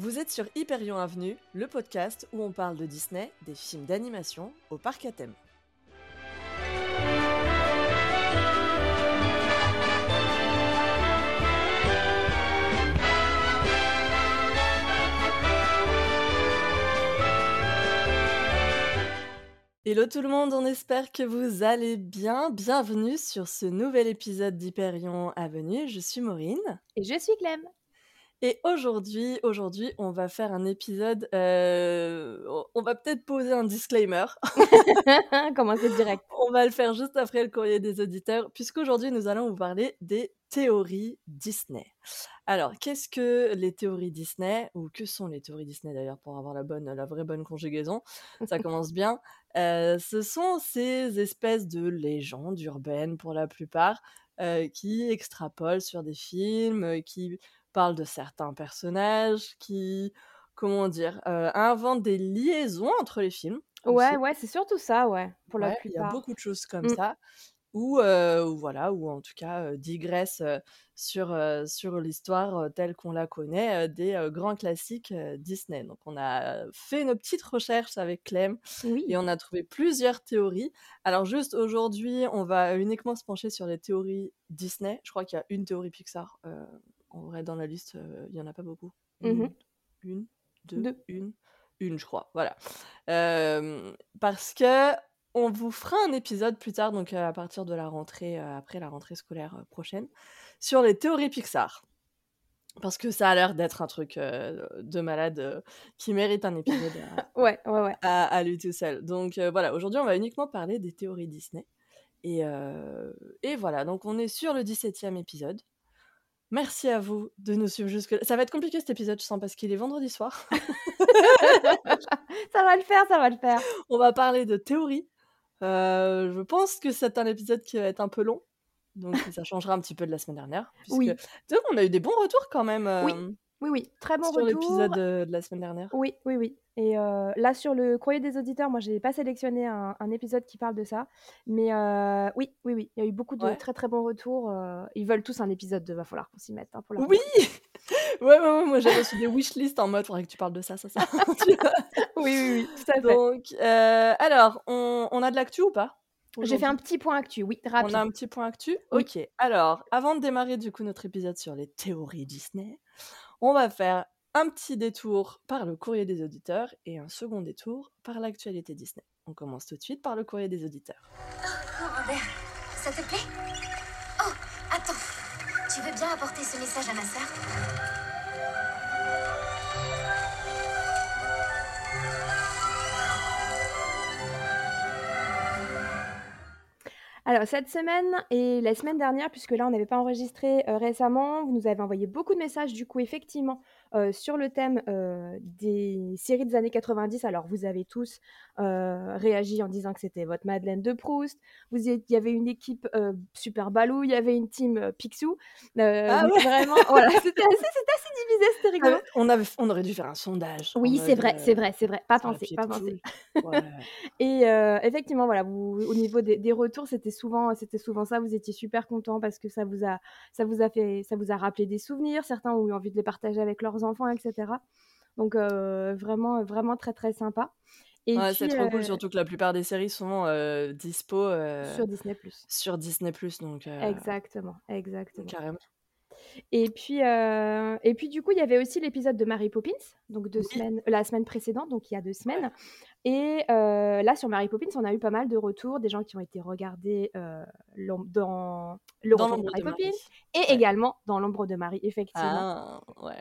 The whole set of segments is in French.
Vous êtes sur Hyperion Avenue, le podcast où on parle de Disney, des films d'animation au parc à thème. Hello tout le monde, on espère que vous allez bien. Bienvenue sur ce nouvel épisode d'Hyperion Avenue. Je suis Maureen. Et je suis Clem. Et aujourd'hui, aujourd'hui, on va faire un épisode. euh, on- va peut-être poser un disclaimer. Comment c'est direct? On va le faire juste après le courrier des auditeurs, puisqu'aujourd'hui nous allons vous parler des théories Disney. Alors, qu'est-ce que les théories Disney, ou que sont les théories Disney d'ailleurs, pour avoir la bonne, la vraie bonne conjugaison? Ça commence bien. Euh, ce sont ces espèces de légendes urbaines pour la plupart, euh, qui extrapolent sur des films, qui parlent de certains personnages, qui, comment dire, euh, inventent des liaisons entre les films. Ouais, aussi. ouais, c'est surtout ça, ouais, pour la Ouais, il y a plupart. beaucoup de choses comme Mm. ça. Ou, euh, ou voilà, ou en tout cas euh, digresse euh, sur, euh, sur l'histoire telle qu'on la connaît des grands classiques Disney. Donc on a fait nos petites recherches avec Clem Oui. et on a trouvé plusieurs théories. Alors juste aujourd'hui, on va uniquement se pencher sur les théories Disney. Je crois qu'il y a une théorie Pixar. Euh, en vrai, dans la liste, euh, il y en a pas beaucoup. Une, Mhm. une, deux, Deux. une, une, je crois. Voilà. Euh, parce que on vous fera un épisode plus tard, donc euh, à partir de la rentrée, euh, après la rentrée scolaire euh, prochaine, sur les théories Pixar. Parce que ça a l'air d'être un truc euh, de malade euh, qui mérite un épisode à, Ouais, ouais, ouais. à- à lui tout seul. Donc euh, voilà, aujourd'hui on va uniquement parler des théories Disney. Et, euh, et voilà, donc on est sur le 17e épisode. Merci à vous de nous suivre jusque là. Ça va être compliqué cet épisode, je sens, parce qu'il est vendredi soir. ça va le faire, ça va le faire. on va parler de théories. Euh, je pense que c'est un épisode qui va être un peu long. Donc ça changera un petit peu de la semaine dernière. Puisque... Oui. Sais, on a eu des bons retours quand même Oui, euh, Oui, oui, très bon sur retour. l'épisode euh, de la semaine dernière. Oui, oui, oui. Et euh, là, sur le courrier des auditeurs, moi, j'ai pas sélectionné un, un épisode qui parle de ça. Mais euh, oui, oui, oui. Il y a eu beaucoup de Ouais. très, très bons retours. euh, ils veulent tous un épisode, de... va falloir qu'on s'y mette hein, pour la Oui Ouais, ouais, ouais, moi j'ai reçu des wishlists en mode faudrait que tu parles de ça, ça, ça. Oui, oui, oui, tout à fait. Donc, alors, on, on a de l'actu ou pas? J'ai fait un petit point actu, oui, On rapide. a un petit point actu? Oui. Ok, alors, avant de démarrer du coup notre épisode sur les théories Disney, on va faire un petit détour par le courrier des auditeurs et un second détour par l'actualité Disney. On commence tout de suite par le courrier des auditeurs. Oh, Robert, ça te plaît? Oh, attends. Tu veux bien apporter ce message à ma sœur? Alors, cette semaine et la semaine dernière, puisque là, on n'avait pas enregistré euh, récemment, vous nous avez envoyé beaucoup de messages, du coup, effectivement, euh, sur le thème euh, des séries des années 90. Alors, vous avez tous euh, réagi en disant que c'était votre Madeleine de Proust. Vous y- Il y avait une équipe euh, Super Balou, il y avait une team euh, Picsou. Euh, Ah ouais vraiment, voilà, c'était assez, divisé, c'était rigolo. Ah, on, avait, on aurait dû faire un sondage. Oui, c'est vrai, euh, c'est vrai, c'est vrai. Pas pensé, pas pensé. Ouais. Et euh, effectivement, voilà, vous, au niveau des, des retours, c'était souvent, c'était souvent ça. Vous étiez super contents parce que ça vous a, ça vous a fait, ça vous a rappelé des souvenirs. Certains ont eu envie de les partager avec leurs enfants, etc. Donc euh, vraiment, vraiment très très sympa. Et Ouais, c'est trop cool, surtout que la plupart des séries sont dispo sur Disney sur Disney+, donc Exactement, exactement. carrément. Et puis, euh, et puis du coup, il y avait aussi l'épisode de Mary Poppins, donc deux Oui. semaines, la semaine précédente, donc il y a deux semaines. Et euh, là, sur Mary Poppins, on a eu pas mal de retours, des gens qui ont été regardés euh, dans Le Dans Retour de Mary de Poppins Marie. et Ouais. également dans L'ombre de Marie, effectivement. Ah, ouais.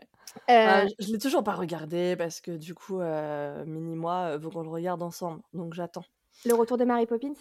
Euh, Euh, je l'ai toujours pas regardé parce que du coup, euh, Mini moi, euh, veut qu'on le regarde ensemble, donc j'attends. le Retour de Mary Poppins?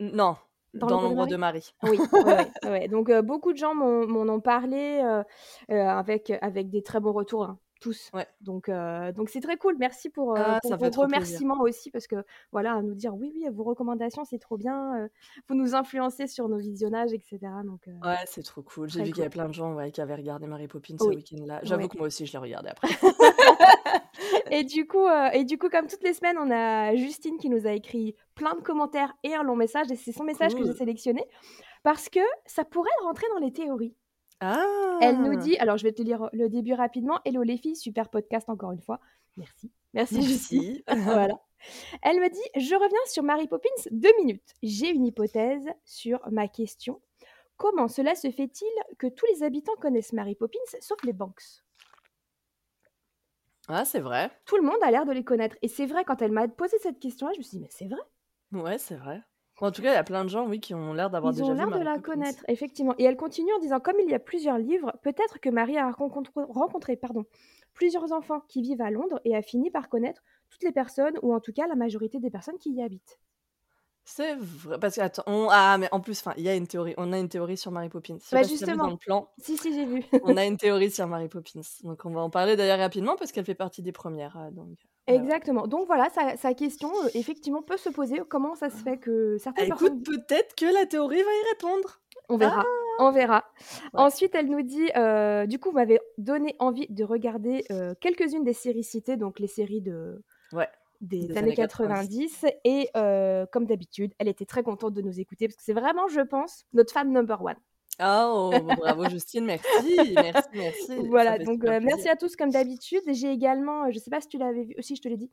N- Non, Dans dans l'ombre de l'ombre de Marie. Oui, ouais, ouais, ouais. donc euh, beaucoup de gens m'en m'en ont parlé euh, euh, avec, avec des très bons retours, hein, tous. Ouais. Donc euh, donc c'est très cool. Merci pour, euh, Ah, pour vos remerciements aussi parce que voilà, à nous dire oui, oui, vos recommandations, c'est trop bien. euh, vous nous influencez sur nos visionnages, etc. Donc euh, Ouais, c'est trop cool. J'ai vu qu'il y avait plein de gens ouais, qui avaient regardé Mary Poppins ce week-end-là. J'avoue Ouais. que moi aussi, je l'ai regardé après. et du coup et du coup comme toutes les semaines, on a Justine qui nous a écrit plein de commentaires et un long message et c'est son message que j'ai sélectionné parce que ça pourrait rentrer dans les théories. Elle nous Ah! dit, alors je vais te lire le début rapidement. Hello les filles, super podcast encore une fois. Merci. Merci. Merci. Voilà. Elle me dit, je reviens sur Mary Poppins deux minutes. J'ai une hypothèse sur ma question. Comment cela se fait-il que tous les habitants connaissent Mary Poppins sauf les Banks? Ah, c'est vrai. Tout le monde a l'air de les connaître. Et c'est vrai, quand elle m'a posé cette question-là, je me suis dit, mais c'est vrai. Ouais, c'est vrai. En tout cas, il y a plein de gens, oui, qui ont l'air d'avoir Ils déjà ont vu l'air de la connaître, effectivement. Et elle continue en disant, comme il y a plusieurs livres, peut-être que Marie a rencontré, rencontré, pardon, plusieurs enfants qui vivent à Londres et a fini par connaître toutes les personnes, ou en tout cas la majorité des personnes qui y habitent. C'est vrai. Parce que, attends, on- ah, mais en plus, enfin, il y a une théorie. On a une théorie sur Mary Poppins. Bah, si dans justement. le plan. Si, si, j'ai vu. On a une théorie sur Mary Poppins. Donc, on va en parler d'ailleurs rapidement parce qu'elle fait partie des premières. euh, Donc, voilà. Exactement. Donc voilà, sa, sa question, euh, effectivement, peut se poser. Comment ça se fait que Ah, certaines écoute, personnes... peut-être que la théorie va y répondre. On verra. On verra. Ouais. Ensuite, elle nous dit, euh, du coup, vous m'avez donné envie de regarder euh, quelques-unes des séries citées, donc les séries de, Ouais. des, Des années années 90. Et comme d'habitude, elle était très contente de nous écouter parce que c'est vraiment, je pense, notre fan number one. Oh, bravo Justine, merci, merci, merci. Voilà, donc euh, merci à tous comme d'habitude. J'ai également, euh, je sais pas si tu l'avais vu aussi, je te l'ai dit,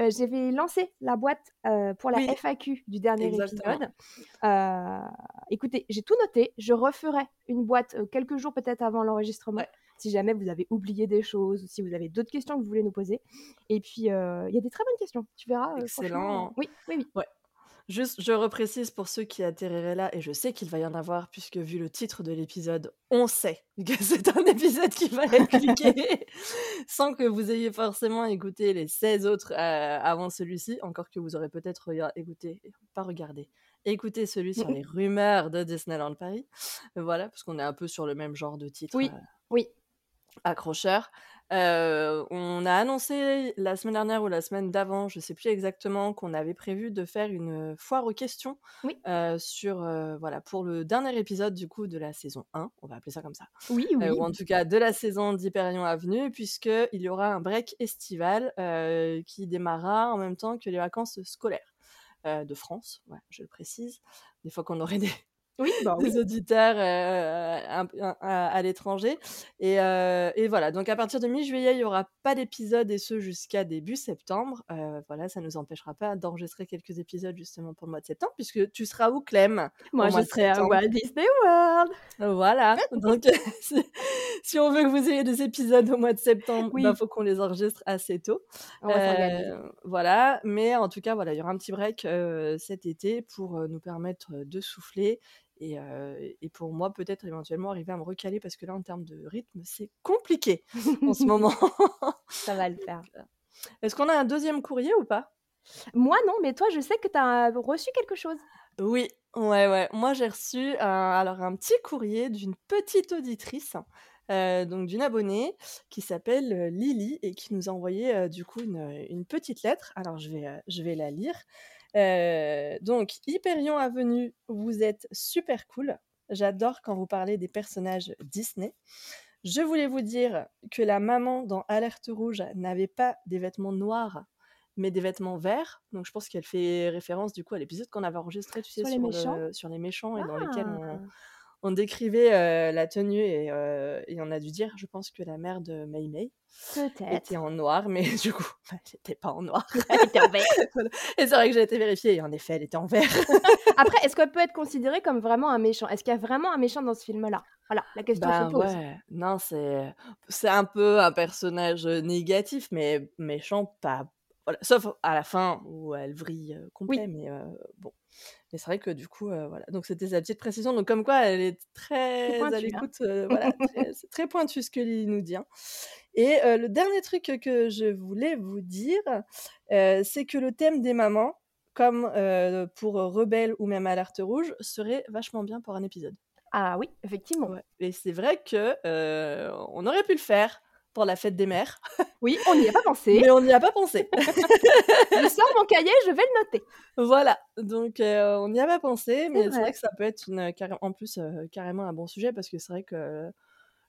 euh, j'avais lancé la boîte pour la Oui, FAQ du dernier exactement. épisode. Écoutez, j'ai tout noté. Je referai une boîte quelques jours peut-être avant l'enregistrement. Ouais. Si jamais vous avez oublié des choses, si vous avez d'autres questions que vous voulez nous poser. Et puis, il y a des très bonnes questions. Tu verras. Excellent. Oui, oui, oui. Ouais. Juste, je reprécise pour ceux qui atterriraient là, et je sais qu'il va y en avoir, puisque vu le titre de l'épisode, on sait que c'est un épisode qui va être cliqué, sans que vous ayez forcément écouté les 16 autres euh, avant celui-ci, encore que vous aurez peut-être écouté, pas regardé, écouté celui sur les rumeurs de Disneyland Paris. Voilà, parce qu'on est un peu sur le même genre de titre. Oui, euh, oui. accrocheur. Euh, on a annoncé la semaine dernière ou la semaine d'avant, je sais plus exactement, qu'on avait prévu de faire une foire aux questions Oui. euh, sur euh, voilà pour le dernier épisode du coup de la saison 1, on va appeler ça comme ça, Oui, oui. ou en tout cas de la saison d'Hyperion Avenue, puisque il y aura un break estival qui démarrera en même temps que les vacances scolaires de France, ouais, je le précise. Des fois qu'on aurait des, Oui, bah oui. des auditeurs euh, à, à l'étranger. Et, euh, et voilà, donc à partir de mi-juillet, il n'y aura pas d'épisode et ce jusqu'à début septembre. Euh, voilà, ça ne nous empêchera pas d'enregistrer quelques épisodes justement pour le mois de septembre, puisque tu seras où, Clem Moi, je serai à Walt Disney World. Voilà, donc si, si on veut que vous ayez des épisodes au mois de septembre, il Oui, faut qu'on les enregistre assez tôt. on va s'organiser. Euh, voilà, mais en tout cas, voilà, il y aura un petit break euh, cet été pour euh, nous permettre de souffler et, euh, et pour moi, peut-être éventuellement arriver à me recaler parce que là, en termes de rythme, c'est compliqué en ce moment. Ça va le faire. Est-ce qu'on a un deuxième courrier ou pas? Moi, non, mais toi, je sais que tu as reçu quelque chose. Oui, ouais, ouais. Moi, j'ai reçu un, alors un petit courrier d'une petite auditrice, euh, donc d'une abonnée qui s'appelle euh, Lily et qui nous a envoyé euh, du coup une, une petite lettre. Alors, je vais, euh, je vais la lire. Euh, donc, Hyperion Avenue, vous êtes super cool. J'adore quand vous parlez des personnages Disney. Je voulais vous dire que la maman dans Alerte Rouge n'avait pas des vêtements noirs, mais des vêtements verts. Donc je pense qu'elle fait référence du coup à l'épisode qu'on avait enregistré, tu sais, Sur les méchants sur les méchants et dans lesquels Ah, on, on décrivait euh, la tenue et, euh, et on a dû dire, je pense que la mère de Mei Mei était en noir, mais du coup, bah, elle n'était pas en noir. Elle était en vert. Voilà. Et c'est vrai que j'ai été vérifiée et en effet, elle était en vert. Après, est-ce qu'elle peut être considérée comme vraiment un méchant? Est-ce qu'il y a vraiment un méchant dans ce film-là? Voilà, la question se pose. ouais, non, c'est c'est un peu un personnage négatif, mais méchant, pas. Voilà. Sauf à la fin où elle vrille complet, Oui, mais bon. Mais c'est vrai que du coup, voilà. Donc c'était sa petite précision. Donc comme quoi, elle est très très à pointu. Hein. l'écoute. voilà, c'est très pointu ce que Lily nous dit. hein. Et le dernier truc que je voulais vous dire, c'est que le thème des mamans, comme euh, pour Rebelle ou même Alerte Rouge, serait vachement bien pour un épisode. Ah oui, effectivement. Ouais. Et c'est vrai que euh, on aurait pu le faire pour la fête des mères, Oui, on n'y a pas pensé. mais on n'y a pas pensé. Je sors mon cahier, je vais le noter. voilà, donc euh, on n'y a pas pensé, mais c'est vrai que ça peut être une, en plus euh, carrément un bon sujet parce que c'est vrai que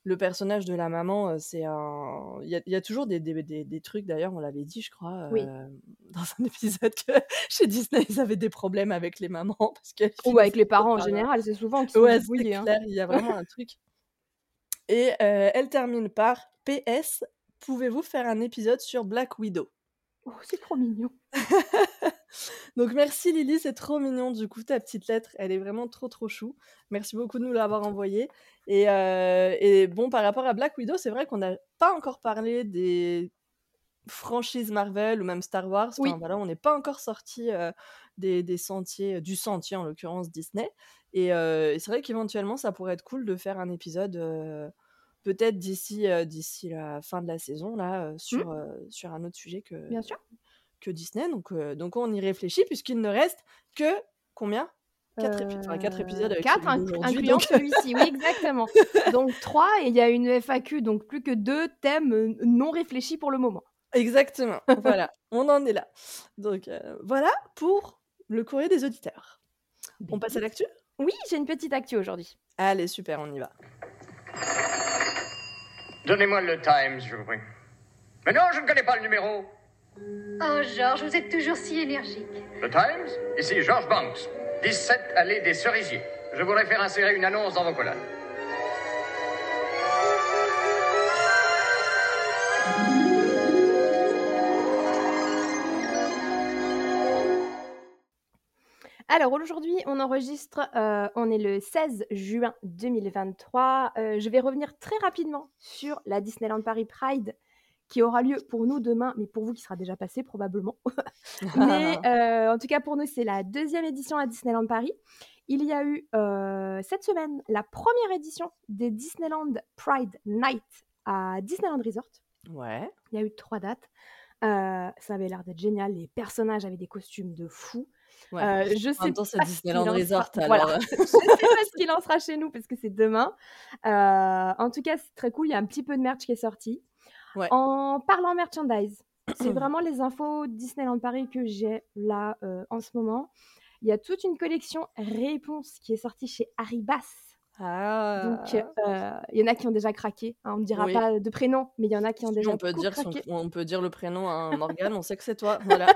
le personnage de la maman, euh, c'est un. Il y, a- il y a toujours des, des- des- des trucs, d'ailleurs, on l'avait dit, je crois, Oui. dans un épisode que chez Disney, ils avaient des problèmes avec les mamans parce qu'elles Ou avec les parents en général, c'est souvent qui sont Ouais, c'est hein. clair, il y a vraiment un truc. Et euh, elle termine par PS, pouvez-vous faire un épisode sur Black Widow? Oh, c'est trop mignon. Donc merci Lily, c'est trop mignon du coup ta petite lettre, elle est vraiment trop trop chou. Merci beaucoup de nous l'avoir envoyée. Et, euh, et bon, par rapport à Black Widow, c'est vrai qu'on n'a pas encore parlé des franchises Marvel ou même Star Wars. Oui. Enfin, voilà, on n'est pas encore sorti euh, des, des sentiers, du sentier en l'occurrence Disney. Et, euh, et c'est vrai qu'éventuellement ça pourrait être cool de faire un épisode euh, peut-être d'ici d'ici la fin de la saison là euh, sur, sur un autre sujet que, Mmh. Bien sûr. que Disney. Donc, donc on y réfléchit puisqu'il ne reste que combien? Quatre épisodes. Enfin, quatre épisodes avec 4, celui d'aujourd'hui, incluant donc- celui-ci, oui, exactement. donc 3, et il y a une FAQ, donc plus que deux thèmes non réfléchis pour le moment. Exactement. voilà, on en est là. Donc euh, voilà pour le courrier des auditeurs. On passe à l'actu? Oui, j'ai une petite actu aujourd'hui. Allez, super, on y va. Donnez-moi le Times, je vous prie. Mais non, je ne connais pas le numéro. Oh, Georges, vous êtes toujours si énergique. Le Times? Ici, George Banks. 17 allée des Cerisiers. Je voudrais faire insérer une annonce dans vos colonnes. Alors aujourd'hui, on enregistre, euh, on est le 16 juin 2023. Euh, je vais revenir très rapidement sur la Disneyland Paris Pride qui aura lieu pour nous demain, mais pour vous qui sera déjà passé probablement. mais euh, en tout cas pour nous, c'est la deuxième édition à Disneyland Paris. Il y a eu cette semaine la première édition des Disneyland Pride Night à Disneyland Resort. Ouais. Il y a eu trois dates. Ça avait l'air d'être génial. Les personnages avaient des costumes de fou. Ouais. Euh, je en sais temps, pas ce Disneyland qu'il en Resort. sera- Alors, Voilà. je sais pas ce qu'il en sera chez nous parce que c'est demain. Euh, en tout cas, c'est très cool. Il y a un petit peu de merch qui est sorti. Ouais. En parlant merchandise, c'est vraiment les infos Disneyland Paris que j'ai là euh, en ce moment. Il y a toute une collection réponse qui est sortie chez Haribas. Ah. Donc, euh, il y en a qui ont déjà craqué. hein, on ne dira Oui. pas de prénom, mais il y en a qui ont déjà on peut, beaucoup dire son- craqué. on peut dire le prénom à Morgane, on sait que c'est toi. Voilà.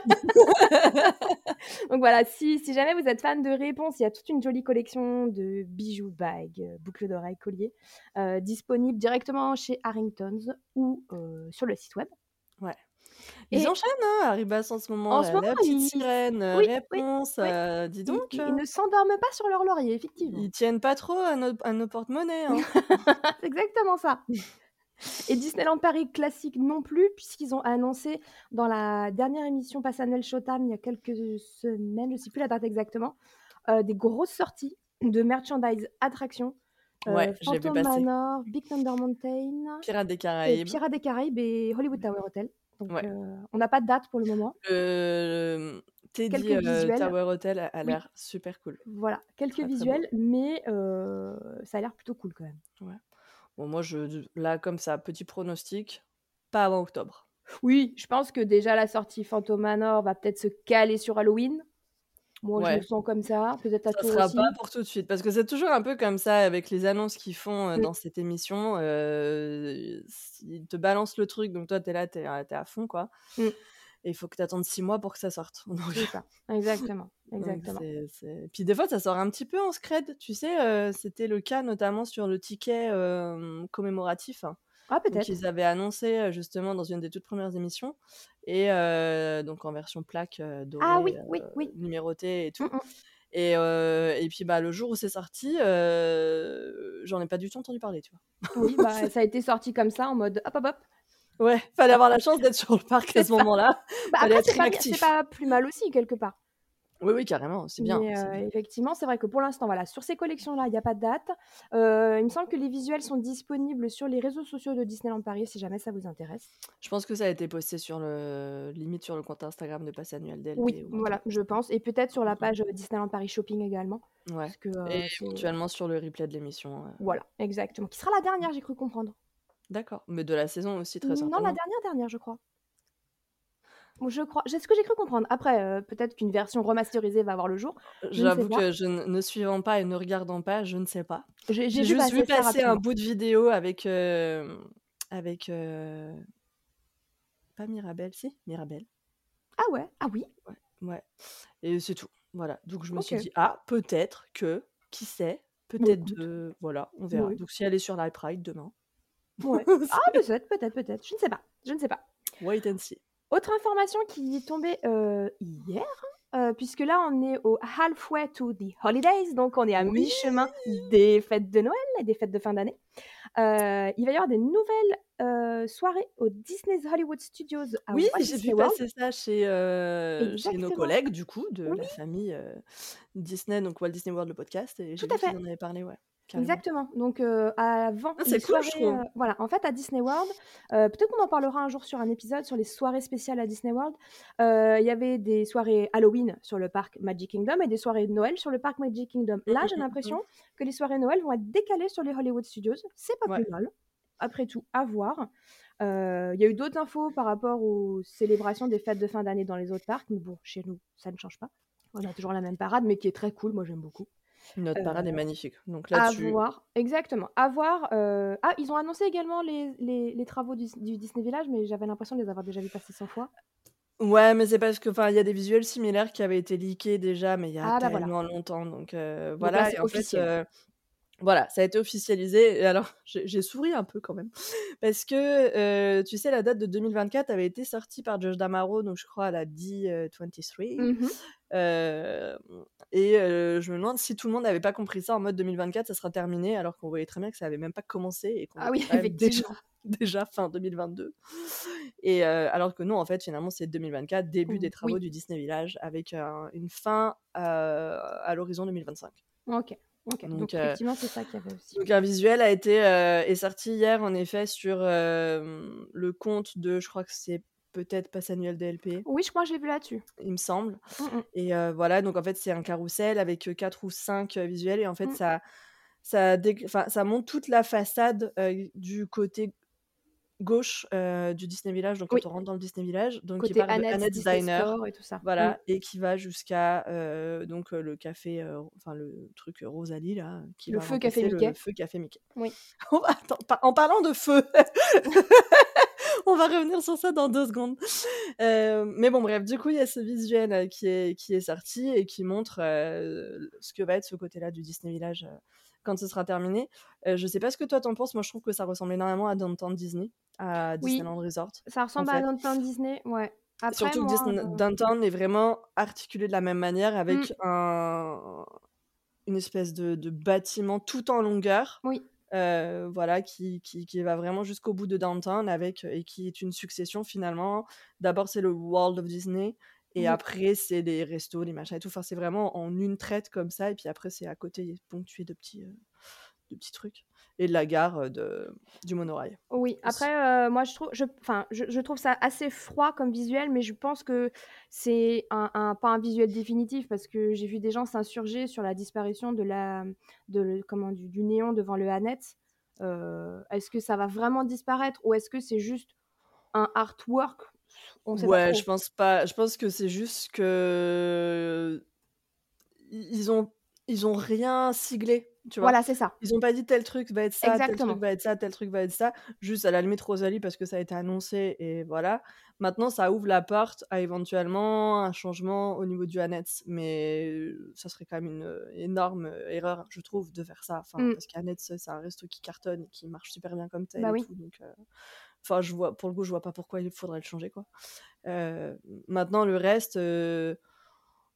Donc voilà, si, si jamais vous êtes fan de réponse, il y a toute une jolie collection de bijoux, bagues, boucles d'oreilles, colliers, euh, disponibles directement chez Harrington's ou euh, sur le site web. Ils Et- enchaînent, hein, Arribas en ce moment. En là. ce moment, la petite ils- sirène, euh, oui, réponse. oui. euh, dis donc. ils- euh, ils ne s'endorment pas sur leur laurier, effectivement. Ils tiennent pas trop à nos, à nos porte-monnaies. hein. C'est exactement ça. Et Disneyland Paris classique non plus, puisqu'ils ont annoncé dans la dernière émission Pass Annuel Showtime il y a quelques semaines, je ne sais plus la date exactement, euh, des grosses sorties de merchandise attractions. Euh, Ouais, Phantom. Manor, Big Thunder Mountain, Pirates des Caraïbes. Pirates des Caraïbes et Hollywood Tower Hotel. Donc Ouais. on n'a pas de date pour le moment. Teddy euh, visuels. Tower Hotel a, a Oui. l'air super cool. Voilà, quelques Très, très beau. visuels, mais ça a l'air plutôt cool quand même. Bon, moi, je, là, comme ça, petit pronostic, pas avant octobre. Oui, je pense que déjà la sortie Phantom Manor va peut-être se caler sur Halloween. Moi, je Ouais. le sens comme ça. Peut-être à Ça toi sera aussi. pas pour tout de suite, parce que c'est toujours un peu comme ça avec les annonces qu'ils font euh, dans cette émission. euh, ils te balancent le truc, donc toi, t'es là, t'es t'es à fond, quoi. Mm. Et il faut que t'attendes six mois pour que ça sorte. Donc, C'est ça. Exactement. donc Exactement. Puis des fois, ça sort un petit peu en scred. Tu sais, euh, c'était le cas notamment sur le ticket commémoratif. hein. Ah, peut-être. ils avaient annoncé justement dans une des toutes premières émissions, et euh, donc en version plaque euh, dorée, Ah oui, oui, oui. numérotée et tout. Mm, mm. Et, euh, et puis bah, le jour où c'est sorti, euh, j'en ai pas du tout entendu parler, tu vois. Oui, bah, ça a été sorti comme ça en mode hop hop hop. Ouais, fallait avoir la chance d'être sur le parc à ce moment-là. Bah, Fallait après, être c'est pas, pas plus mal aussi, quelque part. Oui, oui, carrément, c'est bien. Mais c'est euh, bien. effectivement, c'est vrai que pour l'instant, voilà, sur ces collections-là, il n'y a pas de date. Euh, il me semble que les visuels sont disponibles sur les réseaux sociaux de Disneyland Paris, si jamais ça vous intéresse. Je pense que ça a été posté sur le limite sur le compte Instagram de Passe Annuel DLP. Oui, ou voilà, je pense. Et peut-être sur la Mhm. page Disneyland Paris Shopping également. Ouais. Parce que, euh, Et éventuellement sur le replay de l'émission. euh. Voilà, exactement. Qui sera la dernière, j'ai cru comprendre. D'accord. Mais de la saison aussi, très non, certainement. la dernière, dernière, je crois. Je crois. C'est ce que j'ai cru comprendre. Après, euh, peut-être qu'une version remasterisée va voir le jour. J'avoue que je ne, suivant pas et ne regardant pas, je ne sais pas. J'ai juste vu passer un bout de vidéo avec. euh, avec. euh, pas Mirabelle, si Mirabelle. Ah ouais, ah oui. Ouais. Et c'est tout. Voilà. Donc je me suis dit, ah, peut-être que, qui sait, peut-être de. Voilà, on verra. Oui. Donc si elle est sur la Pride demain, Ouais. Ah, peut-être, peut-être, peut-être. Je ne sais pas. Je ne sais pas. Wait and see. Autre information qui est tombée euh, hier, euh, puisque là on est au halfway to the holidays, donc on est à Oui. mi-chemin des fêtes de Noël et des fêtes de fin d'année. Euh, il va y avoir des nouvelles soirées au Disney's Hollywood Studios à Oui, j'ai vu passer ça chez, chez nos collègues, du coup, de Oui. la famille Disney, donc Walt Disney World, le podcast. Et j'ai à vu qu'ils fait. en avaient parlé, ouais. Carrément. Exactement. Donc euh, avant Ah, c'est cool, je trouve. euh, voilà. En fait, à Disney World, euh, peut-être qu'on en parlera un jour sur un épisode sur les soirées spéciales à Disney World. Il y avait des soirées Halloween sur le parc Magic Kingdom et des soirées de Noël sur le parc Magic Kingdom. Là, Mm, j'ai mm, mm, l'impression que les soirées Noël vont être décalées sur les Hollywood Studios. C'est pas Ouais. plus mal. Après tout, à voir. Il y a eu d'autres infos par rapport aux célébrations des fêtes de fin d'année dans les autres parcs, mais bon, chez nous, ça ne change pas. On a toujours la même parade, mais qui est très cool. Moi, j'aime beaucoup. Notre parade est magnifique. Donc À là-dessus, voir, exactement. À voir. Ah, ils ont annoncé également les, les, les travaux du, du Disney Village, mais j'avais l'impression de les avoir déjà vus passer 100 fois. Ouais, mais c'est parce que, enfin, il y a des visuels similaires qui avaient été leakés déjà, mais il y a Ah, bah voilà. tellement longtemps. Donc euh, Donc là, voilà, et en fait, euh, voilà, ça a été officialisé. Et alors, j'ai souri un peu quand même, parce que euh, tu sais, la date de 2024 avait été sortie par Josh Damaro, donc je crois à la D23. Mhm. Euh, et euh, je me demande si tout le monde n'avait pas compris ça en mode 2024, ça sera terminé, alors qu'on voyait très bien que ça avait même pas commencé et qu'on Ah oui, déjà, fin 2022. Et euh, alors que non, en fait, finalement, c'est 2024, début des travaux Oui, du Disney Village, avec un- une fin à l'horizon 2025. ok. ok. Donc, Donc, euh, effectivement, c'est ça qu'il y avait aussi. donc un visuel a été euh, est sorti hier en effet sur euh, le compte de, je crois que c'est peut-être Pass Annuel DLP, Oui, je crois que je l'ai vu là-dessus. il me semble. Mm, mm, Et euh, voilà, donc en fait, c'est un carrousel avec euh, quatre ou cinq euh, visuels. Et en fait, mm. ça, ça, dé- enfin, ça monte toute la façade euh, du côté gauche du Disney Village, donc quand on rentre dans le Disney Village, donc qui part de Diner, Store et tout ça. Voilà, et qui va jusqu'à donc le café, enfin le truc Rosalie là, qui Le va feu Café le Mickey. feu Café Mickey. Oui. En parlant de feu, on va revenir sur ça dans deux secondes. Euh, mais bon, bref, du coup, il y a ce visuel euh, qui est, qui est sorti et qui montre euh, ce que va être ce côté-là du Disney Village euh, quand ce sera terminé. Je sais pas ce que toi t'en penses, moi je trouve que ça ressemble énormément à Downtown Disney, à Oui, Disneyland Resort. ça En ressemble à. Downtown Disney. Ouais. Après, Surtout que moi. Disney- euh, Downtown est vraiment articulé de la même manière mm, avec un, une espèce de, de bâtiment tout en longueur. Oui. Euh, voilà, qui, qui, qui va vraiment jusqu'au bout de Downtown avec, et qui est une succession finalement. D'abord, c'est le World of Disney, et Oui. après, c'est les restos, les machins et tout. Enfin, c'est vraiment en une traite comme ça, et puis après, c'est à côté ponctué de petits, euh, de petits trucs. Et de la gare euh, de, du monorail. Oui, après, euh, moi, je trouve, je, je, je trouve ça assez froid comme visuel, mais je pense que c'est un, un- pas un visuel définitif parce que j'ai vu des gens s'insurger sur la disparition de la, de le- comment, du, du néon devant le Annette. Euh, est-ce que ça va vraiment disparaître ou est-ce que c'est juste un artwork? On sait pas Ouais, je pense pas. Je pense que c'est juste que ils ont ils ont rien siglé, tu vois? Voilà, c'est ça. Ils ont pas dit tel truc va être ça, tel truc va être ça, tel truc va être ça. Juste à la limite Rosalie parce que ça a été annoncé et voilà. Maintenant, ça ouvre la porte à éventuellement un changement au niveau du Annette, mais ça serait quand même une énorme erreur, je trouve, de faire ça. Enfin, Mm. parce qu'Annette, c'est c'est un resto qui cartonne et qui marche super bien comme tel Bah et oui. tout, donc. euh, Enfin, je vois, pour le coup, je vois pas pourquoi il faudrait le changer, quoi. Euh, maintenant, le reste, euh,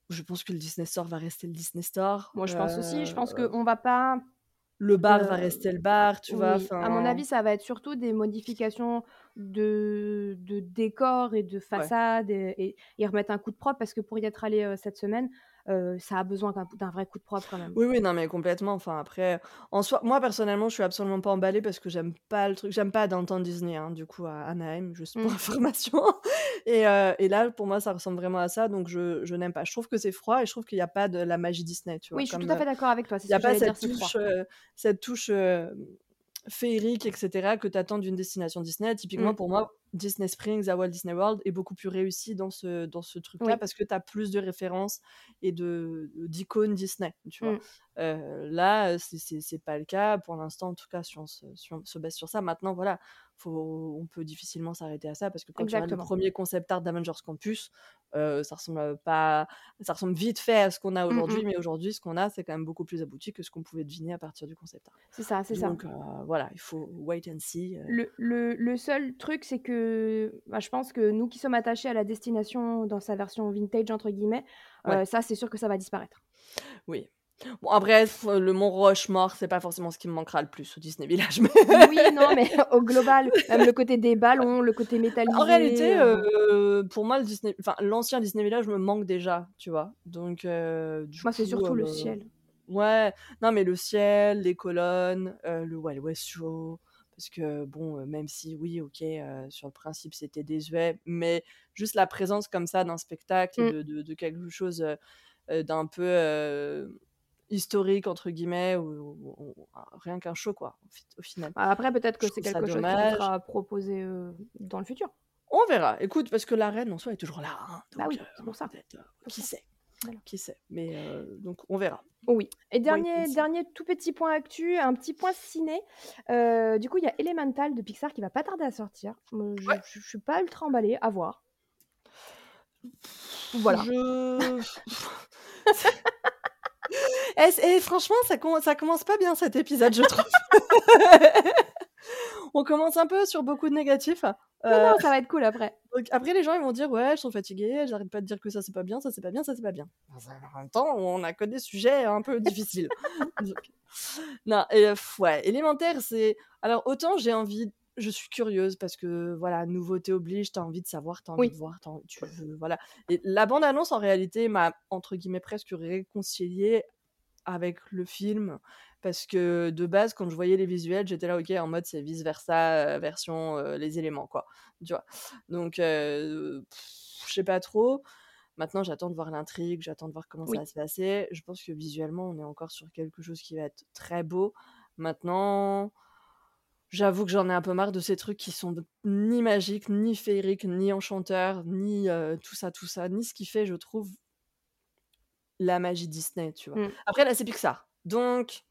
je pense que le Disney Store va rester le Disney Store. Moi, je pense aussi. Je pense Euh, qu'on va pas. le bar va rester le bar, tu vois. À mon avis, ça va être surtout des modifications de, de décor et de ouais. façade et, et- et remettre un coup de propre parce que pour y être allé euh, cette semaine, euh, ça a besoin d'un vrai coup de propre quand même. Oui, oui, non, mais complètement. Enfin, après, en soi, moi personnellement, je suis absolument pas emballée parce que j'aime pas le truc. J'aime pas Downtown Disney, hein, du coup, à Anaheim, juste pour Mm. information. Et, euh, et là, pour moi, ça ressemble vraiment à ça, donc je, je n'aime pas. Je trouve que c'est froid et je trouve qu'il n'y a pas de la magie Disney, tu vois. Oui, je suis Comme tout à euh, fait d'accord avec toi. C'est il ce n'y a que pas j'allais dire, cette c'est froid. touche, euh, cette touche euh, féerique, etc., que tu attends d'une destination Disney. Typiquement, Mm. pour moi, Disney Springs à Walt Disney World est beaucoup plus réussi dans ce, dans ce truc-là Oui. parce que tu as plus de références et de d'icônes Disney, tu vois. Mm. Euh, là, c'est pas le cas pour l'instant, en tout cas, si on se, si on se base sur ça. Maintenant, voilà, faut, on peut difficilement s'arrêter à ça parce que quand tu le premier concept art d'Avengers Campus, euh, ça ressemble pas, ça ressemble vite fait à ce qu'on a Mmh aujourd'hui, mh. mais aujourd'hui, ce qu'on a, c'est quand même beaucoup plus abouti que ce qu'on pouvait deviner à partir du concept art. C'est ça, c'est ça. Donc euh, voilà, il faut wait and see. euh. Le le le seul truc, c'est que, bah, je pense que nous qui sommes attachés à la destination dans sa version «vintage» entre guillemets, Ouais. ça, c'est sûr que ça va disparaître. Oui. Bon, après, f- le Mont Rochemort, c'est pas forcément ce qui me manquera le plus au Disney Village. Mais Oui, non, mais au global, même le côté des ballons, le côté métallisé, en réalité, heu euh, pour moi, le Disney, enfin, l'ancien Disney Village me manque déjà, tu vois. Donc, euh, du moi, c'est surtout le euh, ciel. ouais, non, mais le ciel, les colonnes, euh, le Wild West Show. Parce que, bon, euh, même si, oui, ok, euh, sur le principe, c'était désuet, mais juste la présence comme ça d'un spectacle Mmh. de, de- de quelque chose euh, euh, d'un peu euh, historique, entre guillemets, ou, ou- ou- rien qu'un show, quoi, au, fi- au final. Bah, après, peut-être que c'est quelque chose qui dommage. sera proposé, dans le futur. On verra. Écoute, parce que la reine en soi est toujours là. hein, Bah donc, oui, euh, c'est pour ça. euh, qui sait Voilà. Qui sait Mais euh, donc, on verra. Oui. Et dernier dernier tout petit point actu, un petit point ciné. Du coup, il y a Elemental de Pixar qui va pas tarder à sortir. Je Ouais. je je suis pas ultra emballée, à voir. Voilà. Je. Eh, c- eh, franchement, ça, com- ça commence pas bien cet épisode, je trouve. On commence un peu sur beaucoup de négatifs. Non, Euh, non, ça va être cool après. donc après, les gens ils vont dire Ouais, je suis fatiguée, j'arrête pas de dire que ça c'est pas bien, ça c'est pas bien, ça c'est pas bien. En même temps, on a que des sujets un peu difficiles. Donc, Non, et, euh, ouais, élémentaire, c'est. Alors, autant j'ai envie. Je suis curieuse parce que, voilà, nouveauté oblige, t'as envie de savoir, t'as envie Oui. de voir, envie- tu veux. Voilà. Et la bande-annonce, en réalité, m'a, entre guillemets, presque réconciliée avec le film parce que de base quand je voyais les visuels j'étais là ok en mode c'est vice versa version euh, les éléments quoi tu vois. Donc euh, je sais pas trop. Maintenant j'attends de voir l'intrigue j'attends de voir comment Oui. ça va se passer. Je pense que visuellement on est encore sur quelque chose qui va être très beau. Maintenant J'avoue que j'en ai un peu marre de ces trucs qui sont ni magiques, ni féeriques, ni enchanteurs, ni euh, tout ça, tout ça, ni ce qui fait, je trouve, la magie Disney, tu vois. Mm. Après, là, c'est Pixar. Donc,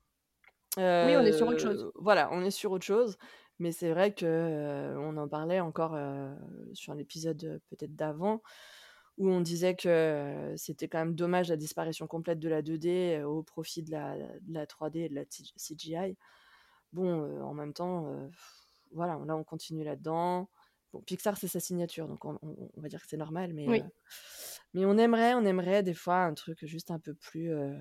Oui, on est sur autre chose. euh, voilà, on est sur autre chose. Mais c'est vrai que euh, on en parlait encore euh, sur l'épisode euh, peut-être d'avant, où on disait que euh, c'était quand même dommage la disparition complète de la 2D euh, au profit de la, de la 3D et de la CGI. Bon, euh, en même temps, euh, voilà, là, on continue là-dedans. Bon, Pixar, c'est sa signature, donc on, on- on va dire que c'est normal, mais, Oui. euh, mais on aimerait, on aimerait des fois un truc juste un peu plus, euh,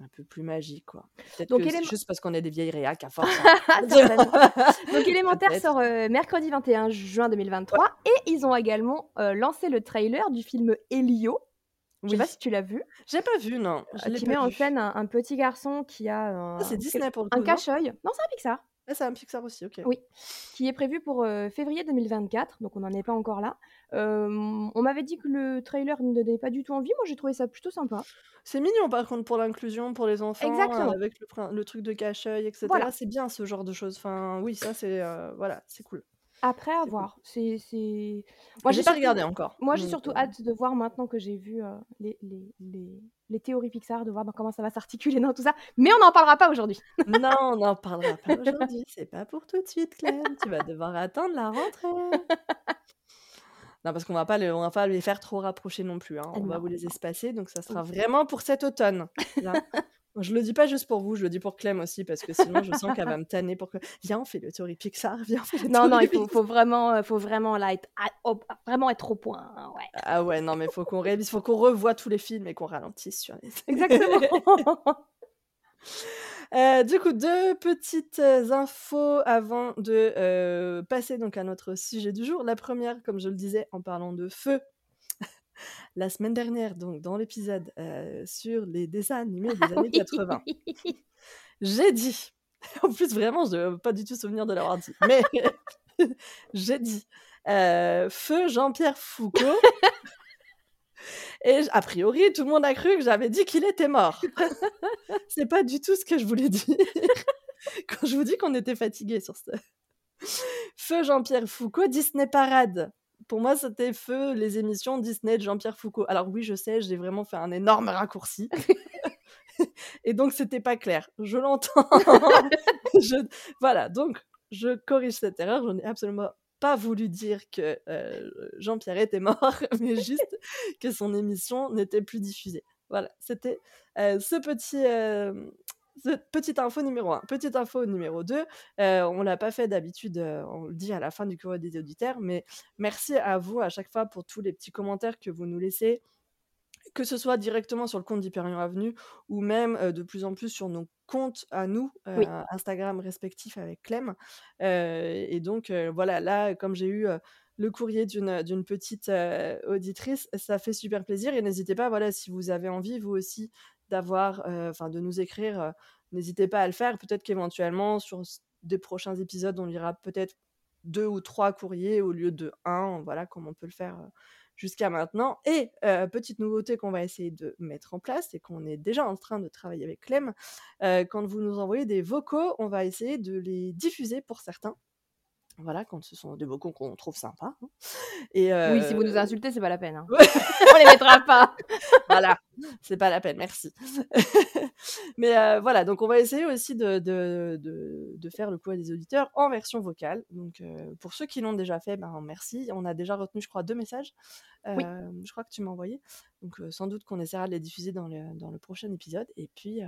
un peu plus magique, quoi. Peut-être Donc, que c'est juste parce qu'on est des vieilles réacs à force. hein. Donc Élémentaire sort euh, mercredi 21 juin 2023 et ils ont également euh, lancé le trailer du film Elio. Je sais Oui. pas si tu l'as vu, J'ai pas vu, non. Je qui met en scène un, un petit garçon qui a un, Disney pour le coup. un non? cache-œil. Non, c'est un Pixar. Ah, c'est un Pixar aussi, ok. Oui, qui est prévu pour euh, février 2024, donc on n'en est pas encore là. Euh, on m'avait dit que le trailer ne donnait pas du tout envie, moi j'ai trouvé ça plutôt sympa. C'est mignon par contre pour l'inclusion, pour les enfants, Exactement. euh, avec le, truc de cache-œil, etc. Voilà. C'est bien ce genre de choses. Enfin, oui, ça c'est voilà, c'est cool. Après, à voir. C'est, c'est... Moi, j'ai pas surtout- regardé encore. Moi, j'ai surtout hâte de voir maintenant que j'ai vu euh, les, les, les, les théories Pixar, de voir dans comment ça va s'articuler dans tout ça. Mais on n'en parlera pas aujourd'hui. Non, on n'en parlera pas aujourd'hui. C'est pas pour tout de suite, Clem. Tu vas devoir attendre la rentrée. Non, parce qu'on va pas on va pas les faire trop rapprocher non plus. hein. On va vous les espacer, donc ça sera vraiment pour cet automne. là. Je le dis pas juste pour vous, je le dis pour Clem aussi, parce que sinon je sens qu'elle va me tanner pour que. Viens, on fait le théorie Pixar, viens, on fait le Non, non, il faut, faut vraiment, euh, faut vraiment là être à- au- vraiment être au point. hein, ouais. Ah ouais, non, mais faut qu'on révise, faut qu'on revoie tous les films et qu'on ralentisse sur les. Exactement. Euh, du coup, deux petites euh, infos avant de euh, passer donc à notre sujet du jour. La première, comme je le disais, en parlant de feu, la semaine dernière, donc dans l'épisode euh, sur les dessins animés des années 80, j'ai dit, en plus vraiment, je n'ai pas du tout souvenir de l'avoir dit, mais j'ai dit euh, feu Jean-Pierre Foucault. Et a priori, tout le monde a cru que j'avais dit qu'il était mort. C'est pas du tout ce que je voulais dire quand je vous dis qu'on était fatigué sur ce. Feu Jean-Pierre Foucault, Disney Parade. Pour moi, c'était feu les émissions Disney de Jean-Pierre Foucault. Alors oui, je sais, j'ai vraiment fait un énorme raccourci. Et donc, c'était pas clair. Je l'entends. Je- Voilà, donc, je corrige cette erreur. Je n'ai absolument pas voulu dire que euh, Jean-Pierre était mort, mais juste que son émission n'était plus diffusée. Voilà, c'était euh, ce petit, euh, petite info numéro 1. Petite info numéro 2, euh, on l'a pas fait d'habitude, euh, on le dit à la fin du courrier des auditeurs, mais merci à vous à chaque fois pour tous les petits commentaires que vous nous laissez, que ce soit directement sur le compte d'Hyperion Avenue ou même euh, de plus en plus sur nos comptes à nous, euh, Oui. Instagram respectifs avec Clem. Et donc voilà, là, comme j'ai eu le courrier d'une d'une petite euh, auditrice, ça fait super plaisir. Et n'hésitez pas, voilà, si vous avez envie, vous aussi, d'avoir, euh, enfin, de nous écrire, euh, n'hésitez pas à le faire. Peut-être qu'éventuellement, sur des prochains épisodes, on lira peut-être deux ou trois courriers au lieu de un, voilà, comme on peut le faire euh, jusqu'à maintenant. Et petite nouveauté qu'on va essayer de mettre en place et qu'on est déjà en train de travailler avec Clem, quand vous nous envoyez des vocaux, on va essayer de les diffuser pour certains. Voilà, quand ce sont des vocaux qu'on trouve sympas. hein. Et Oui, si vous nous euh, insultez, c'est pas la peine. hein. On les mettra pas. voilà, c'est pas la peine, merci. Mais euh, voilà, donc on va essayer aussi de, de, de, de faire le courrier des auditeurs en version vocale. Donc euh, pour ceux qui l'ont déjà fait, ben merci. On a déjà retenu, je crois, deux messages. Oui. Je crois que tu m'as envoyé. Donc sans doute qu'on essaiera de les diffuser dans le, dans le prochain épisode. Et puis,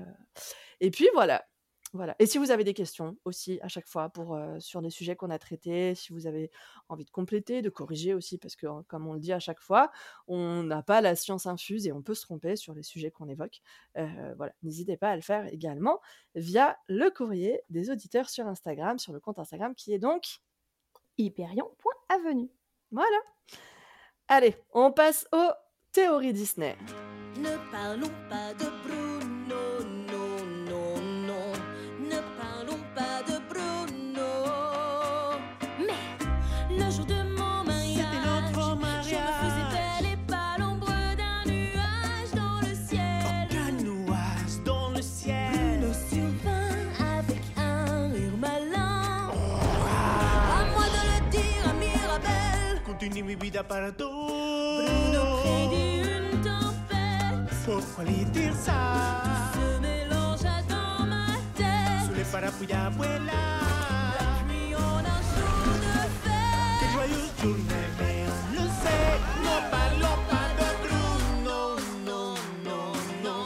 et puis voilà. Voilà. Et si vous avez des questions aussi à chaque fois pour, sur des sujets qu'on a traités, si vous avez envie de compléter, de corriger aussi, parce que comme on le dit à chaque fois, on n'a pas la science infuse et on peut se tromper sur les sujets qu'on évoque. Voilà, n'hésitez pas à le faire également via le courrier des auditeurs sur Instagram, sur le compte Instagram qui est donc Hyperion.avenue. voilà. Allez, on passe aux théories Disney. Ne parlons pas de Mirabelle. Continue mi vida para tú. Bruno prédit une tempête. Pourquoi lui dire ça? Se mélangea dans ma tête. Sous les parapluies abuela. Puis on a jour de Quelle joyeuse journée, mais on le sait. Ne parlons pas de Bruno. Non, non, non.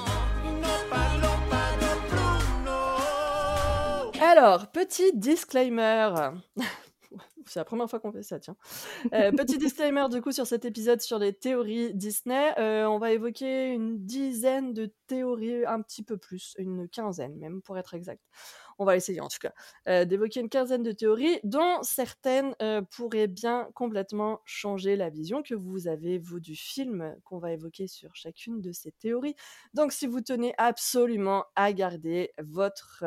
Ne parlons pas de Bruno. Alors, petit disclaimer. C'est la première fois qu'on fait ça, tiens. Euh, petit disclaimer du coup sur cet épisode sur les théories Disney. Euh, on va évoquer une dizaine de théories, un petit peu plus, une quinzaine même pour être exact. On va essayer en tout cas euh, d'évoquer une quinzaine de théories dont certaines pourraient bien complètement changer la vision que vous avez vous du film qu'on va évoquer sur chacune de ces théories. Donc si vous tenez absolument à garder votre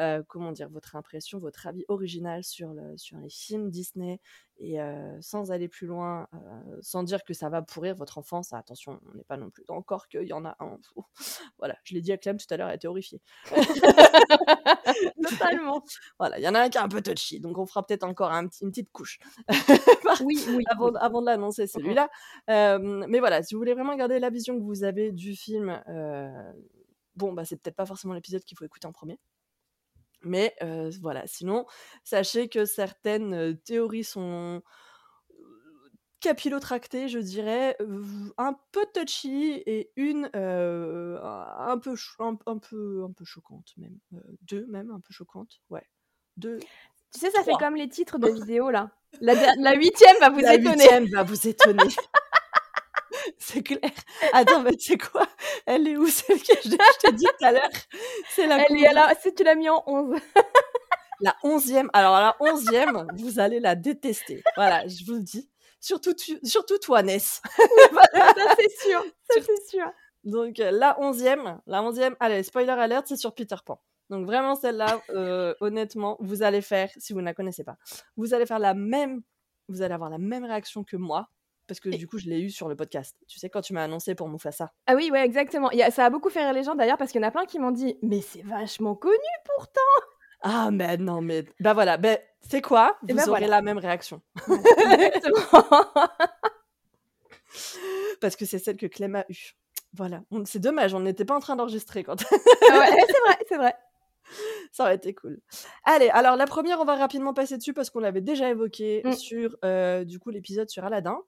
euh, comment dire, votre impression, votre avis original sur, le, sur les films Disney et euh, sans aller plus loin, euh, sans dire que ça va pourrir votre enfance. Ah, attention, on n'est pas non plus encore qu'il y en a un. Voilà, je l'ai dit à Clem tout à l'heure, elle était horrifiée. Totalement. Voilà, il y en a un qui est un peu touchy, donc on fera peut-être encore un une petite couche Oui, oui. avant, oui. avant de l'annoncer celui-là. Euh, mais voilà, si vous voulez vraiment garder la vision que vous avez du film, bon, bah, c'est peut-être pas forcément l'épisode qu'il faut écouter en premier. Mais euh, voilà, sinon, sachez que certaines théories sont capillotractées, je dirais, un peu touchy et une euh, un, peu un, un peu un peu choquante même. Euh, deux même, un peu choquante. Ouais. Deux. Tu sais, ça fait comme les titres de vidéos là. La, la huitième va vous La étonner. huitième va vous étonner. C'est clair. Attends, mais c'est quoi? Elle est où celle que je, je t'ai dit tout à l'heure? C'est la, Elle est combien? là, si tu l'as mis en 11. la onzième. Alors la onzième, vous allez la détester. Voilà, je vous le dis. Surtout, tu- surtout toi, Ness. ça c'est sûr, ça c'est sûr. Donc euh, la onzième, la onzième, allez, spoiler alert, c'est sur Peter Pan. Donc vraiment celle-là, euh, honnêtement, vous allez faire, si vous ne la connaissez pas, vous allez faire la même, vous allez avoir la même réaction que moi, parce que du coup je l'ai eu sur le podcast. Tu sais quand tu m'as annoncé pour Mufasa. Ah oui, ouais, exactement. A- ça a beaucoup fait rire les gens d'ailleurs parce qu'il y en a plein qui m'ont dit Mais c'est vachement connu pourtant Ah mais non mais bah voilà, ben c'est quoi? Vous ben aurez voilà. la même réaction Exactement. parce que c'est celle que Clem a eue. Voilà, c'est dommage, on n'était pas en train d'enregistrer quand. Ah ouais, c'est vrai, c'est vrai. Ça aurait été cool. Allez, alors la première, on va rapidement passer dessus parce qu'on l'avait déjà évoqué Mmh. sur euh, du coup l'épisode sur Aladdin.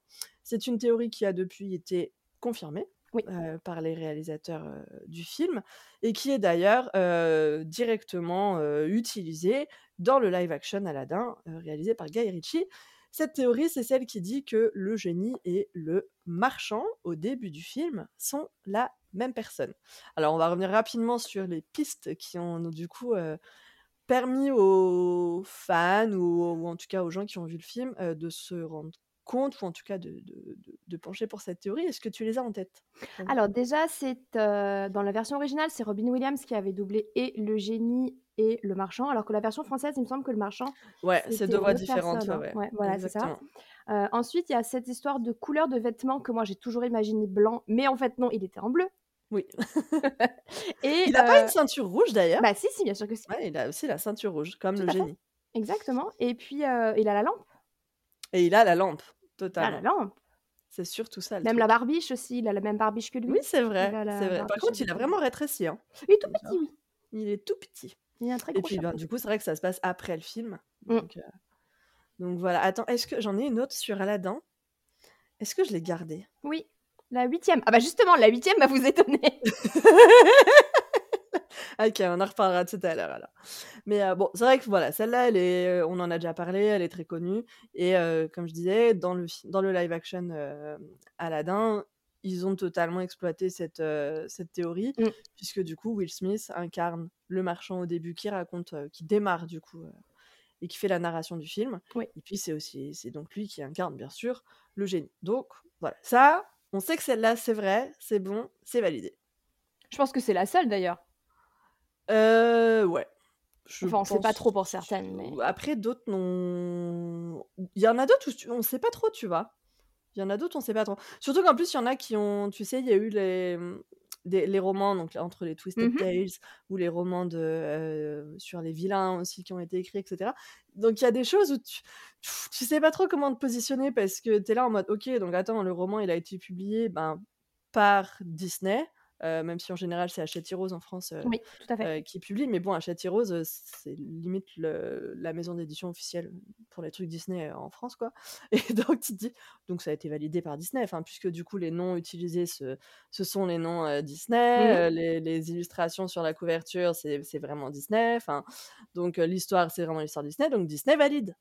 C'est une théorie qui a depuis été confirmée Oui. euh, par les réalisateurs euh, du film et qui est d'ailleurs euh, directement utilisée dans le live action Aladdin réalisé par Guy Ritchie. Cette théorie, c'est celle qui dit que le génie et le marchand, au début du film, sont la même personne. Alors, on va revenir rapidement sur les pistes qui ont du coup euh, permis aux fans ou, ou en tout cas aux gens qui ont vu le film euh, de se rendre compte ou en tout cas de, de- de- de pencher pour cette théorie. Est-ce que tu les as en tête Alors déjà, c'est euh, dans la version originale, c'est Robin Williams qui avait doublé et le génie et le marchand, alors que la version française, il me semble que le marchand, Ouais, c'est deux voix différentes. ouais, hein. ouais. Voilà, c'est ça. Euh, ensuite, il y a cette histoire de couleur de vêtements que moi j'ai toujours imaginé blanc, mais en fait non, il était en bleu. Oui. Et Il n'a pas une ceinture rouge d'ailleurs? bah si, si, bien sûr que si. Ouais, il a aussi la ceinture rouge, comme Tout le fait. génie. Exactement. Et puis euh, il a la lampe. Et il a la lampe, Il a totalement. la lampe. C'est surtout ça le Même truc. la barbiche aussi, il a la même barbiche que lui. Oui, c'est vrai, Il la vrai. Par contre, il a vraiment rétréci. Hein. Oui, tout Déjà. petit, oui. Il est tout petit. Il a un très Et gros puis, ben, du coup, c'est vrai que ça se passe après le film. Mm. Donc, euh, donc voilà. Attends, est-ce que j'en ai une autre sur Aladdin? Est-ce que je l'ai gardée? Oui, la huitième. Ah bah justement, la huitième va vous étonner. Ok, on en reparlera tout à l'heure alors. Mais euh, bon, c'est vrai que voilà, celle-là, elle est, euh, on en a déjà parlé, elle est très connue. Et euh, comme je disais, dans le, dans le live action euh, Aladdin, ils ont totalement exploité cette, cette théorie, Mm. puisque du coup, Will Smith incarne le marchand au début qui raconte, qui démarre du coup, et qui fait la narration du film. Oui. Et puis, c'est aussi, c'est donc lui qui incarne, bien sûr, le génie. Donc, voilà. Ça, on sait que celle-là, c'est vrai, c'est bon, c'est validé. Je pense que c'est la seule d'ailleurs. Euh, ouais. Je Enfin, on sait pas pense- trop pour certaines, mais. Après, d'autres non. Il y en a d'autres où on sait pas trop, tu vois. Il y en a d'autres, on sait pas trop. Surtout qu'en plus, il y en a qui ont. Tu sais, il y a eu les, des- les romans, donc entre les Twisted Mhm. Tales ou les romans de, euh, sur les vilains aussi qui ont été écrits, etc. Donc, il y a des choses où tu, tu sais pas trop comment te positionner parce que tu es là en mode, ok, donc attends, le roman, il a été publié ben, par Disney. Euh, même si en général c'est Hachette Heroes en France euh, Oui, tout à fait. euh, qui publie. Mais bon, Hachette euh, c'est limite le- la maison d'édition officielle pour les trucs Disney en France, quoi. Et donc, tu te dis, donc ça a été validé par Disney, enfin, puisque du coup, les noms utilisés, ce, ce sont les noms Disney, les, les illustrations sur la couverture, c'est vraiment Disney, enfin, donc l'histoire, c'est vraiment l'histoire Disney, donc Disney valide.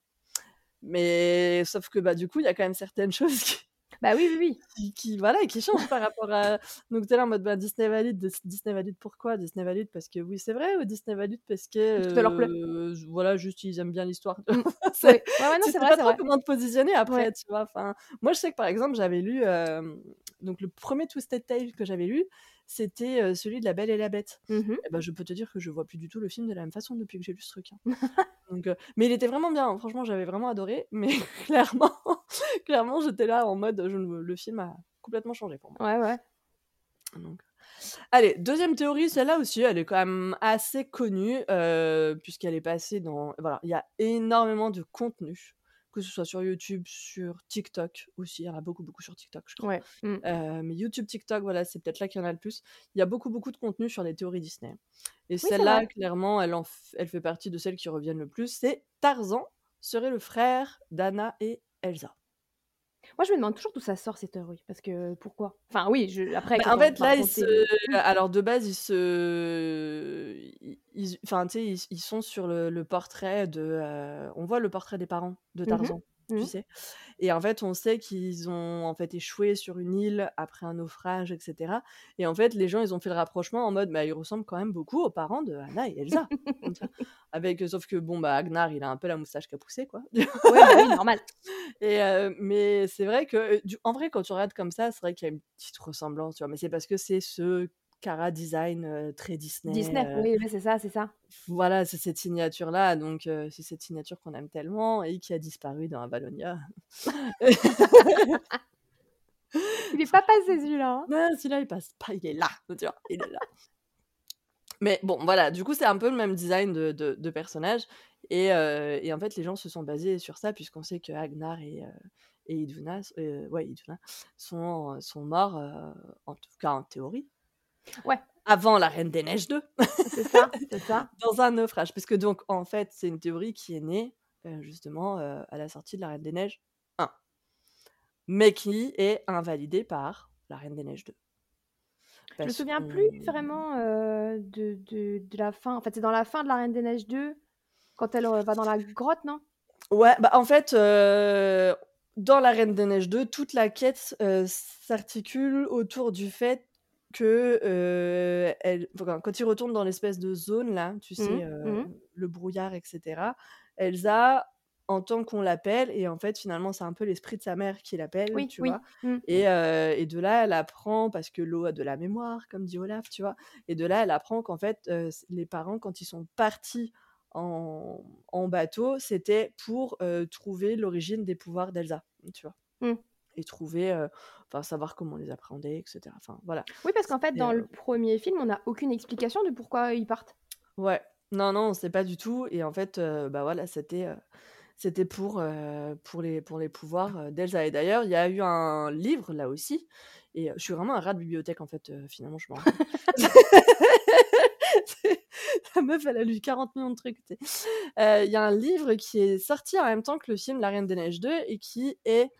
Mais sauf que bah, du coup, il y a quand même certaines choses qui, Bah oui, oui, oui. qui, qui- voilà, qui changent par rapport à. Donc, tu es là en mode bah, Disney valide. Dis- Disney valide pourquoi? Disney valide parce que oui, c'est vrai, ou Disney valide parce que. Parce que leur plaît. euh, voilà, juste ils aiment bien l'histoire. Mm. C'est- Ouais, ouais, ouais, non, tu sais vrai, pas trop vrai. comment te positionner après, tu vois? Enfin, moi, je sais que par exemple, j'avais lu. euh, donc, le premier Twisted Tale que j'avais lu, c'était euh, celui de La Belle et la Bête. Mhm. Eh ben, je peux te dire que je vois plus du tout le film de la même façon depuis que j'ai lu ce truc. hein. Donc, euh, mais il était vraiment bien, hein. franchement, j'avais vraiment adoré. Mais clairement, clairement, j'étais là en mode, je, le film a complètement changé pour moi. Ouais, ouais. Donc, Allez, deuxième théorie, celle-là aussi, elle est quand même assez connue, euh, puisqu'elle est passée dans... Voilà, il y a énormément de contenu, que ce soit sur YouTube, sur TikTok aussi, il y en a beaucoup, beaucoup sur TikTok, je crois. Ouais. Mm. Euh, mais YouTube, TikTok, voilà, c'est peut-être là qu'il y en a le plus. Il y a beaucoup, beaucoup de contenu sur les théories Disney. Et celle-là, clairement, elle, en f- elle fait partie de celles qui reviennent le plus. C'est Tarzan serait le frère d'Anna et Elsa. Moi, je me demande toujours d'où ça sort cette théorie. Parce que pourquoi? Enfin, oui, je... après. Bah, en fait, là, ils se... alors de base, ils se, ils- enfin, tu sais, ils, ils sont sur le, le portrait de, euh, on voit le portrait des parents de Mhm, Tu mhm. sais? Et en fait, on sait qu'ils ont en fait échoué sur une île après un naufrage, etc. Et en fait, les gens, ils ont fait le rapprochement en mode, bah, ils ressemblent quand même beaucoup aux parents de Anna et Elsa. Avec, sauf que bon, bah, Agnar, il a un peu la moustache qui a poussé, quoi. Bah oui, normal. Et euh, mais c'est vrai que, euh, du- en vrai, quand tu regardes comme ça, c'est vrai qu'il y a une petite ressemblance, tu vois. Mais c'est parce que c'est ce cara design euh, très Disney. Disney, euh, oui, oui, c'est ça, c'est ça. voilà, c'est cette signature-là. Donc, euh, c'est cette signature qu'on aime tellement et qui a disparu dans Avalonia. Il est pas passé celui-là. hein. non, celui-là, il passe pas, il est là, tu vois, il est là. Mais bon, voilà, du coup, c'est un peu le même design de, de, de personnage. Et, euh, et en fait, les gens se sont basés sur ça, puisqu'on sait que Agnar et, euh, et Iduna, euh, ouais, Iduna sont, sont morts, en tout cas en théorie, Ouais. Avant La Reine des Neiges 2. C'est ça, c'est ça. Dans un naufrage. Parce que donc, en fait, c'est une théorie qui est née, euh, justement, euh, à la sortie de La Reine des Neiges 1. Mais qui est invalidée par La Reine des Neiges 2. Je me Parce souviens plus vraiment euh, de, de, de la fin. En fait, c'est dans la fin de La Reine des Neiges 2, quand elle va dans la grotte, non? Ouais, bah en fait, dans La Reine des Neiges 2, toute la quête euh, s'articule autour du fait que euh, elle, enfin, quand ils retournent dans l'espèce de zone là, tu sais, Mhm, euh, mhm. le brouillard, etc. Elsa entend qu'on l'appelle et en fait finalement c'est un peu l'esprit de sa mère qui l'appelle, Oui, tu oui. vois. Mm. Et, euh, et de là, elle apprend, parce que l'eau a de la mémoire, comme dit Olaf, tu vois. Et de là, elle apprend qu'en fait, les parents, quand ils sont partis en, en bateau, c'était pour trouver l'origine des pouvoirs d'Elsa, tu vois. Et trouver, euh, enfin, savoir comment on les appréhendait, etc. Enfin, voilà. Oui, parce qu'en fait, dans le premier film, on n'a aucune explication de pourquoi ils partent. Ouais, non, non, on sait pas du tout. Et en fait, bah voilà, c'était c'était pour, euh, pour, les, pour les pouvoirs euh, d'Elsa. Et d'ailleurs, il y a eu un livre là aussi. Et euh, je suis vraiment un rat de bibliothèque en fait, finalement, je me rends compte. La meuf, elle a lu 40 millions de trucs. Il y a un livre qui est sorti en même temps que le film La Reine des Neiges 2 et qui est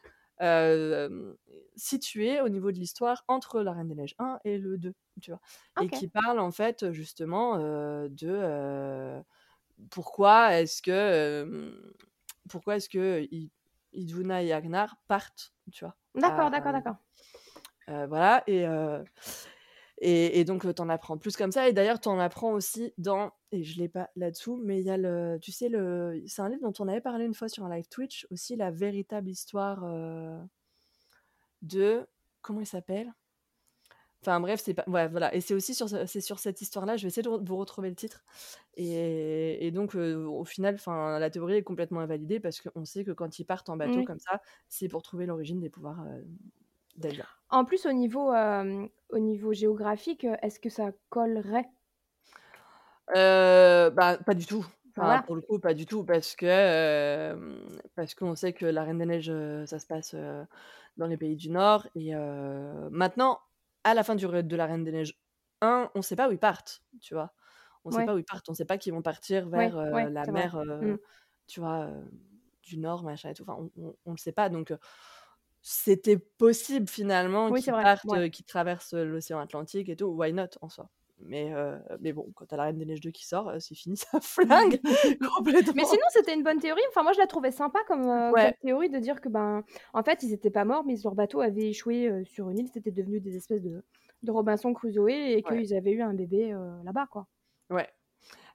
euh, situé au niveau de l'histoire entre La Reine des Neiges 1 et le 2, tu vois? Et qui parle en fait justement euh, de euh, pourquoi est-ce que pourquoi est-ce que Iduna et Agnar partent, tu vois? D'accord, d'accord, d'accord. euh, voilà, et, et, et donc tu en apprends plus comme ça. Et d'ailleurs, tu en apprends aussi dans, et je l'ai pas là-dessous, mais il y a le, tu sais, le, c'est un livre dont on avait parlé une fois sur un live Twitch, aussi la véritable histoire euh, de, comment il s'appelle? Enfin bref, c'est pas, ouais, voilà. Et c'est aussi sur, ce- c'est sur cette histoire-là, je vais essayer de vous retrouver le titre. Et, et donc, euh, au final, enfin, la théorie est complètement invalidée parce qu'on sait que quand ils partent en bateau Oui. comme ça, c'est pour trouver l'origine des pouvoirs euh, En plus, au niveau, euh, au niveau géographique, euh, est-ce que ça collerait? Heu, bah, pas du tout. Enfin, Voilà. pour le coup, pas du tout parce que, hem, parce qu'on sait que la Reine des Neiges, heu, ça se passe, heu, dans les pays du Nord et heu, maintenant, à la fin du re de la Reine des Neiges 1, on sait pas où ils partent, tu vois? On sait Ouais. pas où ils partent, on sait pas qu'ils vont partir Ouais, vers, heu, ouais, la c'est vrai. mer, heu, Mm. tu vois, heu, du Nord, machin et tout. Enfin, on on on le sait pas donc heu, c'était possible finalement Oui, c'est qu'ils vrai. partent, Ouais. qu'ils traversent, l'océan Atlantique et tout, why not en soi? Mais heu, mais bon, quand tu as la Reine des Neiges 2 qui sort, heu, c'est fini, ça flingue complètement. Mais sinon, c'était une bonne théorie. Enfin, moi, je la trouvais sympa comme, Ouais. théorie de dire que, ben, en fait, ils étaient pas morts, mais leur bateau avait échoué sur une île. C'était devenu des espèces de, de Robinson Crusoe et Ouais. qu'ils avaient eu un bébé là-bas, quoi. Ouais.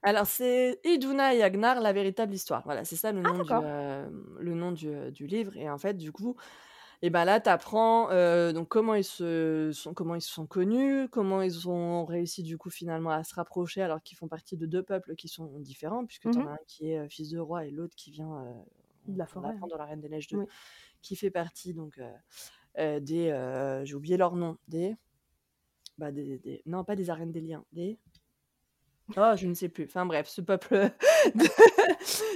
Alors c'est Iduna et Agnar, la véritable histoire. Voilà, c'est ça le Ah, nom du, d'accord. hem, le nom du, heu, du livre et en fait, du coup et ben là, tu apprends, donc comment ils se sont comment ils se sont connus, comment ils ont réussi du coup finalement à se rapprocher alors qu'ils font partie de 2 peuples qui sont différents puisque tu en as un qui est, fils de roi et l'autre qui vient, De la forêt. hein. dans La Reine des Neiges 2, Oui. qui fait partie donc, des, j'ai oublié leur nom, des bah, des des non pas des Arendéliens, des Oh, je ne sais plus. Enfin bref, ce peuple de,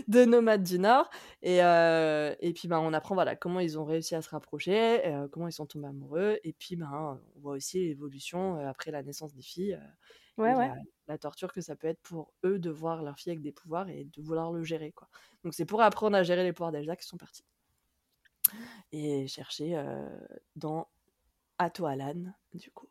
de nomades du Nord. Et, euh, et puis ben, on apprend voilà, comment ils ont réussi à se rapprocher, euh, comment ils sont tombés amoureux. Et puis ben, on voit aussi l'évolution euh, après la naissance des filles Ouais, et ouais. la, la torture que ça peut être pour eux de voir leur fille avec des pouvoirs et de vouloir le gérer. Quoi. Donc c'est pour apprendre à gérer les pouvoirs d'Elsa qu'ils sont partis. Et chercher dans Atoalan, du coup.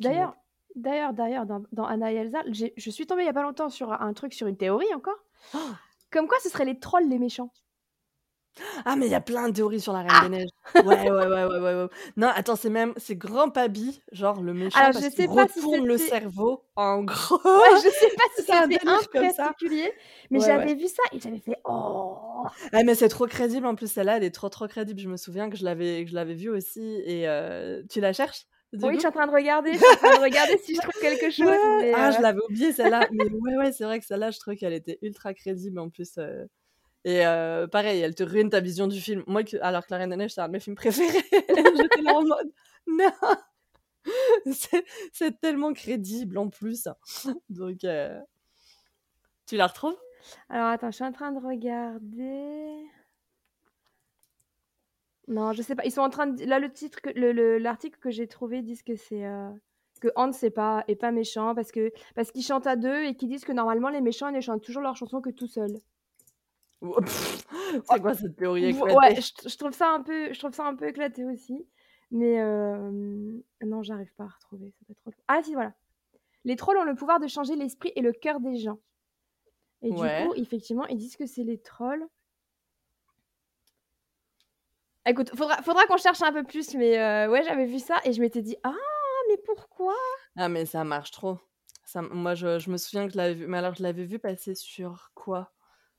D'ailleurs, d'ailleurs, d'ailleurs, dans, dans Anna et Elsa, j'ai- je suis tombée il y a pas longtemps sur un truc, sur une théorie encore. Comme quoi, ce seraient les trolls les méchants. Ah, mais il y a plein de théories sur la Reine Ah des Neiges. Ouais, ouais, ouais, ouais, ouais, ouais. Non, attends, c'est même, c'est Grand Pabi, genre le méchant, Alors, parce je qu'il sais pas si retourne le c'était- cerveau en gros. Ouais, je sais pas si C'est un c'était un délire comme ça. particulier, mais Ouais, j'avais vu ça et j'avais fait oh. Ah, mais c'est trop crédible en plus, celle-là, elle est trop, trop crédible. Je me souviens que je l'avais, que je l'avais vue aussi. Et euh, tu la cherches? Du Oui, je suis en train de regarder, je suis en train de regarder si je trouve quelque chose. Ouais. mais, Ah, euh, je l'avais oublié celle-là. mais ouais, ouais, c'est vrai que celle-là, je trouvais qu'elle était ultra crédible en plus. euh. Et euh, pareil, elle te ruine ta vision du film. Moi, que- alors que La Reine des Neiges, c'est un de mes films préférés. J'étais là en mode, non, c'est tellement crédible en plus. Donc, euh, tu la retrouves? Alors attends, je suis en train de regarder. Non, je sais pas. Ils sont en train de. Là, le titre, que... le- le- l'article que j'ai trouvé disent que c'est euh, que Hans est pas, est pas méchant, parce que parce qu'ils chantent à deux et qu'ils disent que normalement les méchants ils ne chantent toujours leurs chansons que tout seuls. C'est quoi cette théorie éclatée Ouais, je, je trouve ça un peu, je trouve ça un peu éclaté aussi. Mais euh, non, j'arrive pas à retrouver. Ça trop- Ah si, voilà. Les trolls ont le pouvoir de changer l'esprit et le cœur des gens. Et Ouais. du coup, effectivement, ils disent que c'est les trolls. Écoute, faudra, faudra qu'on cherche un peu plus, mais euh, ouais, j'avais vu ça et je m'étais dit, ah, mais pourquoi? Ah, mais ça marche trop. Ça, moi, je, je me souviens que je l'avais vu. Mais alors, je l'avais vu passer sur quoi?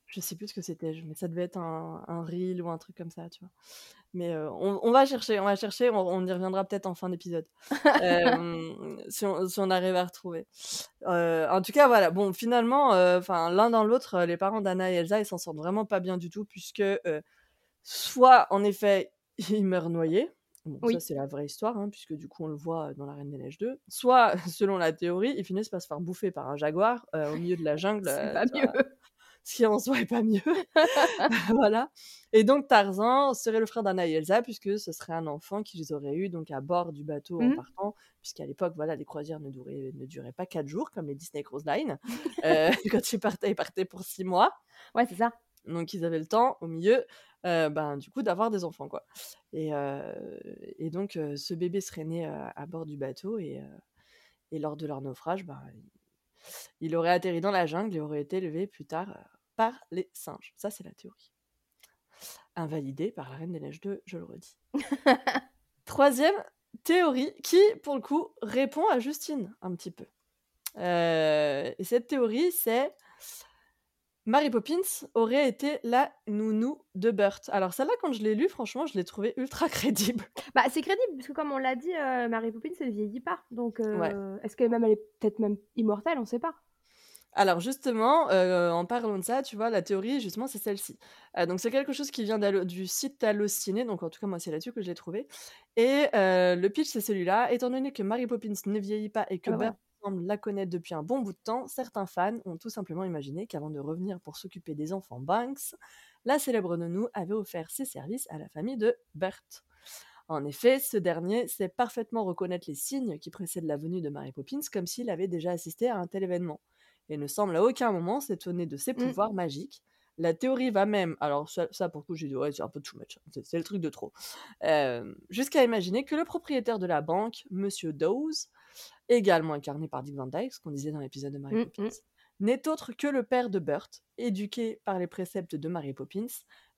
Je sais plus ce que c'était, mais ça devait être un, un reel ou un truc comme ça, tu vois. Mais euh, on, on va chercher, on va chercher, on, on y reviendra peut-être en fin d'épisode. Euh, si, on, si on arrive à retrouver. En tout cas, voilà. Bon, finalement, enfin, l'un dans l'autre, les parents d'Anna et Elsa, ils s'en sortent vraiment pas bien du tout, puisque soit, en effet, noyés. Bon, Oui. ça, c'est la vraie histoire, hein, puisque du coup, on le voit dans La Reine des Neiges 2. Soit, selon la théorie, ils finissent par se faire bouffer par un jaguar euh, au milieu de la jungle. C'est euh, pas mieux. ce qui en soi est pas mieux. voilà. Et donc Tarzan serait le frère d'Anna et Elsa, puisque ce serait un enfant qu'ils auraient eu donc à bord du bateau en Mhm. partant, puisqu'à l'époque, voilà, les croisières ne duraient, ne duraient pas quatre jours, comme les Disney Cruise Line. Euh, quand ils partaient, ils partaient pour six mois. Ouais, c'est ça. Donc ils avaient le temps, au milieu, euh, ben, du coup, d'avoir des enfants, quoi. Et, euh, et donc, ce bébé serait né à bord du bateau, et, et lors de leur naufrage, ben, il, aurait atterri dans la jungle et aurait été élevé plus tard par les singes. Ça, c'est la théorie. Invalidée par la Reine des Neiges 2, je le redis. Troisième théorie, qui, pour le coup, répond à Justine un petit peu. Euh, et cette théorie, c'est Mary Poppins aurait été la nounou de Burt. Alors celle-là, quand je l'ai lue, franchement, je l'ai trouvée ultra crédible. Bah, c'est crédible, parce que comme on l'a dit, euh, Mary Poppins, elle vieillit pas. Donc, euh, Ouais. est-ce qu'elle même, elle est peut-être même immortelle On sait pas. Alors justement, euh, en parlant de ça, tu vois, la théorie, justement, c'est celle-ci. Euh, donc c'est quelque chose qui vient du site Allociné, donc en tout cas, moi, c'est là-dessus que je l'ai trouvé. Et le pitch, c'est celui-là. Étant donné que Mary Poppins ne vieillit pas et que Ah. Bert semble la connaître depuis un bon bout de temps, certains fans ont tout simplement imaginé qu'avant de revenir pour s'occuper des enfants Banks, la célèbre nounou avait offert ses services à la famille de Bert. En effet, ce dernier sait parfaitement reconnaître les signes qui précèdent la venue de Mary Poppins comme s'il avait déjà assisté à un tel événement, et ne semble à aucun moment s'étonner de ses Mm. pouvoirs magiques. La théorie va même, alors ça, ça, pour le coup j'ai dit ouais c'est un peu too much, c'est c'est le truc de trop, euh, jusqu'à imaginer que le propriétaire de la banque, Monsieur Dawes, également incarné par Dick Van Dyke, ce qu'on disait dans l'épisode de Mary Mm, Poppins, n'est autre que le père de Bert, éduqué par les préceptes de Mary Poppins.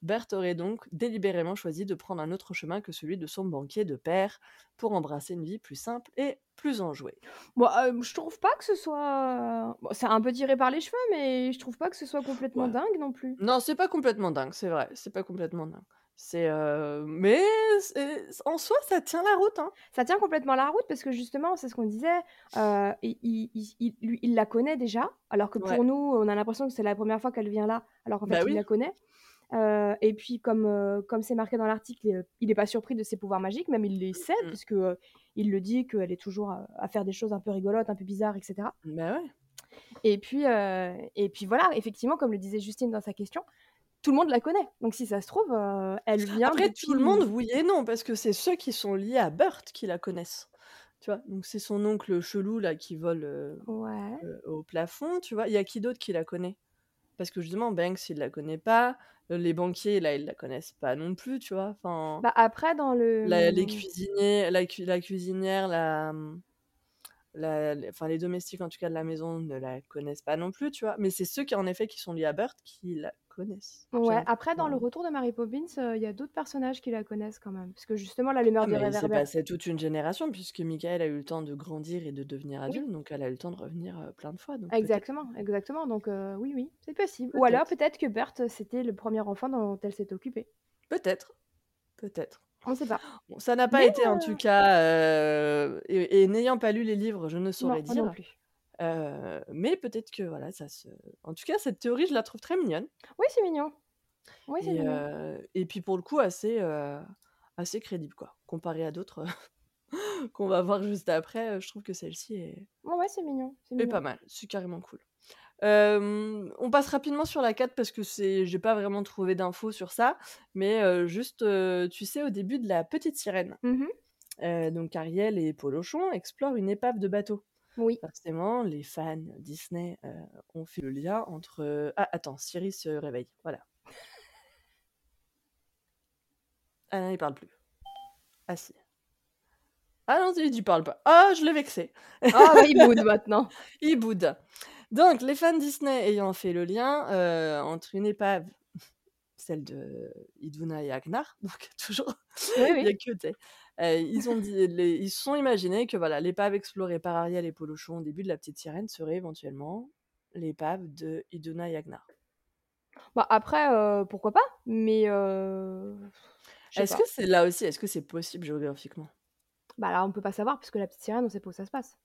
Bert aurait donc délibérément choisi de prendre un autre chemin que celui de son banquier de père pour embrasser une vie plus simple et plus enjouée. Bon, euh, je trouve pas que ce soit. Bon, c'est un peu tiré par les cheveux, mais je trouve pas que ce soit complètement Ouais. dingue non plus. Non, c'est pas complètement dingue, c'est vrai, c'est pas complètement dingue. C'est euh, mais en soi ça tient la route hein. Ça tient complètement la route parce que justement, c'est ce qu'on disait, euh, il, il- il- il- lui, il la connaît déjà, alors que pour Ouais. nous, on a l'impression que c'est la première fois qu'elle vient là, alors qu'en fait, Bah il oui. la connaît. Euh, et puis, comme comme c'est marqué dans l'article, il n'est pas surpris de ses pouvoirs magiques, même il les sait, Mm. puisque il le dit qu'elle est toujours à, à faire des choses un peu rigolotes, un peu bizarres, etc. Bah ouais. Et puis, et puis voilà, effectivement, comme le disait Justine dans sa question, tout le monde la connaît. Donc si ça se trouve, euh, elle vient Après depuis... tout le monde oui et non parce que c'est ceux qui sont liés à Bert qui la connaissent. Tu vois, donc c'est son oncle chelou là qui vole euh, Ouais. euh, au plafond, tu vois. Il y a qui d'autre qui la connaît? Parce que justement Banks il la connaît pas, les banquiers là ils la connaissent pas non plus, tu vois. Enfin Bah après, dans le... la- les cuisiniers, la, cu- la cuisinière, la, la- les- enfin les domestiques en tout cas de la maison ne la connaissent pas non plus, tu vois. Mais c'est ceux qui en effet qui sont liés à Bert qui la connaissent. Ouais, après, dans le retour de Mary Poppins, euh, il y a d'autres personnages qui la connaissent quand même. Parce que justement, la lumière Ah, des réverbères... passé toute une génération puisque Michael a eu le temps de grandir et de devenir Oui. adulte, donc elle a eu le temps de revenir euh, plein de fois. Donc. Exactement, exactement. Donc euh, oui, oui, c'est possible. Ou alors Peut-être. peut-être que Bert, c'était le premier enfant dont elle s'est occupée. Peut-être. Peut-être. On ne sait pas. Bon, ça n'a pas Mais, été en tout cas, euh, et, et n'ayant pas lu les livres, je ne saurais moi non dire. plus. Euh, mais peut-être que voilà, ça se. En tout cas, cette théorie, je la trouve très mignonne. Oui, c'est mignon. Oui, c'est Et, mignon. euh, et puis pour le coup, assez, euh, assez crédible, quoi. Comparé à d'autres qu'on va voir juste après, euh, je trouve que celle-ci est, Ouais, ouais, c'est mignon. C'est est mignon. pas mal. C'est carrément cool. Euh, on passe rapidement sur la 4 parce que c'est, j'ai pas vraiment trouvé d'infos sur ça, mais euh, juste, euh, tu sais, au début de la petite sirène. Euh, donc Ariel et Polochon explorent une épave de bateau. Oui. Forcément, les fans Disney ont fait le lien entre... Ah, attends, Siri se réveille. Voilà. Ah non, il parle plus. Ah si. Ah non, il parle pas. Ah, je l'ai vexé. Ah, bah, il boude maintenant. Il boude. Donc, les fans Disney ayant fait le lien euh, entre une épave, celle de Iduna et Agnar, donc toujours, Oui, il y a oui. que, euh, ils ont dit, les- ils sont imaginés que voilà, l'épave explorée par Ariel et Polochon au début de la petite sirène serait éventuellement l'épave de Iduna et Agnar. Bah, après, euh, pourquoi pas, mais Est-ce que c'est là aussi, est-ce que c'est possible géographiquement? Bah là, on peut pas savoir, puisque la petite sirène, on sait pas où ça se passe.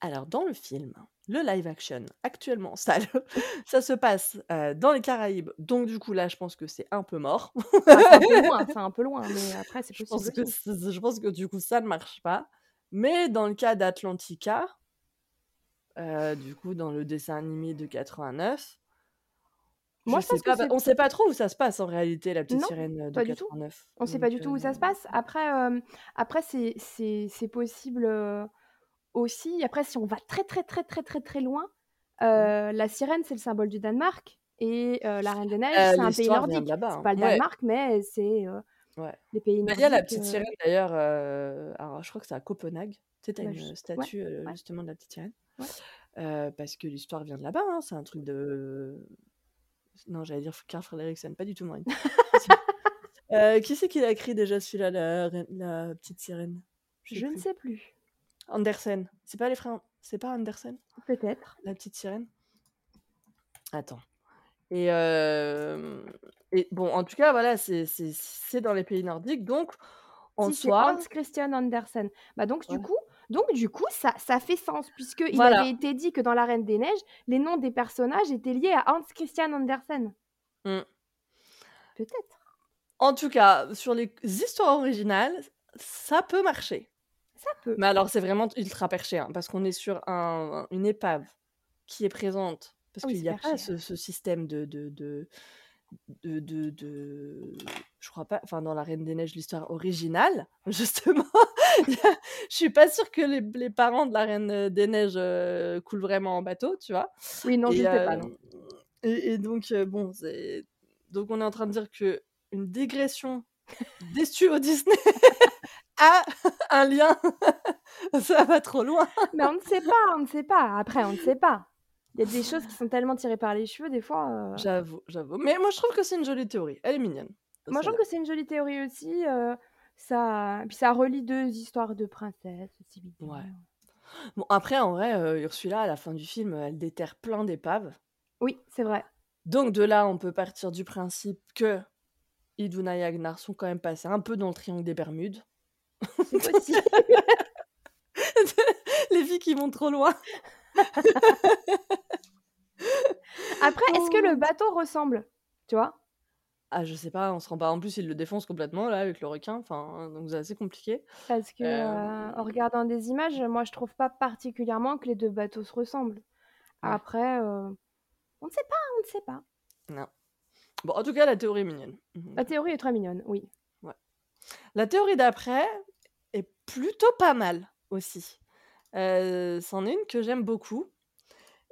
Alors, dans le film, le live action, actuellement, ça, le- ça se passe euh, dans les Caraïbes. Donc, du coup, là, je pense que c'est un peu mort. Enfin, c'est un peu loin, c'est un peu loin, mais après, c'est je, possible pense que, je pense que du coup, ça ne marche pas. Mais dans le cas d'Atlantica, euh, du coup, dans le dessin animé de 89, Moi, je je pense sais que pas, c'est- on sait pas trop où ça se passe en réalité, la petite Non, sirène de pas du tout. 89. On sait pas du tout où ça se euh, passe. Après, euh, après c'est possible aussi. Après, si on va très très très très très très loin, euh, la sirène, c'est le symbole du Danemark. Et euh, la Reine des Neiges, Euh, c'est un pays nordique. C'est hein. pas le Ouais. Danemark, mais c'est Ouais. les pays nordiques. Il y a la petite sirène d'ailleurs, alors je crois que c'est à Copenhague. Tu sais, bah, une je- statue ouais. justement de la petite sirène. Parce que l'histoire vient de là-bas, hein, c'est un truc de. Non, j'allais dire Carl Fredricksen, pas du tout, Maureen. Euh, qui c'est qui l'a écrit déjà celui-là, la, petite sirène? Je ne sais plus. Andersen. C'est pas les frères. C'est pas Andersen, Peut-être. la petite sirène Attends. Et, euh, et bon, en tout cas, voilà, c'est dans les pays nordiques, donc en Si soi. Hans Christian Andersen. Bah donc du coup, donc du coup, ça, ça fait sens puisque il Voilà. avait été dit que dans la Reine des Neiges, les noms des personnages étaient liés à Hans Christian Andersen. Hmm. Peut-être. En tout cas, sur les histoires originales, ça peut marcher. Ça peut. Mais alors, c'est vraiment ultra perché, hein, parce qu'on est sur un- une épave qui est présente. Parce Ah qu'il n'y a pas perché. ce, ce système de de, de, de, de- de- Je crois pas. Enfin, dans La Reine des Neiges, l'histoire originale, justement, je suis pas sûre que les, les parents de la Reine des Neiges euh, coulent vraiment en bateau, tu vois. Oui, non, je sais pas. euh, Non. et, et donc, euh, bon, c'est. Donc, on est en train de dire que une dégression des studios Disney a un lien. ça va trop loin. Mais on ne sait pas, on ne sait pas. Après, on ne sait pas. Il y a des choses qui sont tellement tirées par les cheveux, des fois. euh, J'avoue, j'avoue. Mais moi, je trouve que c'est une jolie théorie. Elle est mignonne. Moi, je trouve que c'est une jolie théorie aussi. euh, ça... Puis ça relie deux histoires de princesses aussi. Ouais. Bon, après, en vrai, euh, Ursula, à la fin du film, elle déterre plein d'épaves. Oui, c'est vrai. Donc, de là, on peut partir du principe que Iduna et Agnar sont quand même passés un peu dans le triangle des Bermudes. C'est possible. Les filles qui vont trop loin. Après, est-ce que le Oh. bateau ressemble Tu vois? Ah, je sais pas, on se rend pas. En plus, il le défonce complètement, là, avec le requin. Enfin, donc c'est assez compliqué. Parce que, Euh, euh, en regardant des images, moi, je trouve pas particulièrement que les deux bateaux se ressemblent. Ouais. Après, euh, on ne sait pas, on ne sait pas. Non. Bon, en tout cas, la théorie est mignonne. La théorie est très mignonne, oui. La théorie d'après est plutôt pas mal aussi. Euh, C'en est une que j'aime beaucoup.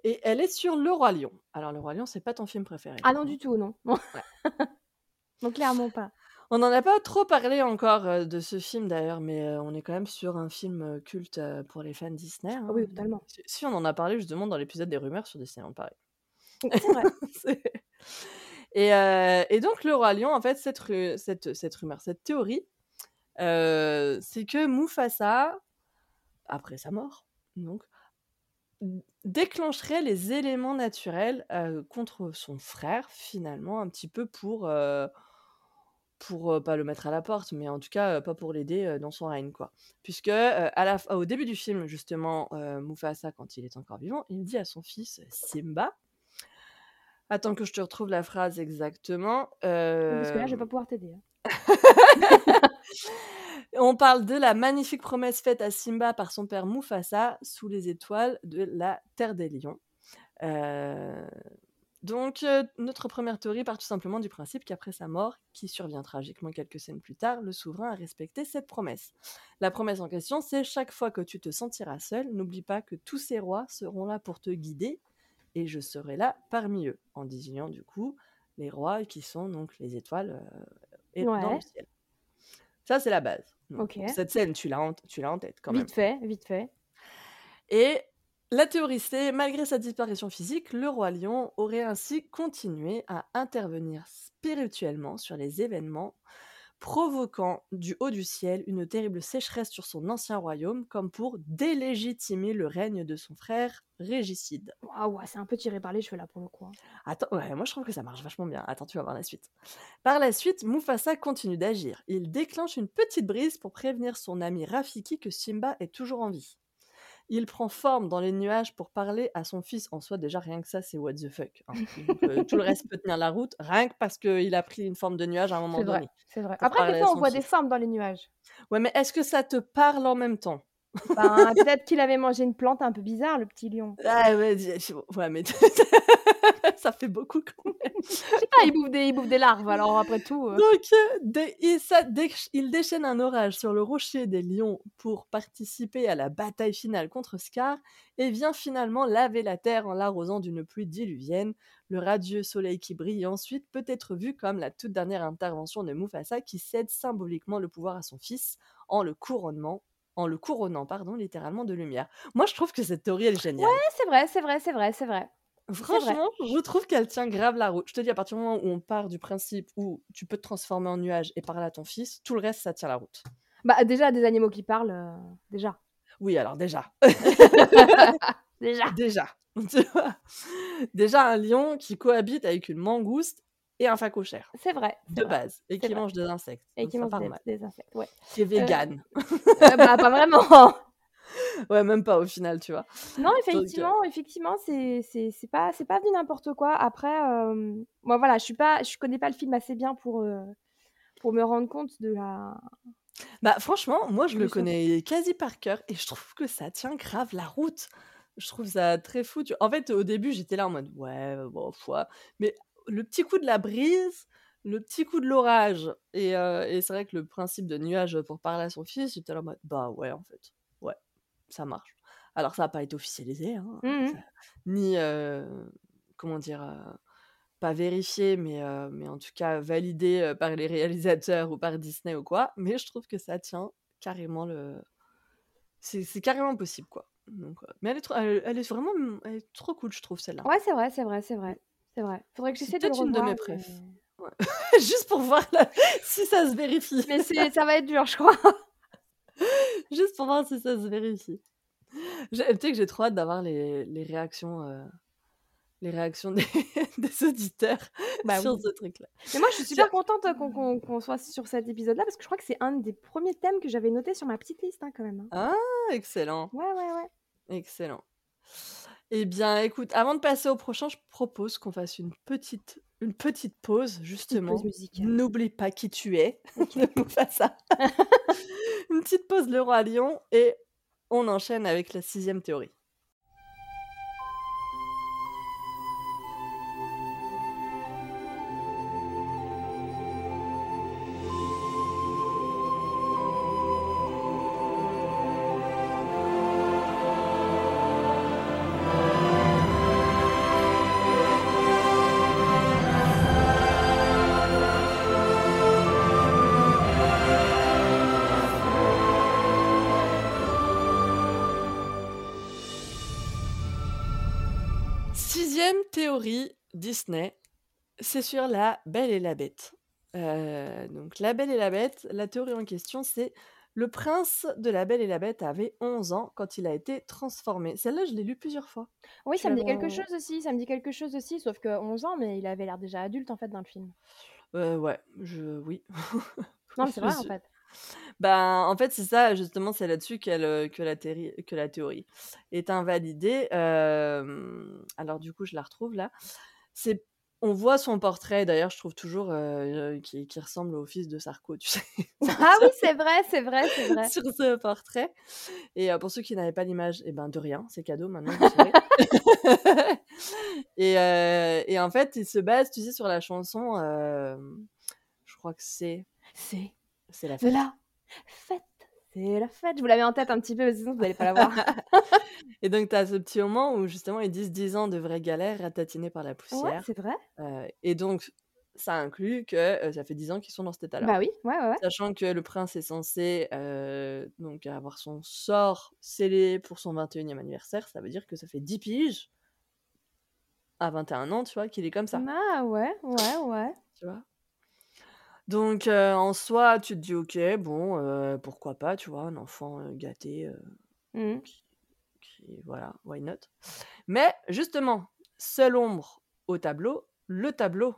Et elle est sur Le Roi Lion. Alors, Le Roi Lion, c'est pas ton film préféré. Ah non, du tout, non. non, clairement pas. On n'en a pas trop parlé encore euh, de ce film d'ailleurs, mais euh, on est quand même sur un film euh, culte pour les fans Disney. Ah oui, hein. totalement. Si, si, on en a parlé justement dans l'épisode des rumeurs sur Disneyland Paris. C'est vrai. Euh, et donc, le roi lion, en fait, cette, ru- cette, cette rumeur, cette théorie, euh, c'est que Mufasa, après sa mort, donc, déclencherait les éléments naturels euh, contre son frère, finalement, un petit peu pour, pas le mettre à la porte, mais en tout cas, pas pour l'aider dans son règne, quoi. Puisque au début du film, justement, Mufasa, quand il est encore vivant, il dit à son fils Simba, Attends que je te retrouve la phrase exactement. Parce que là, je vais euh, pas pouvoir t'aider. hein. On parle de la magnifique promesse faite à Simba par son père Mufasa sous les étoiles de la Terre des Lions. Euh, Donc, euh, notre première théorie part tout simplement du principe qu'après sa mort, qui survient tragiquement quelques scènes plus tard, le souverain a respecté cette promesse. La promesse en question, c'est chaque fois que tu te sentiras seul, n'oublie pas que tous ces rois seront là pour te guider, et je serai là parmi eux, en désignant du coup les rois qui sont donc les étoiles euh, et dans le ciel. Ça, c'est la base. Donc. Cette scène, tu l'as en, tête quand même. Vite fait, vite fait. Et la théorie, c'est malgré sa disparition physique, le roi lion aurait ainsi continué à intervenir spirituellement sur les événements, provoquant du haut du ciel une terrible sécheresse sur son ancien royaume, comme pour délégitimer le règne de son frère régicide. Waouh, c'est un peu tiré par les cheveux là pour le coup. hein. Attends, ouais, moi je trouve que ça marche vachement bien. Attends, tu vas voir la suite. Par la suite, Mufasa continue d'agir. Il déclenche une petite brise pour prévenir son ami Rafiki que Simba est toujours en vie. Il prend forme dans les nuages pour parler à son fils. En soi, déjà, rien que ça, c'est what the fuck. hein. Donc, euh, tout le reste peut tenir la route, rien que parce qu'il a pris une forme de nuage à un moment donné. c'est vrai. Après, des fois, on voit des formes dans les nuages. Ouais, mais est-ce que ça te parle en même temps? Ben, peut-être qu'il avait mangé une plante un peu bizarre, le petit lion. Ah ouais, mais ça fait beaucoup quand même. Je sais pas, il bouffe des, il bouffe des larves, alors après tout. euh. Donc, euh, dé- il, ça- il déchaîne un orage sur le rocher des lions pour participer à la bataille finale contre Scar et vient finalement laver la terre en l'arrosant d'une pluie diluvienne. Le radieux soleil qui brille ensuite peut être vu comme la toute dernière intervention de Mufasa qui cède symboliquement le pouvoir à son fils en le couronnement, en le couronnant pardon, littéralement de lumière. Moi, je trouve que cette théorie elle est géniale. Ouais, c'est vrai, c'est vrai, c'est vrai, c'est vrai. Franchement, je trouve qu'elle tient grave la route. Je te dis, à partir du moment où on part du principe où tu peux te transformer en nuage et parler à ton fils, tout le reste, ça tient la route. Bah, déjà, des animaux qui parlent, euh, déjà. Oui, alors déjà. Déjà. déjà. Tu vois? Déjà, un lion qui cohabite avec une mangouste et un phacochère, C'est vrai. c'est de vrai. base, et c'est qui vrai. mange des insectes. Et Donc qui part des, des insectes, ouais. Qui est vegan. Euh, bah, pas vraiment. Ouais, même pas au final, tu vois. Non, euh effectivement, effectivement, c'est c'est c'est pas c'est pas du n'importe quoi. Après, euh, moi voilà, je suis pas, je connais pas le film assez bien pour euh, pour me rendre compte de la. Bah franchement, moi je le connais quasi par cœur et je trouve que ça tient grave la route. Je trouve ça très fou. En fait, au début, j'étais là en mode ouais, bon, foi. Mais le petit coup de la brise, le petit coup de l'orage, et, euh, et c'est vrai que le principe de nuage pour parler à son fils, j'étais là en mode bah ouais, en fait, ouais, ça marche. Alors ça n'a pas été officialisé, hein, ça- ni euh, comment dire, euh, pas vérifié, mais, mais en tout cas validé par les réalisateurs ou par Disney ou quoi. Mais je trouve que ça tient carrément le. C'est carrément possible, quoi. Donc, mais elle est, trop- elle, elle est vraiment elle est trop cool, je trouve, celle-là. Ouais, c'est vrai, c'est vrai, c'est vrai, c'est vrai. Faudrait que j'essaie de le peut-être une de mes préf. mais- Juste pour voir si ça se vérifie. Mais c'est ça va être dur, je crois. Juste pour voir si ça se vérifie. Tu sais que j'ai trop hâte d'avoir les, les réactions, euh, les réactions des, des auditeurs Bah sur oui. ce truc-là. Mais moi, je suis super contente qu'on qu'on qu'on soit sur cet épisode-là parce que je crois que c'est un des premiers thèmes que j'avais noté sur ma petite liste hein, quand même. hein. Ah, excellent. Ouais, ouais, ouais. Excellent. Eh bien, écoute, avant de passer au prochain, je propose qu'on fasse une petite, une petite pause, justement. pause musicale. N'oublie pas qui tu es. Ne pas ça. une petite pause, le roi lion, et on enchaîne avec la sixième théorie. Disney, c'est sur la Belle et la Bête. Euh, donc, la Belle et la Bête, la théorie en question, c'est le prince de la Belle et la Bête avait 11 ans quand il a été transformé. Celle-là, je l'ai lu plusieurs fois. Oui, Tu ça me dit quelque chose aussi, ça me dit quelque chose aussi, sauf que 11 ans, mais il avait l'air déjà adulte en fait dans le film. Euh, ouais, je... oui. Non, c'est vrai en fait. Ben, en fait, c'est ça, justement, c'est là-dessus euh, que, la théorie, que la théorie est invalidée. Euh, alors, du coup, je la retrouve là. C'est, On voit son portrait, d'ailleurs, je trouve toujours euh, qui, qui ressemble au fils de Sarko, tu sais. Ah oui, c'est vrai, c'est vrai, c'est vrai. sur ce portrait. Et euh, pour ceux qui n'avaient pas l'image, eh ben de rien, c'est cadeau maintenant. et, euh, et en fait, il se base, tu sais, sur la chanson. euh, je crois que c'est C'est c'est la fête. la fête, c'est la fête. Je vous l'avais en tête un petit peu, mais sinon vous n'allez pas la voir. Et donc, tu as ce petit moment où justement ils disent 10 ans de vraie galère ratatinée par la ouais, poussière. c'est vrai. Euh, et donc, ça inclut que euh, ça fait 10 ans qu'ils sont dans cet état-là. Bah oui, ouais, ouais, ouais. Sachant que le prince est censé euh, donc avoir son sort scellé pour son 21e anniversaire, ça veut dire que ça fait 10 piges à 21 ans, tu vois, qu'il est comme ça, Ah ouais, ouais, ouais. tu vois? Donc, en soi, tu te dis, ok, bon, pourquoi pas, tu vois, un enfant gâté, qui, qui- voilà, why not? Mais justement, seule ombre au tableau, le tableau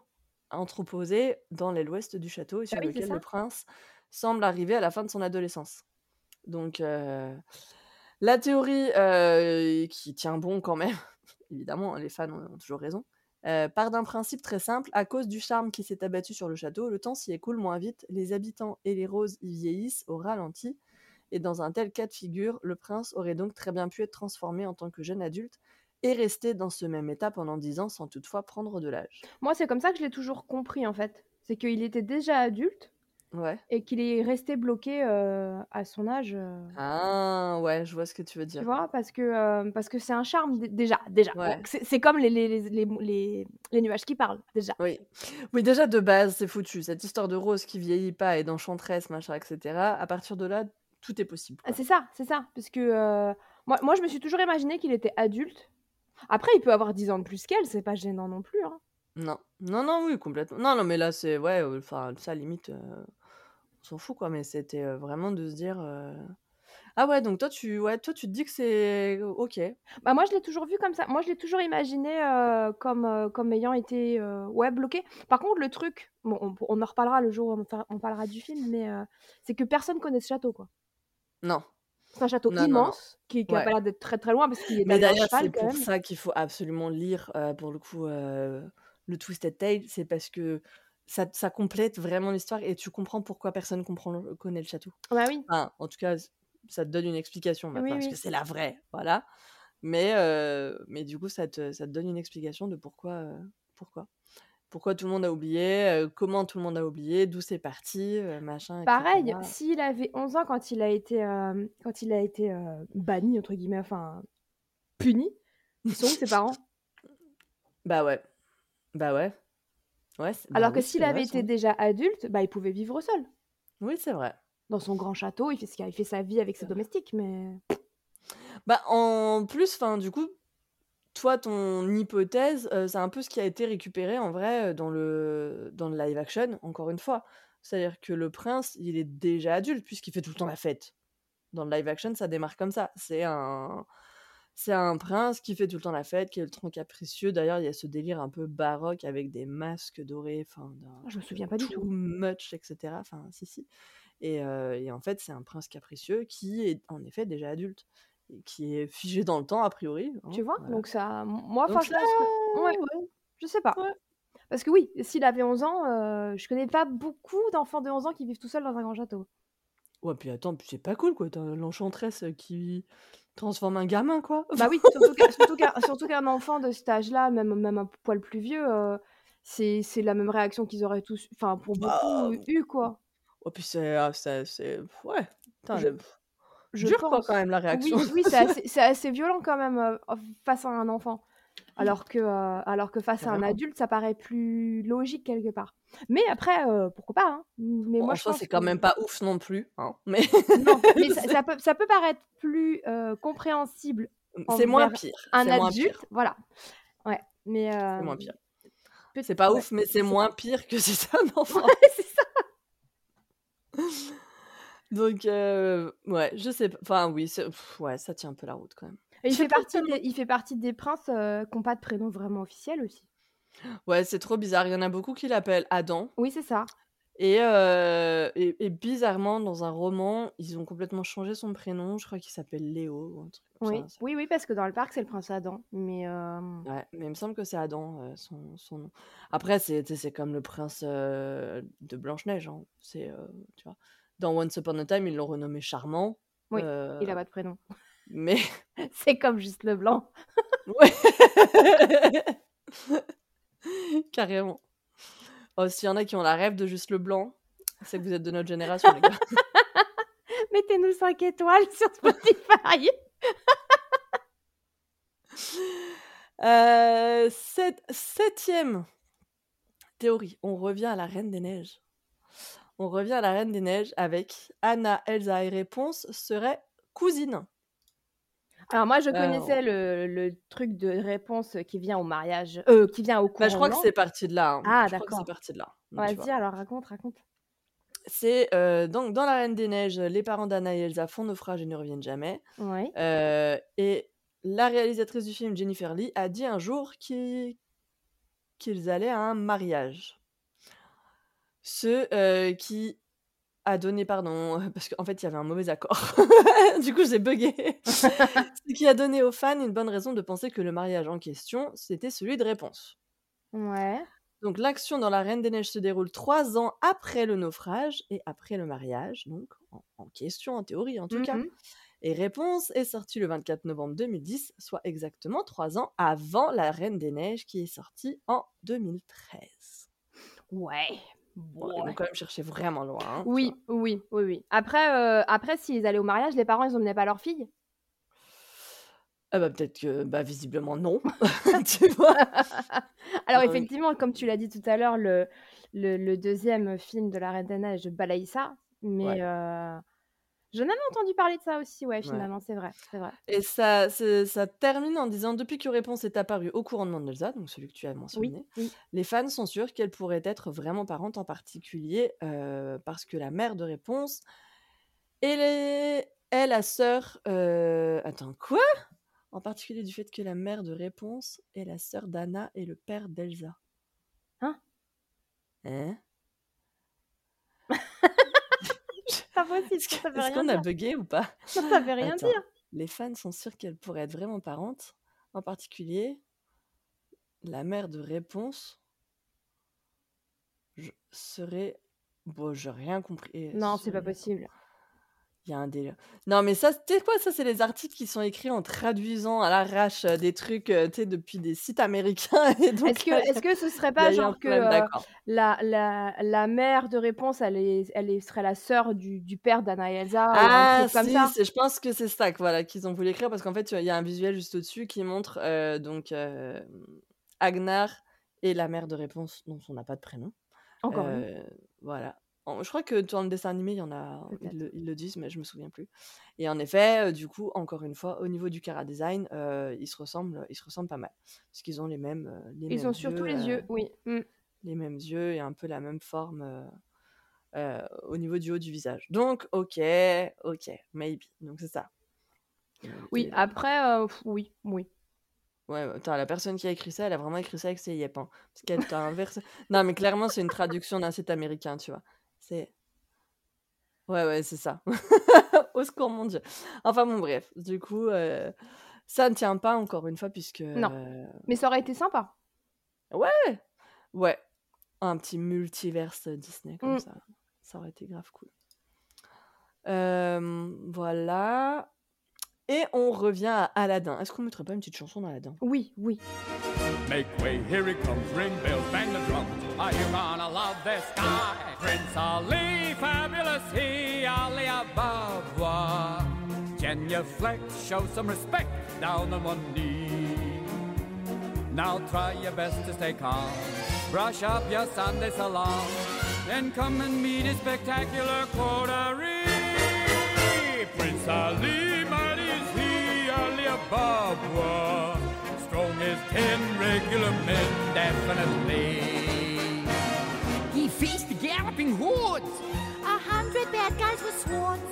entreposé dans l'aile ouest du château et sur Bah oui, c'est lequel ça. le prince semble arriver à la fin de son adolescence. Donc, la théorie qui tient bon quand même, évidemment, les fans ont, ont toujours raison, euh, part d'un principe très simple. À cause du charme qui s'est abattu sur le château, le temps s'y écoule moins vite, les habitants et les roses y vieillissent au ralenti. Et dans un tel cas de figure, le prince aurait donc très bien pu être transformé en tant que jeune adulte et rester dans ce même état pendant dix ans sans toutefois prendre de l'âge. Moi, c'est comme ça que je l'ai toujours compris en fait. C'est qu'il était déjà adulte Ouais. et qu'il est resté bloqué euh, à son âge. euh, Ah, ouais, je vois ce que tu veux Tu dire. vois, parce que euh, parce que c'est un charme dé- déjà, déjà. C'est c'est comme les, les, les, les, les- les nuages qui parlent déjà. Oui. Oui, déjà de base, c'est foutu. Cette histoire de Rose qui vieillit pas et d'enchanteresse, machin, etc. À partir de là, tout est possible. Ah, quoi. C'est ça, c'est ça. Parce que euh, moi, moi, je me suis toujours imaginé qu'il était adulte. Après, il peut avoir 10 ans de plus qu'elle, c'est pas gênant non plus. hein. Non, non, non, oui, complètement. Non, non, mais là, c'est ouais, euh, enfin, ça limite, euh, s'en fout quoi. Mais c'était euh, vraiment de se dire, euh, ah ouais, donc toi, tu, ouais, toi, tu te dis que c'est ok. Bah, moi, je l'ai toujours vu comme ça. Moi, je l'ai toujours imaginé euh, comme, euh, comme ayant été euh, ouais, bloqué. Par contre, le truc, bon, on, on en reparlera le jour où on, fa- on parlera du film, mais euh, c'est que personne connaît ce château, quoi. Non. C'est un château Non, non, non. immense qui, qui a Ouais. pas l'air d'être très très loin parce qu'il est Mais allé à d'ailleurs, cheval c'est quand pour même. ça qu'il faut absolument lire, euh, pour le coup, euh, le Twisted Tale, c'est parce que ça, ça complète vraiment l'histoire et tu comprends pourquoi personne comprend, connaît le château. Bah oui. Enfin, en tout cas, ça te donne une explication maintenant, Oui, parce oui. que c'est la vraie, voilà. Mais, euh, mais du coup, ça te, ça te donne une explication de pourquoi, euh, pourquoi. Pourquoi tout le monde a oublié, euh, comment tout le monde a oublié, d'où c'est parti, machin, Pareil, s'il avait 11 ans quand il a été, quand il a été banni, entre guillemets, enfin, puni, ils sont où ses parents? Bah ouais. Bah ouais. Ouais, c'est- bah Alors que oui, s'il avait été déjà adulte, bah, il pouvait vivre seul. Oui, c'est vrai. Dans son grand château, il fait, ce qu'il- il fait sa vie avec ses domestiques, mais... Bah, en plus, enfin, du coup, toi, ton hypothèse, euh, c'est un peu ce qui a été récupéré en vrai euh, dans le, dans le live action, encore une fois. C'est-à-dire que le prince, il est déjà adulte puisqu'il fait tout le temps la fête. Dans le live action, ça démarre comme ça. C'est un, c'est un prince qui fait tout le temps la fête, qui est le tronc capricieux. D'ailleurs, il y a ce délire un peu baroque avec des masques dorés, enfin, d'un Je me souviens pas du tout. much, etc. Enfin, si, si. Et, euh, et en fait, c'est un prince capricieux qui est en effet déjà adulte et qui est figé dans le temps a priori. hein, Tu vois? voilà. Donc ça... Moi, Donc ça, que- ouais, ouais, je sais pas. ouais. Parce que oui, s'il avait 11 ans, euh, je connais pas beaucoup d'enfants de 11 ans qui vivent tout seuls dans un grand château. Ouais, puis attends, puis c'est pas cool quoi. T'as l'enchanteresse qui transforme un gamin quoi. Bah oui, surtout qu'un surtout qu'un- surtout qu'un enfant de cet âge-là, même, même un poil plus vieux, euh, c'est c'est la même réaction qu'ils auraient tous, enfin pour Bah, beaucoup, eu quoi. Ouais, puis c'est. ah, c'est. c'est- Ouais. Putain, Je- Je quoi quand même la réaction. oui, c'est assez, c'est assez violent quand même euh, face à un enfant. Alors que, euh, alors que face à un adulte, ça paraît plus logique quelque part. Mais après, euh, pourquoi pas hein. Mais Bon, moi, en je soi, pense c'est quand que- même pas ouf non plus. Hein. Mais Non, mais ça, ça peut, ça peut paraître plus euh, compréhensible c'est moins pire. un adulte, pire. voilà. Ouais, mais C'est moins pire. C'est pas ouais, ouf, mais c'est moins pire que si c'est un enfant. Ouais, c'est ça. Donc, ouais, je sais pas. Enfin, oui, pff, ouais, ça tient un peu la route quand même. Et il fait partie des, il fait partie des princes qui n'ont pas de prénom vraiment officiel aussi. Ouais, c'est trop bizarre. Il y en a beaucoup qui l'appellent Adam. Oui, c'est ça. Et, heu, et et bizarrement, dans un roman, ils ont complètement changé son prénom. Je crois qu'il s'appelle Léo ou un truc comme Oui, ça, oui, oui, parce que dans le parc, c'est le prince Adam, mais Ouais, mais il me semble que c'est Adam, son son nom. Après, c'est comme le prince, de Blanche-Neige, hein. C'est, heu, tu vois? Dans Once Upon a Time, ils l'ont renommé Charmant, Oui, il a pas de prénom. mais C'est comme Juste Leblanc. Ouais. Carrément. Oh, s'il y en a qui ont la rêve de Juste Leblanc, c'est que vous êtes de notre génération, les gars. Mettez-nous 5 étoiles sur Spotify. Heu, sept 7e théorie, on revient à la Reine des Neiges. On revient à la Reine des Neiges avec Anna, Elsa et Réponse seraient cousines. Alors moi, je connaissais le le truc de réponse qui vient au mariage, qui vient au bah, je crois que c'est parti de là, hein. Ah Je crois que c'est d'accord. parti de là. Donc tu vois? Vas-y, alors raconte, raconte. C'est, donc dans la Reine des Neiges, les parents d'Anna et Elsa font naufrage et ne reviennent jamais. Oui. Heu, et la réalisatrice du film, Jennifer Lee, a dit un jour qui qu'ils allaient à un mariage. Ce, qui a donné pardon, parce qu'en fait, il y avait un mauvais accord. Du coup, j'ai buggé. Ce qui a donné aux fans une bonne raison de penser que le mariage en question, c'était celui de Réponse. Ouais. Donc l'action dans La Reine des Neiges se déroule 3 ans après le naufrage et après le mariage, donc en en question, en théorie en tout cas. Mmh mh. Et Réponse est sortie le 24 novembre 2010, soit exactement 3 ans avant La Reine des Neiges qui est sortie en 2013. Ouais. Bon, ils Ouais. vont quand même chercher vraiment loin, hein, Oui, oui, oui, oui. Après, heu, après s'ils allaient au mariage, les parents, ils emmenaient pas leur fille? Ah bah, peut-être que bah, visiblement non, tu vois? Alors effectivement, comme tu l'as dit tout à l'heure, le le le 2e film de La Reine des Neiges balaye ça, mais Ouais. J'en avais entendu parler de ça aussi, ouais, Ouais. finalement, c'est vrai, c'est vrai. Et ça ça termine en disant: «Depuis que Réponse est apparue au couronnement d'Elsa», donc celui que tu as mentionné, oui. les fans sont sûrs qu'elle pourrait être vraiment parente, en particulier, heu, parce que la mère de Réponse elle est est la sœur, heu attends, quoi? En particulier du fait que la mère de Réponse est la sœur d'Anna et le père d'Elsa. Hein? Hein? C'est pas possible, Est-ce qu'on a buggé ou pas? Ça, ça veut rien Attends, dire. les fans sont sûrs qu'elle pourrait être vraiment parente, en particulier la mère de Réponse je serait bon, j'ai rien compris Non, c'est pas possible. Il y a un délire. Non, mais ça, tu sais quoi? Ça, c'est les articles qui sont écrits en traduisant à l'arrache, heu, des trucs, heu, tu sais, depuis des sites américains et donc Est-ce que est-ce que ce serait pas genre que, d'accord. la la la mère de Réponse, elle est elle est serait la sœur du du père d'Anna et Elsa ou un Ah comme si, ça? je pense que c'est ça que voilà, qu'ils ont voulu écrire parce qu'en fait, il y a un visuel juste au-dessus qui montre, donc Agnar et la mère de Réponse dont on n'a pas de prénom. Encore voilà. En je crois que dans le dessin animé, il y en a ils Peut-être. le ils le disent, mais je me souviens plus. Et en effet, heu, du coup, encore une fois, au niveau du chara-design, heu, ils se ressemblent ils se ressemblent pas mal. Parce qu'ils ont les mêmes, heu, les Ils mêmes ont surtout yeux, les yeux, oui. Mmh. les mêmes yeux et un peu la même forme, au niveau du haut du visage. Donc OK, OK, maybe. Donc c'est ça. Oui, après, oui, oui. Ouais, ouais, attends, la personne qui a écrit ça, elle a vraiment écrit ça avec ses yep, hein. Parce qu'elle t'a inversé non, mais clairement, c'est une traduction d'un site américain, tu vois? C'est ouais, ouais, c'est ça. Au secours, mon Dieu. Enfin bon, bref, du coup, heu, ça ne tient pas encore une fois puisque, Non, heu mais ça aurait été sympa. ouais! Ouais, un petit multiverse Disney comme Mmh. ça, ça aurait été grave cool. Hem, voilà et on revient à Aladdin. Est-ce qu'on mettrait pas une petite chanson d'Aladdin? Oui, oui. Make way, here he comes. Ring bells, bang the drum. Are you gonna love this guy? Prince Ali, fabulous he, Ali Ababa. Genuflect, show some respect, down on one knee? Now try your best to stay calm. Brush up your Sunday salon. Then come and meet his spectacular coterie. Prince Ali, mighty is he, Ali Ababa. Strong as ten regular men, definitely. He faced the galloping hordes. A hundred bad guys with swords.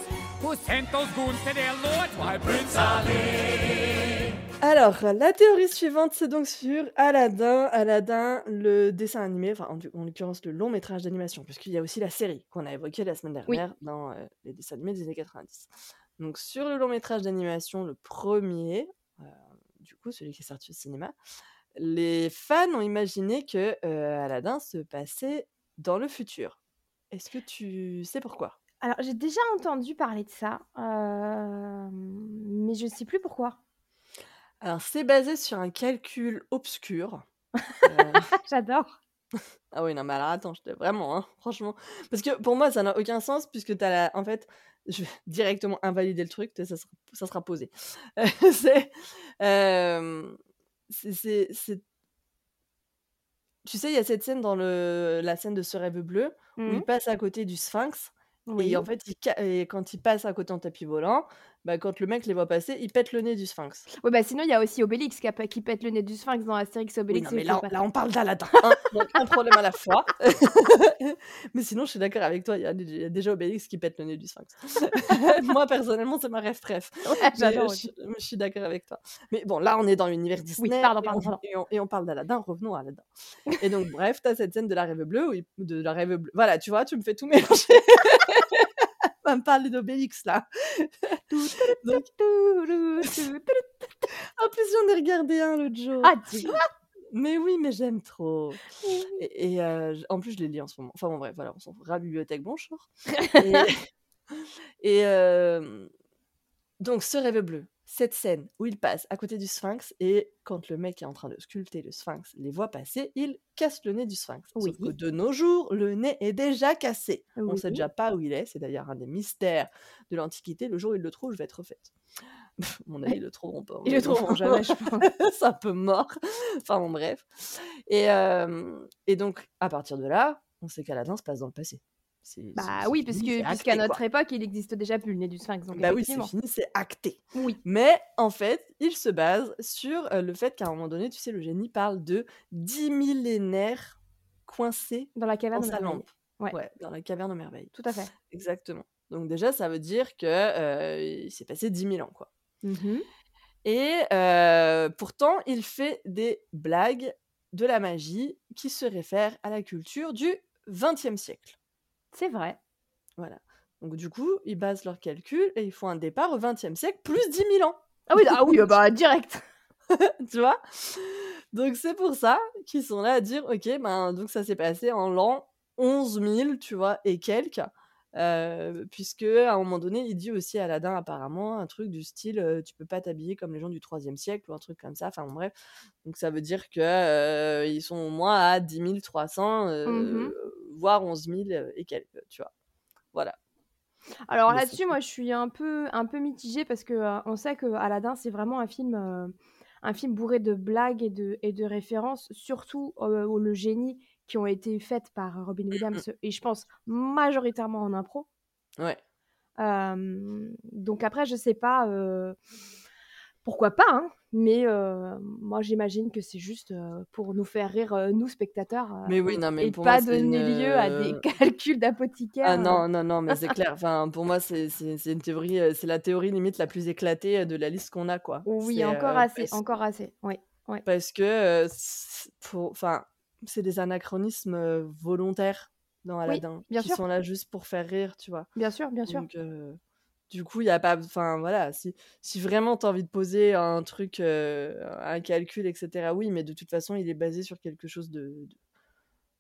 Who sent those goons to their lords? Why, Prince Ali. Alors la théorie suivante, c'est donc sur Aladdin. Aladdin, le dessin animé, enfin, en, en l'occurrence, le long métrage d'animation, puisqu'il y a aussi la série qu'on a évoquée la semaine Oui. dernière dans euh, les dessins animés des années 90. Donc, sur le long métrage d'animation, le premier, euh, du coup, celui qui est sorti au cinéma, les fans ont imaginé que euh, Aladdin se passait dans le futur. Est-ce que tu sais pourquoi? Alors, j'ai déjà entendu parler de ça, euh, mais je ne sais plus pourquoi. Alors, c'est basé sur un calcul obscur. Euh, J'adore. Ah oui, non, mais alors attends, je te- vraiment, hein, franchement. Parce que pour moi, ça n'a aucun sens, puisque tu as la... En fait, je vais directement invalider le truc, ça sera, ça sera posé. Euh, c'est, euh, Tu sais, il y a cette scène dans le... la scène de Ce rêve bleu, où il Mhm. passe à côté du sphinx, Oui. et en fait, il et quand il passe à côté en tapis volant, bah, quand le mec les voit passer, il pète le nez du sphinx. Ouais, bah sinon, il y a aussi Obélix qui, a pas- qui pète le nez du sphinx dans Astérix et Oui, Obélix. non, mais là, là, on parle d'Aladin. hein, donc un problème à la fois. mais sinon, je suis d'accord avec toi. Il y, a il y a déjà Obélix qui pète le nez du sphinx. Moi, personnellement, c'est ma rêve. Ouais, j'adore je, suis- je suis d'accord avec toi. Mais bon, là, on est dans l'univers Disney. pardon, et, pardon, on, pardon. et on- et on parle d'Aladin. Revenons à Aladin. Et donc, bref, tu as cette scène de la rêve bleue. Où il- de la rêve bleue. Voilà, tu vois, tu me fais tout mélanger. Va me parler d'Obélix, là. Donc, en plus, j'en ai regardé un l'autre jour. Ah, tu vois Mais oui, mais j'aime trop. Et, et, euh, en plus, je les lis en ce moment. Enfin bon, bref, voilà, on s'en fout. Bibliothèque, bonjour. Et, et, euh, donc, ce rêve bleu, cette scène où il passe à côté du sphinx et quand le mec est en train de sculpter le sphinx les voit passer, il casse le nez du sphinx. Sauf que Oui. de nos jours, le nez est déjà cassé. On Oui. sait déjà pas où il est. C'est d'ailleurs un des mystères de l'Antiquité. Le jour où il le trouve, je vais être refaite. Mon avis, ils le trouveront pas. Ils le trouveront jamais, je pense. c'est un peu mort. Enfin bon, bref. Et, euh, et donc, à partir de là, on sait qu'Aladin se passe dans le passé. Bah oui, parce fini, que puisqu'à notre quoi. époque, il n'existe déjà plus le nez du sphinx. Donc Bah oui, c'est fini, c'est acté. Oui. Mais en fait, il se base sur euh, le fait qu'à un moment donné, tu sais, le génie parle de 10 millénaires coincés Dans la dans caverne de sa lampe. Ouais. dans la caverne aux merveilles. Tout à fait. Exactement. Donc déjà, ça veut dire que euh, il s'est passé 10 000 ans, quoi. Mhm. Et euh, pourtant, il fait des blagues de la magie qui se réfèrent à la culture du XXe siècle. C'est vrai. Voilà. Donc du coup, ils basent leurs calculs et ils font un départ au XXe siècle plus 10 000 ans. Ah oui, ah oui, bah direct. tu vois? Donc c'est pour ça qu'ils sont là à dire, ok, ben donc ça s'est passé en l'an 11 000, tu vois, et quelques. euh, puisque à un moment donné, il dit aussi à Aladdin apparemment un truc du style euh, tu peux pas t'habiller comme les gens du 3 siècle ou un truc comme ça. Enfin bref, donc ça veut dire que euh, ils sont au moins à 10 300, euh, Mhm. Voire 11 000 euh, et quelques, tu vois. Voilà. Alors c'est là-dessus, moi, je suis un peu, un peu mitigée parce que euh, on sait que Aladdin, c'est vraiment un film, euh, un film bourré de blagues et de, et de références, surtout euh, au le génie qui ont été faites par Robin Williams et je pense majoritairement en impro. Ouais. Donc après, je sais pas pourquoi pas, hein, mais euh, moi j'imagine que c'est juste euh, pour nous faire rire, euh, nous spectateurs, Mais oui, non, mais et pour pas moi, donner une, lieu à des calculs d'apothicaire. Ah non, non, non, mais c'est clair. Enfin, pour moi, c'est c'est- c'est une théorie, c'est la théorie limite la plus éclatée de la liste qu'on a, quoi. Oui, encore assez, parce, encore assez. Oui, oui. parce que pour, enfin, c'est des anachronismes volontaires dans Oui, Aladdin bien qui sûr, sont là juste pour faire rire, tu vois. bien sûr, bien sûr. Donc, du coup, il y a pas, enfin voilà, si si vraiment tu as envie de poser un truc, euh, un calcul, etc. Oui, mais de toute façon, il est basé sur quelque chose de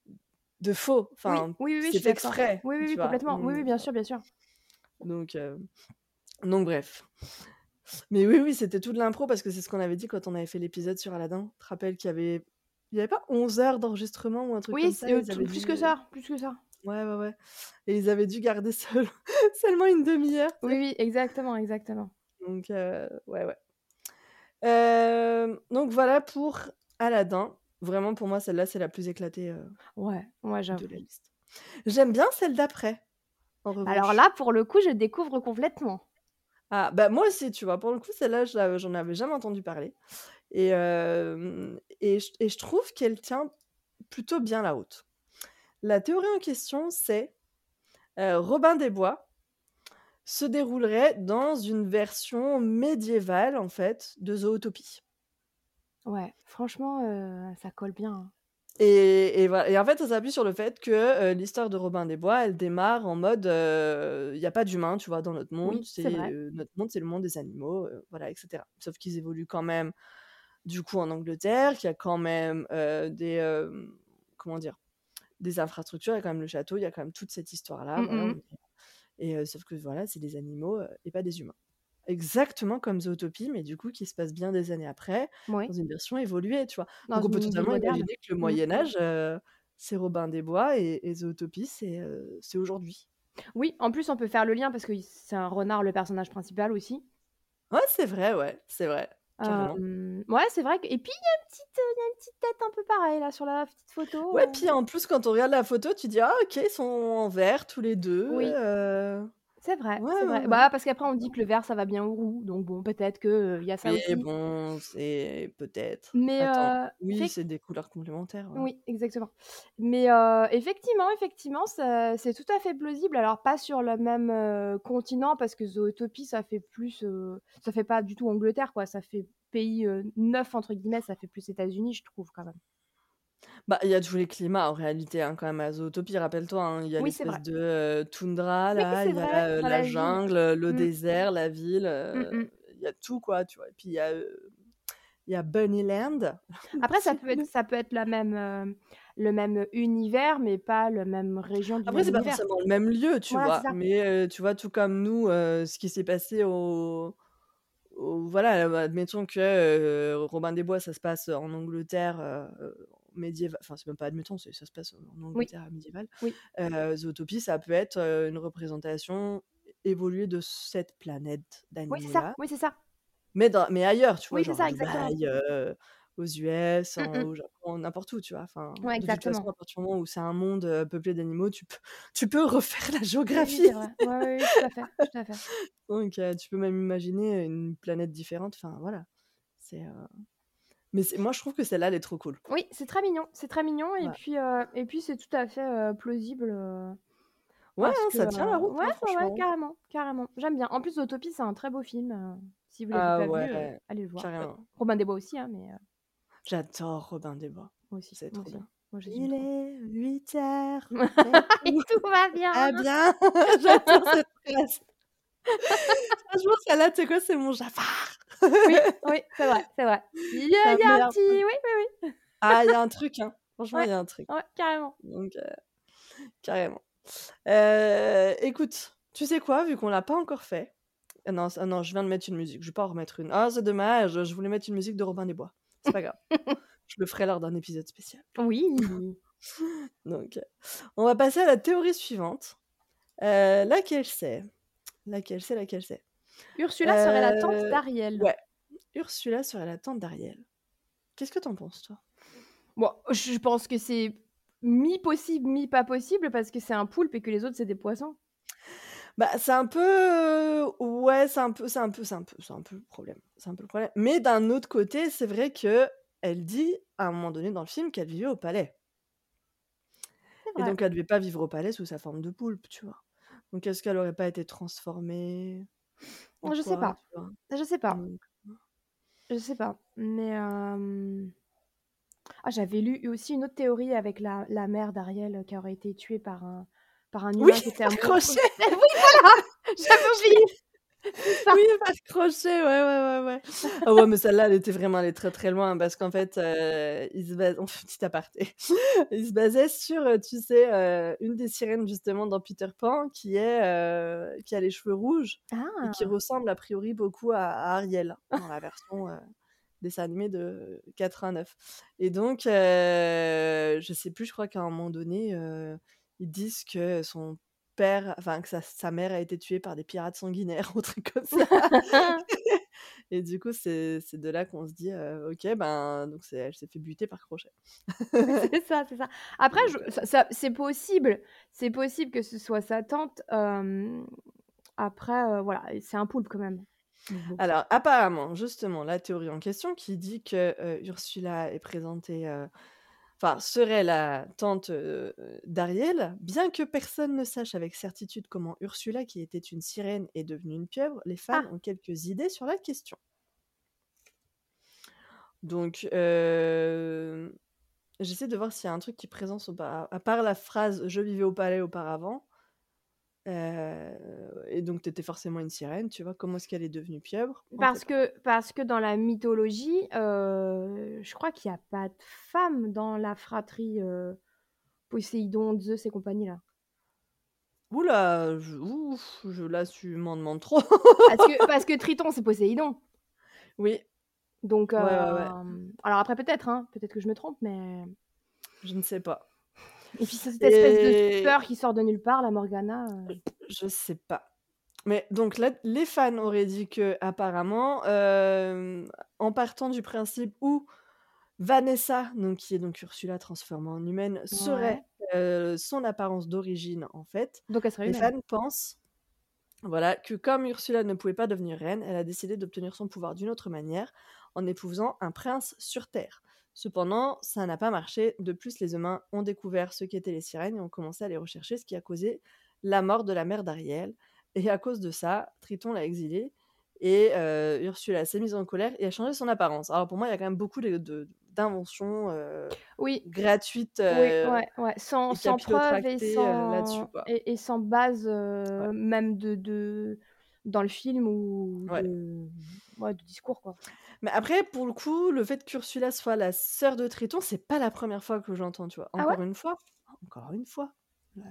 de, de faux. Oui, Enfin, oui, oui, oui, c'est exprès, Oui, oui, oui, complètement. Oui, oui, Donc, bien sûr, bien sûr. donc, euh, donc bref. Mais oui, oui, c'était tout de l'impro parce que c'est ce qu'on avait dit quand on avait fait l'épisode sur Aladdin. Tu te rappelles qu'il y avait, il y avait pas 11 heures d'enregistrement ou un truc Oui, comme ça. avaient plus que ça, plus que ça. Ouais, ouais, ouais. Et ils avaient dû garder seul- seulement une demi-heure, Oui, oui, exactement, exactement. Donc, euh, ouais, ouais. Euh, donc voilà pour Aladdin. Vraiment, pour moi, celle-là, c'est la plus éclatée euh, Ouais, ouais, de j'avoue. la liste. J'aime bien celle d'après, Alors là, pour le coup, je découvre complètement. Ah, bah moi aussi, tu vois. Pour le coup, celle-là, j'en avais jamais entendu parler. Et, et, je, et je trouve qu'elle tient plutôt bien la route. La théorie en question, c'est euh, Robin des Bois se déroulerait dans une version médiévale, en fait, de Zootopie. Ouais, franchement, heu, ça colle bien, hein. Et et voilà et en fait, ça s'appuie sur le fait que, heu, l'histoire de Robin des Bois, elle démarre en mode, il y a pas d'humains, tu vois, dans notre monde. Oui, c'est vrai. notre monde, c'est le monde des animaux, voilà et cetera. Sauf qu'ils évoluent quand même, du coup, en Angleterre, qu'il y a quand même, des, comment dire? Des infrastructures, il y a quand même le château, il y a quand même toute cette histoire-là, Mmh, voilà, mmh on mh. est et heu, sauf que voilà, c'est des animaux, heu, et pas des humains. Exactement comme Zootopie, mais du coup, qui se passe bien des années après, dans Moui. une version évoluée, tu vois? Dans Donc on peut totalement imaginer que le Mmh. Moyen Âge, c'est Robin des Bois et et Zootopie, c'est, aujourd'hui. Oui, en plus, on peut faire le lien parce que c'est un renard, le personnage principal aussi. Ouais, c'est vrai, ouais, c'est vrai, ouais, c'est vrai que et puis il y a une petite, heu, il y a une petite tête un peu pareil, là, sur la petite photo, Ouais, heu puis en plus, quand on regarde la photo, tu dis: «Ah OK, ils sont en vert tous les 2, Oui. Heu». C'est vrai, Ouais, c'est ouais, vrai. ouais. Bah, parce qu'après on dit que le vert ça va bien aux roux, donc bon, peut-être que, heu, il y a ça Oui, aussi. bon, c'est peut-être. Mais Attends, oui, effec c'est des couleurs complémentaires, ouais. Oui, exactement. Mais effectivement, effectivement, ça c'est tout à fait plausible. Alors pas sur le même, continent parce que Zootopie, ça fait plus, heu, ça fait pas du tout Angleterre, quoi, ça fait pays, «neuf» entre guillemets, ça fait plus États-Unis, je trouve, quand même. Bah, il y a tous les climats en réalité, hein, quand même à Zootopie, rappelle-toi, hein, il y a Oui, c'est l'espèce vrai. de, toundra Oui, là, c'est il y vrai, a, dans la la ville. jungle, le Mmh. désert, la ville, Mmh heu, mh. il y a tout quoi, tu vois? Et puis il y a, heu, il y a Bunnyland, le Après ça petit peut être le ça peut être la même, heu, le même univers, mais pas le même région du Après, même c'est pas univers. forcément le même lieu, tu Voilà, c'est vois? ça. Mais heu, tu vois, tout comme nous, heu, ce qui s'est passé au au voilà, heu, admettons que, heu, Robin des Bois, ça se passe en Angleterre, heu, médiéva enfin, c'est même pas admettons, ça se passe en Oui. Angleterre médiévale. Oui. Heu, Zootopie, ça peut être, une représentation évoluée de cette planète Oui, c'est ça, oui, c'est ça. Mais dans mais ailleurs, tu vois? Oui, Genre ça. Dubaï, aux US, Mmh au Japon, n'importe où, tu vois? Enfin, Ouais, de toute façon, à partir du moment où c'est un monde, peuplé d'animaux, tu peux tu peux refaire la Oui, oui, géographie. vrai. Ouais, oui, oui, tout à fait, tout à fait. Donc tu peux même imaginer une planète différente, enfin voilà. C'est, mais moi je trouve que celle-là, elle est trop cool. Oui, c'est très mignon, c'est très mignon et puis, et puis c'est tout à fait, heu, plausible, heu, Ouais, hein, que, ça tient la route, ouais, hein, ouais, carrément, carrément. J'aime bien. En plus, Zootopie, c'est un très beau film, si vous l'avez Ah pas vu, allez le voir. Carrément. Robin des Bois aussi, hein, mais J'adore Robin des Bois, Moi aussi, c'est trop aussi. bien. Moi, Il est 08:00, mais Et tout va bien. va bien. J'adore cette phrase. Franchement, celle-là, tu sais quoi? C'est mon Jafar. Oui, oui, c'est vrai, c'est vrai. Il y a y un petit oui, oui, oui. Ah, il y a un truc, hein, franchement, il Ouais, y a un truc. ouais, carrément. Donc heu, carrément. Heu, écoute, tu sais quoi? Vu qu'on l'a pas encore fait ah non non, je viens de mettre une musique, je vais pas en remettre une. Ah, c'est dommage, je voulais mettre une musique de Robin des Bois. C'est pas grave. Je le ferai lors d'un épisode spécial. Oui. Donc on va passer à la théorie suivante. Laquelle c'est? Laquelle c'est, laquelle c'est? Ursula serait la tante Heu, d'Ariel. ouais, Ursula serait la tante d'Ariel. Qu'est-ce que tu en penses, toi? Bon, je pense que c'est mi-possible, mi-pas possible parce que c'est un poulpe et que les autres, c'est des poissons. Bah, c'est un peu ouais, c'est un peu c'est un peu c'est un peu c'est un peu le problème c'est un peu le problème. Mais d'un autre côté, c'est vrai qu'elle dit, à un moment donné dans le film, qu'elle vivait au palais. Et donc elle devait pas vivre au palais sous sa forme de poulpe, tu vois? Donc est-ce qu'elle aurait pas été transformée? Je sais pas, je sais pas. Je sais pas, mais ah, j'avais lu aussi une autre théorie avec la la mère d'Ariel qui aurait été tuée par un par un Oui, humain qui était amoureux Crochet! oui, voilà! J'avais oublié! C'est ça. Oui, par Crochet, ouais, ouais, ouais, ouais. Ah ouais, mais celle-là, elle était vraiment allée très, très loin parce qu'en fait, heu, il se fait petit aparté. Il se basait sur, heu, tu sais, heu, une des sirènes justement dans Peter Pan qui est, heu, qui a les cheveux rouges et qui Ah! ressemble a priori beaucoup à à Ariel dans la version, heu, dessin animé de 89 et donc heu, je sais plus, je crois qu'à un moment donné, ils disent que son père enfin que sa sa mère a été tuée par des pirates sanguinaires ou truc comme ça et du coup, c'est de là qu'on se dit, «OK, ben, donc elle s'est fait buter par Crochet». C'est ça, c'est ça. Après c'est possible c'est possible que ce soit sa tante, après, voilà c'est un poulpe quand même. Alors apparemment, justement, la théorie en question qui dit que, Ursula est présentée, enfin serait la tante, d'Ariel, bien que personne ne sache avec certitude comment Ursula, qui était une sirène, est devenue une pieuvre, les fans Ah! ont quelques idées sur la question. Donc, euh, j'essaie de voir s'il y a un truc qui présente à part la phrase je vivais au palais auparavant. Euh, et donc, tu étais forcément une sirène, tu vois? Comment est-ce qu'elle est devenue pieuvre? Parce que, parce que dans la mythologie, euh, je crois qu'il n'y a pas de femme dans la fratrie euh, Poséidon, Zeus et compagnie là. Oula, je, ouf, je, là, tu m'en demandes trop. Parce que, parce que Triton, c'est Poséidon. oui, Donc, Ouais, ouais, ouais. alors après, peut-être, hein, peut-être que je me trompe, mais. je ne sais pas. Et puis, cette espèce Et- de sœur qui sort de nulle part, la Morgana. euh. Je sais pas. Mais donc là, les fans auraient dit que apparemment, euh, en partant du principe où Vanessa, donc qui est donc Ursula transformée en humaine, serait euh, son apparence d'origine en fait, Donc, elle serait les humaine. fans pensent, voilà, que comme Ursula ne pouvait pas devenir reine, elle a décidé d'obtenir son pouvoir d'une autre manière, en épousant un prince sur Terre. Cependant, ça n'a pas marché. De plus, les humains ont découvert ce qu'étaient les sirènes et ont commencé à les rechercher, ce qui a causé la mort de la mère d'Ariel. Et à cause de ça, Triton l'a exilée et euh, Ursula s'est mise en colère et a changé son apparence. Alors pour moi, il y a quand même beaucoup d'inventions euh, Oui, gratuites oui, euh, ouais, ouais. Sans, sans preuve et sans, là-dessus, quoi. et, et sans base, Ouais. même de, de, dans le film ou Ouais. de, ouais, de discours, quoi. Mais après, pour le coup, le fait qu'Ursula soit la sœur de Triton, c'est pas la première fois que j'entends, tu vois. Ah Encore une fois, encore une fois. Ouais.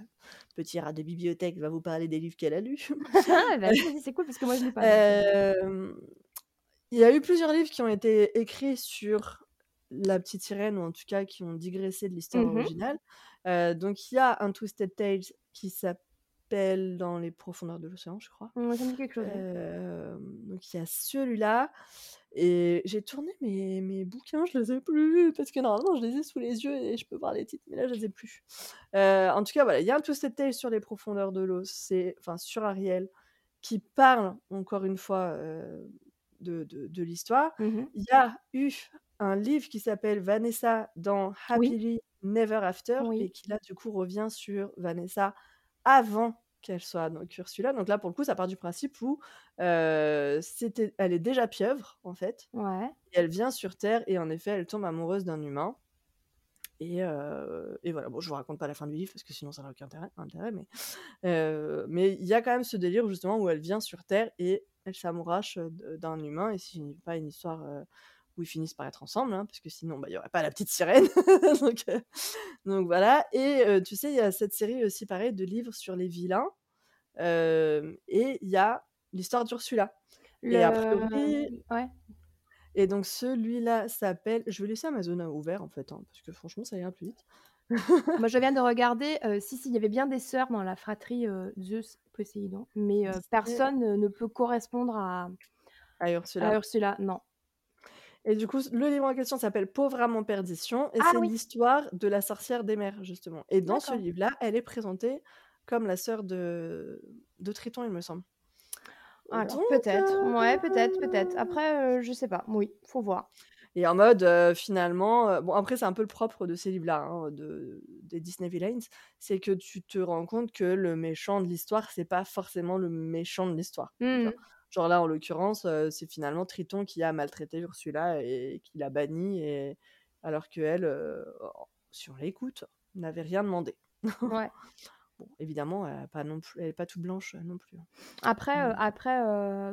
Petit rat de bibliothèque va vous parler des livres qu'elle a lus. Ah, bah, vas-y, c'est cool parce que moi, je l'ai pas. donc, euh, Euh, Il y a eu plusieurs livres qui ont été écrits sur la petite sirène, ou en tout cas qui ont digressé de l'histoire Mhm. originale. Euh, donc il y a un Twisted Tales qui s'appelle Dans les profondeurs de l'océan, je crois. ouais, ça me dit quelque chose. ouais. Euh, donc il y a celui-là. Et j'ai tourné mes, mes bouquins, je les ai plus, parce que normalement je les ai sous les yeux et je peux voir les titres, mais là je les ai plus. Euh, en tout cas, voilà, il y a un Twisted Tale sur les profondeurs de l'eau, c'est enfin sur Ariel, qui parle encore une fois euh, de, de, de l'histoire. Mhm. Il y a eu un livre qui s'appelle Vanessa dans Happily Never After Oui. et qui là du coup revient sur Vanessa avant qu'elle soit donc Ursula. Donc là pour le coup ça part du principe où euh, c'était, elle est déjà pieuvre en fait Ouais. et elle vient sur Terre et en effet elle tombe amoureuse d'un humain. Et, euh, et voilà, bon, je vous raconte pas la fin du livre parce que sinon ça n'a aucun intérêt, intérêt mais euh, mais il y a quand même ce délire justement où elle vient sur Terre et elle s'amourache d'un humain et c'est une- pas une histoire où ils finissent par être ensemble hein, parce que sinon bah, il y aurait pas la petite sirène donc, euh, donc voilà et euh, tu sais il y a cette série aussi pareil de livres sur les vilains euh, et il y a l'histoire d'Ursula et a priori Ouais. et donc celui-là s'appelle je vais laisser Amazon ouvert en fait hein, parce que franchement ça ira plus vite Moi, je viens de regarder. si, si, il y avait bien des sœurs dans la fratrie Zeus Poséidon, mais personne ne peut correspondre à, à Ursula à Ursula. Non. Et du coup, le livre en question s'appelle Pauvre âme perdition, et Ah c'est oui. l'histoire de la sorcière des mers, justement. Et dans ce D'accord. livre-là, elle est présentée comme la sœur de, de Triton, il me semble. Alors, Donc, peut-être. euh, Ouais, peut-être, peut-être. Après, euh, je sais pas. Oui, faut voir. Et en mode, euh, finalement, euh, bon, après, c'est un peu le propre de ces livres-là, hein, de, des Disney Villains, c'est que tu te rends compte que le méchant de l'histoire, c'est pas forcément le méchant de l'histoire. tu. Genre là, en l'occurrence, euh, c'est finalement Triton qui a maltraité Ursula et qui l'a bannie, et... alors qu'elle, euh, on l'écoute, n'avait rien demandé. Ouais. Bon, évidemment, elle n'est pas, non plus... elle est pas toute blanche non plus. hein. Après, euh, après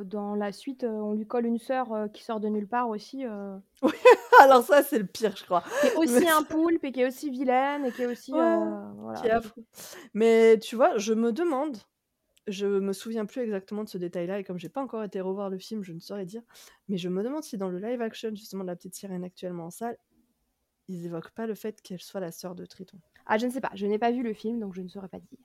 dans la suite, on lui colle une sœur qui sort de nulle part aussi, euh, Alors ça, c'est le pire, je crois. qui est aussi Mais- un poulpe et qui est aussi vilaine et qui est aussi. Ouais, voilà. qui est affreux. Mais tu vois, je me demande, je me souviens plus exactement de ce détail-là, et comme j'ai pas encore été revoir le film, je ne saurais dire, mais je me demande si dans le live action, justement, de la petite sirène actuellement en salle, ils évoquent pas le fait qu'elle soit la sœur de Triton. Ah, je ne sais pas. Je n'ai pas vu le film, donc je ne saurais pas dire.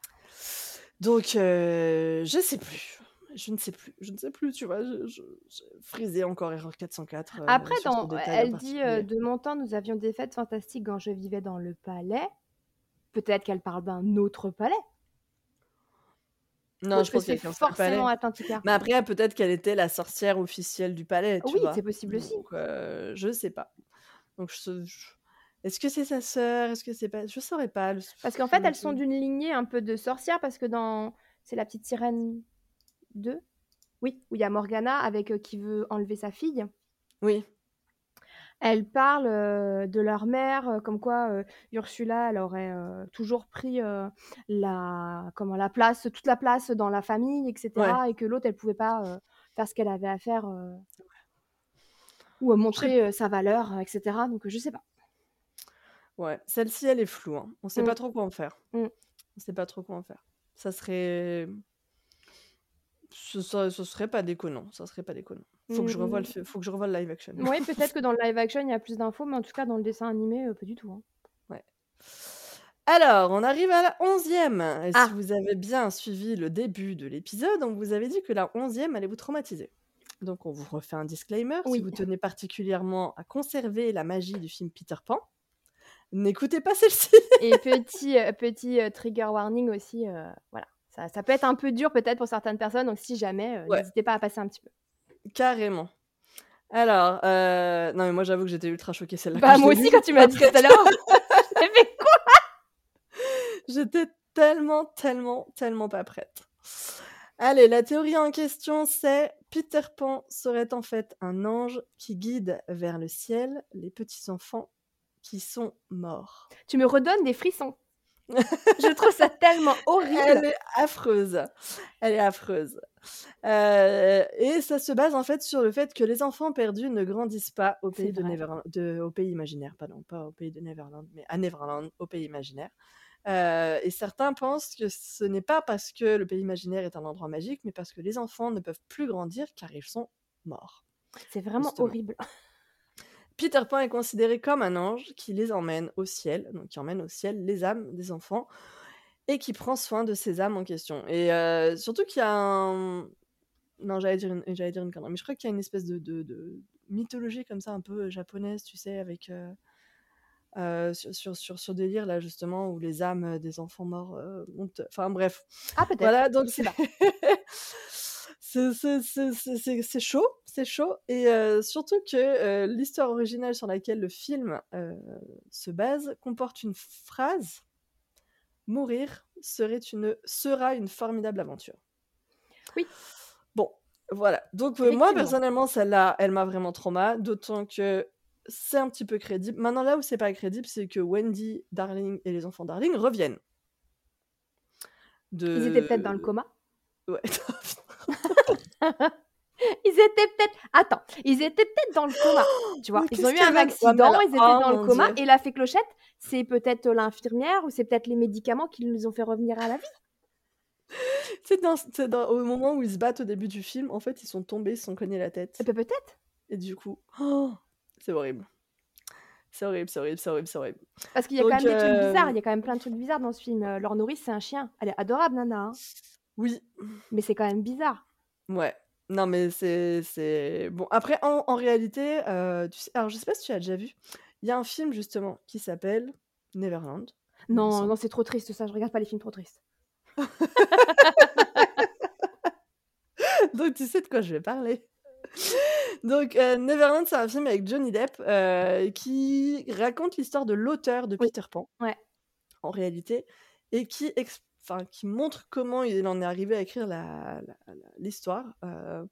Donc, euh, je sais plus. Je ne sais plus. Je ne sais plus, tu vois. Je, je, je- frisé encore erreur 404. euh, Après, dans, elle dit euh, de mon temps, nous avions des fêtes fantastiques quand je vivais dans le palais. Peut-être qu'elle parle d'un autre palais. Non, je que pense c'est qu'elle est sur le palais. forcément Atlantica. Mais après, peut-être qu'elle était la sorcière officielle du palais, tu Oui, c'est possible aussi. Donc, euh, je sais pas. Donc, je, je- est-ce que c'est sa sœur? Est-ce que c'est pas Je saurais pas. le- Parce qu'en fait, le elles sont d'une lignée un peu de sorcières, parce que dans. C'est la petite sirène 2 Oui, où il y a Morgana avec euh, qui veut enlever sa fille. Oui. Elles parlent, heu, de leur mère, heu, comme quoi, heu, Ursula, elle aurait, heu, toujours pris, heu, la comment? La place toute la place dans la famille et Ouais. cetera et que l'autre, elle pouvait pas, heu, faire ce qu'elle avait à faire, heu ou, heu, montrer, heu, sa valeur, heu et cetera donc heu, je sais pas. Ouais, celle-ci, elle est floue, hein. On sait Mmh. pas trop quoi en faire. Mmh. On sait pas trop quoi en faire. Ça serait ce se ce serait pas déconnant, ça serait pas déconnant. Faut que je revoie le Mmh. faut que je revoie le live action. Moui, peut-être que dans le live action, il y a plus d'infos, mais en tout cas, dans le dessin animé, heu, pas du tout, hein. Ouais. Alors, on arrive à la 11e et si Ah! vous avez bien suivi le début de l'épisode, on vous avait dit que la 11e allait vous traumatiser. Donc on vous refait un disclaimer, si Oui. vous tenez particulièrement à conserver la magie du film Peter Pan, n'écoutez pas celle-ci! Et petit, heu, petit, heu, trigger warning aussi, heu, voilà. Ça ça peut être un peu dur peut-être pour certaines personnes, donc si jamais, Ouais. n'hésitez pas à passer un petit peu. Carrément. Alors, heu, non mais moi j'avoue que j'étais ultra choquée celle-là Bah, moi aussi quand tu m'as dit tout à l'heure, fait: «Quoi?» J'étais tellement, tellement, tellement pas prête. Allez, la théorie en question, c'est: Peter Pan serait en fait un ange qui guide vers le ciel les petits enfants qui sont morts. Tu me redonnes des frissons. Je trouve ça tellement horrible. Elle est affreuse, elle est affreuse. Heu et ça se base en fait sur le fait que les enfants perdus ne grandissent pas au pays de. Neverland de au pays imaginaire, pardon, pas au pays de Neverland, mais à Neverland, au pays imaginaire. Heu et certains pensent que ce n'est pas parce que le pays imaginaire est un endroit magique, mais parce que les enfants ne peuvent plus grandir car ils sont morts. C'est vraiment Justement. horrible. Peter Pan est considéré comme un ange qui les emmène au ciel, donc qui emmène au ciel les âmes des enfants et qui prend soin de ces âmes en question et heu, surtout qu'il y a un non, j'allais dire une j'allais dire une connerie, mais je crois qu'il y a une espèce de de de mythologie comme ça un peu japonaise, tu sais, avec, heu, sur sur sur des délire là justement où les âmes des enfants morts, montent enfin bref. Ah peut-être, Voilà donc c'est pas. C'est chaud, c'est chaud et heu, surtout que, heu, l'histoire originale sur laquelle le film, heu, se base comporte une phrase: «Mourir serait une sera une formidable aventure». Oui. Bon, voilà, donc moi personnellement celle-là, elle m'a vraiment trauma, d'autant que c'est un petit peu crédible. Maintenant là où c'est pas crédible, c'est que Wendy, Darling et les enfants Darling reviennent. Ils étaient peut-être dans le De coma? ouais. Ils étaient peut-être attends, ils étaient peut-être dans le coma, tu vois? Ils ont eu un accident, ils étaient oh dans le mon coma Dieu! et la fée Clochette, c'est peut-être l'infirmière ou c'est peut-être les médicaments qui les ont fait revenir à la vie? Sais dans dans au moment où ils se battent au début du film, en fait, ils sont tombés, ils se sont cognés la tête bah, peut-être. et du coup c'est horrible. C'est horrible, c'est horrible, c'est horrible, c'est horrible. Parce qu'il y a quand même des trucs bizarres, hem il y a quand même plein de trucs bizarres dans ce film, leur nourrice, c'est un chien. Elle est adorable Nana, hein. Oui. Mais c'est quand même bizarre. Ouais. Non mais c'est c'est bon après en en réalité, heu, tu sais alors je sais pas si tu as déjà vu? Il y a un film justement qui s'appelle Neverland, il me Non, semble. non, c'est trop triste ça, je regarde pas les films trop tristes. Donc tu sais de quoi je vais parler. Donc heu, Neverland, c'est un film avec Johnny Depp, heu, qui raconte l'histoire de l'auteur de Oui. Peter Pan, Ouais. en réalité et qui ex enfin qui montre comment il en est arrivé à écrire l'histoire, heu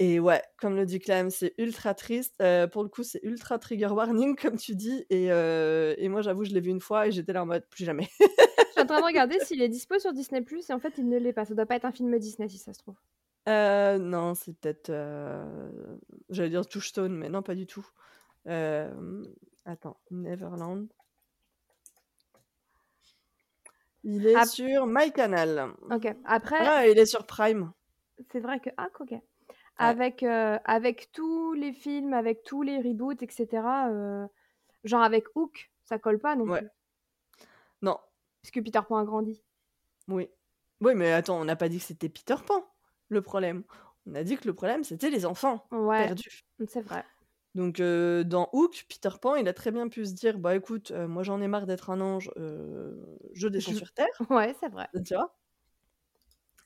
et ouais, comme le dit Clam, c'est ultra triste, heu, pour le coup, c'est ultra trigger warning comme tu dis et heu et moi j'avoue, je l'ai vu une fois et j'étais là en mode: «Plus jamais». Je suis en train de regarder s'il est dispo sur Disney+ et en fait, il ne l'est pas. Ça doit pas être un film Disney si ça se trouve. Non, c'est peut-être, j'allais dire Touchstone, mais non, pas du tout. Attends, Neverland il est Ap sur MyCanal. OK. Après Ah, il est sur Prime. c'est vrai que ah quoique. Ouais. Avec, heu, avec tous les films, avec tous les reboots et cetera, heu, genre avec Hook, ça colle pas non Ouais. plus. Non. Puisque Peter Pan a grandi. Oui. Oui, mais attends, on n'a pas dit que c'était Peter Pan, le problème. On a dit que le problème, c'était les enfants Ouais, perdus. c'est vrai. Donc dans Hook, Peter Pan, il a très bien pu se dire: «Bah écoute, moi j'en ai marre d'être un ange, je descends Je sur terre». ouais, c'est vrai. Tu vois?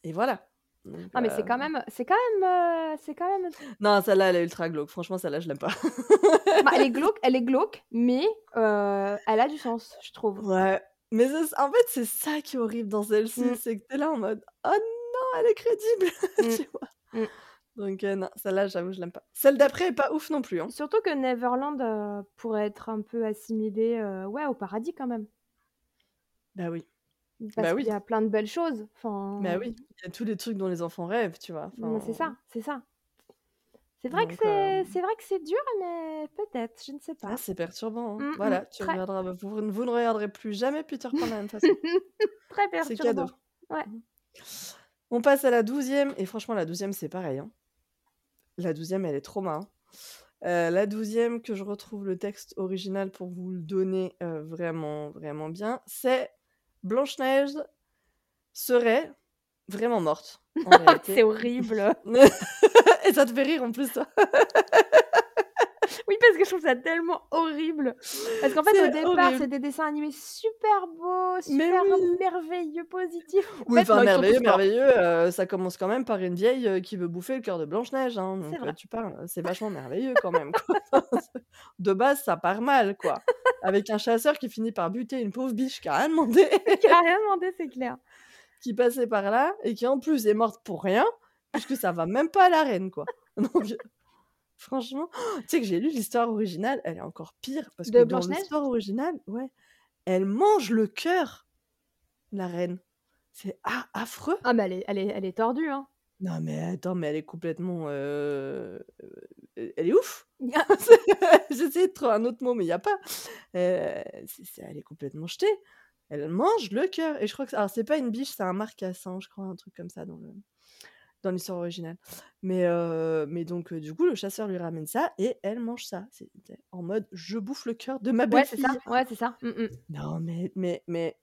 Et voilà. Donc Non, mais c'est quand même c'est quand même, c'est quand même Non, celle-là, elle est ultra glauque. Franchement, celle-là, je l'aime pas. bah, elle est glauque elle est glauque, mais elle a du sens, je trouve. Ouais, mais en fait, c'est ça qui est horrible dans celle-ci, Mmh. c'est que tu es là en mode: «Oh non, elle est crédible!» Mmh. tu vois? Mmh. Donc euh, non, celle-là, j'avoue, je l'aime pas. Celle d'après est pas ouf non plus. Hein. Surtout que Neverland euh, pourrait être un peu assimilé euh, ouais, au paradis quand même. Bah oui. Parce Bah qu'il oui. y a plein de belles choses. Enfin, Bah oui. Il y a tous les trucs dont les enfants rêvent, tu vois. c'est ça, c'est ça. C'est vrai, que Donc, euh, c'est c'est vrai que c'est dur, mais peut-être, je ne sais pas. Ah, c'est perturbant. hein. Mm, mm, Voilà, tu très. regarderas, vous, vous ne regarderez plus jamais Peter Pan de la même façon. Très C'est perturbant. cadeau. Ouais. On passe à la douzième, et franchement, la douzième, c'est pareil. hein. La douzième, elle est trop marrant. Euh, la douzième, que je retrouve le texte original pour vous le donner euh, vraiment, vraiment bien, c'est Blanche-Neige serait vraiment morte. C'est horrible. et ça te fait rire en plus, toi. Oui, parce que je trouve ça tellement horrible. Parce qu'en fait, au départ, c'est des dessins animés super beaux, super oui. merveilleux, positifs. En Oui, fait, enfin, merveilleux, merveilleux. euh, ça commence quand même par une vieille euh, qui veut bouffer le cœur de Blanche-Neige. Hein, donc, vrai. euh, tu parles, c'est vachement merveilleux quand même. quoi. de base, ça part mal, quoi. Avec un chasseur qui finit par buter une pauvre biche qui a rien demandé, Qui a rien demandé, c'est clair. qui passait par là et qui en plus est morte pour rien, puisque ça va même pas à la reine, quoi. Donc, franchement, tu sais que j'ai lu l'histoire originale, elle est encore pire parce De que dans Blanche-Neige l'histoire originale, ouais, elle mange le cœur, la reine. C'est affreux. Ah, mais elle est, elle est, elle est tordue, hein. Non, mais attends, mais elle est complètement. euh, euh, Elle est ouf! J'essayais de trouver un autre mot, mais il n'y a pas. Euh, c'est- c'est- elle est complètement jetée. Elle mange le cœur. Et je crois que. Alors, c'est pas une biche, c'est un marcassin, je crois, un truc comme ça dans le dans l'histoire originale. Mais, euh, mais donc, euh, du coup, le chasseur lui ramène ça et elle mange ça. C'était en mode je bouffe le cœur de ma Ouais, c'est ça. Ouais, c'est ça. Mm, mm. Non, mais, mais, mais.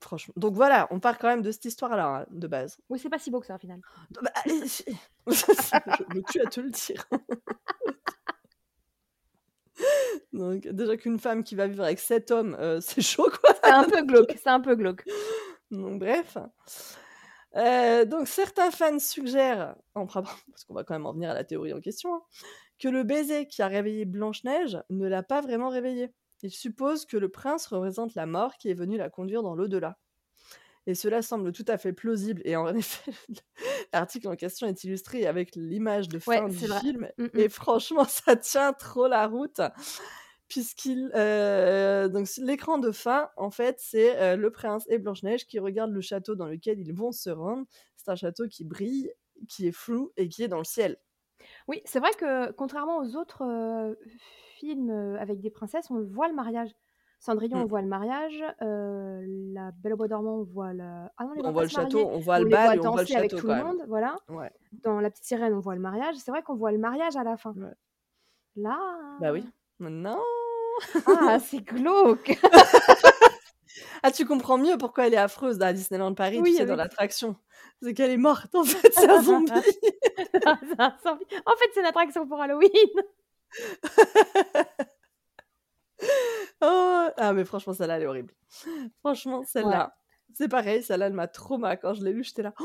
Franchement. Donc voilà, on part quand même de cette histoire-là, hein, de base. Oui, c'est pas si beau que ça, au final. Bah, je me tue à te le dire. Donc, déjà qu'une femme qui va vivre avec sept hommes, euh, c'est chaud, quoi. C'est un peu glauque. C'est un peu glauque. Donc, bref. Euh, donc, certains fans suggèrent, en parce qu'on va quand même en venir à la théorie en question, hein, que le baiser qui a réveillé Blanche-Neige ne l'a pas vraiment réveillée. Ils supposent que le prince représente la mort qui est venue la conduire dans l'au-delà. Et cela semble tout à fait plausible. Et en effet, l'article en question est illustré avec l'image de Ouais, fin du vrai. film. Mm, mm. Et franchement, ça tient trop la route. Puisqu'il. euh, donc, l'écran de fin, en fait, c'est euh, le prince et Blanche-Neige qui regardent le château dans lequel ils vont se rendre. C'est un château qui brille, qui est flou et qui est dans le ciel. Oui, c'est vrai que contrairement aux autres euh, films avec des princesses, on voit le mariage. Cendrillon, on voit le mariage. la Belle au bois dormant, on voit le. Ah non, les On voit le château, on voit on le bal et on voit le danser avec château tout le monde, voilà. Ouais. Dans La Petite Sirène, on voit le mariage. C'est vrai qu'on voit le mariage à la fin. Ouais. Là. Bah oui. Non Ah, c'est glauque. Ah, tu comprends mieux pourquoi elle est affreuse à Disneyland Paris, Oui, tu sais, dans l'attraction. C'est qu'elle est morte, en fait, c'est un zombie. Un zombie. en fait, c'est une attraction pour Halloween. Oh, ah, mais franchement, celle-là, elle est horrible. Franchement, celle-là, c'est pareil, celle-là, elle m'a trauma. Quand je l'ai lue, j'étais là.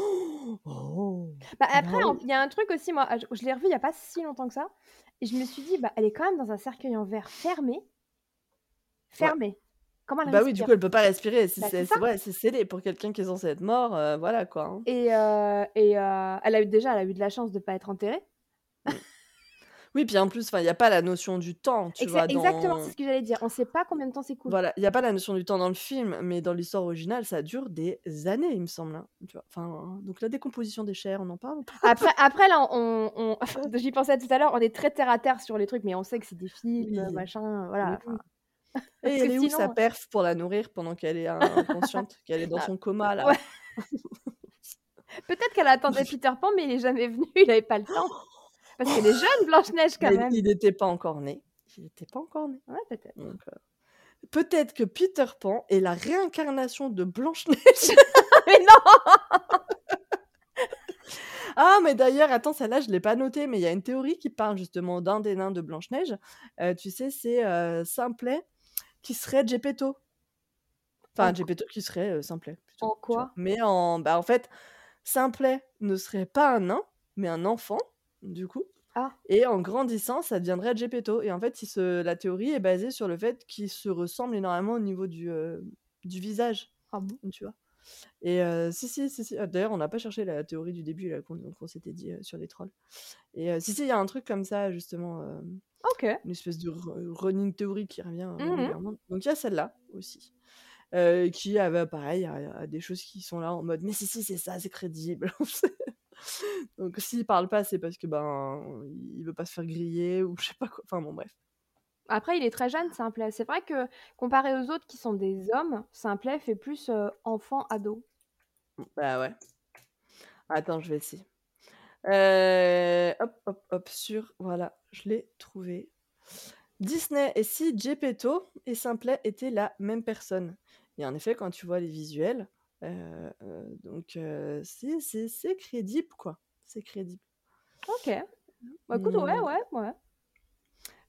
Oh, Bah, après, il y a un truc aussi, moi, je, je l'ai revu il n'y a pas si longtemps que ça. Et je me suis dit, bah, elle est quand même dans un cercueil en verre fermé. Fermé. Comment elle Bah oui, du coup, elle peut pas respirer. Si Bah, c'est c'est ça. c'est- ouais, c'est scellé pour quelqu'un qui est censé être mort, euh, voilà quoi. hein. Et, euh, et euh, elle a eu déjà, elle a eu de la chance de pas être enterrée. Oui, puis en plus, il n'y a pas la notion du temps, tu Exa- vois. Dans... Exactement, c'est ce que j'allais dire. On sait pas combien de temps s'écoule. Voilà, il n'y a pas la notion du temps dans le film, mais dans l'histoire originale, ça dure des années, il me semble. hein, tu vois. Enfin, donc la décomposition des chairs, on en parle Après, après là, on, on- j'y pensais tout à l'heure, on est très terre à terre sur les trucs, mais on sait que c'est des films, Oui. machin, voilà. Oui, Et elle est où sa perf pour la nourrir pendant qu'elle est inconsciente, qu'elle est dans Ah, son coma là? ouais. Peut-être qu'elle attendait Peter Pan, mais il est jamais venu, il avait pas le temps. Parce qu'elle est jeune, Blanche-Neige, quand Mais même. il n'était pas encore né. Il n'était pas encore né. Ouais, peut-être. Euh, Peut-être que Peter Pan est la réincarnation de Blanche-Neige. mais non Ah, mais d'ailleurs, attends, celle-là, je ne l'ai pas notée, mais il y a une théorie qui parle justement d'un des nains de Blanche-Neige. Euh, tu sais, c'est euh, Simplet qui serait Geppetto. Enfin, En- Geppetto qui serait euh, Simplet. plutôt, En quoi? Mais en, bah, en fait, Simplet ne serait pas un nain, mais un enfant, du coup. Ah. Et en grandissant, ça deviendrait Geppetto. Et en fait, se... la théorie est basée sur le fait qu'ils se ressemblent énormément au niveau du, euh, du visage, Ah bon? tu vois. Et heu, si, si, si, si, ah, d'ailleurs, on n'a pas cherché la théorie du début là qu'on qu'on s'était dit, heu, sur les trolls. Et heu, si, si, il y a un truc comme ça justement, OK. une espèce de ru running theory qui revient, Mmh régulièrement. Donc il y a celle-là aussi, qui a bah, pareil, a a des choses qui sont là en mode: «Mais si, si, c'est ça, c'est crédible». Donc s'il parle pas, c'est parce que, ben, il veut pas se faire griller ou je sais pas quoi, enfin bon bref. Après, il est très jeune, Simplet. C'est vrai que comparé aux autres qui sont des hommes, Simplet fait plus, heu, enfant, ado. Mmh, bah, ouais. Attends, je vais essayer. Heu, hop, hop, hop, sur voilà, je l'ai trouvé. Disney et si Geppetto et Simplet étaient la même personne? Et en effet, quand tu vois les visuels, heu, donc c'est crédible, quoi. C'est crédible. OK. Bah, écoute, ouais, ouais, ouais.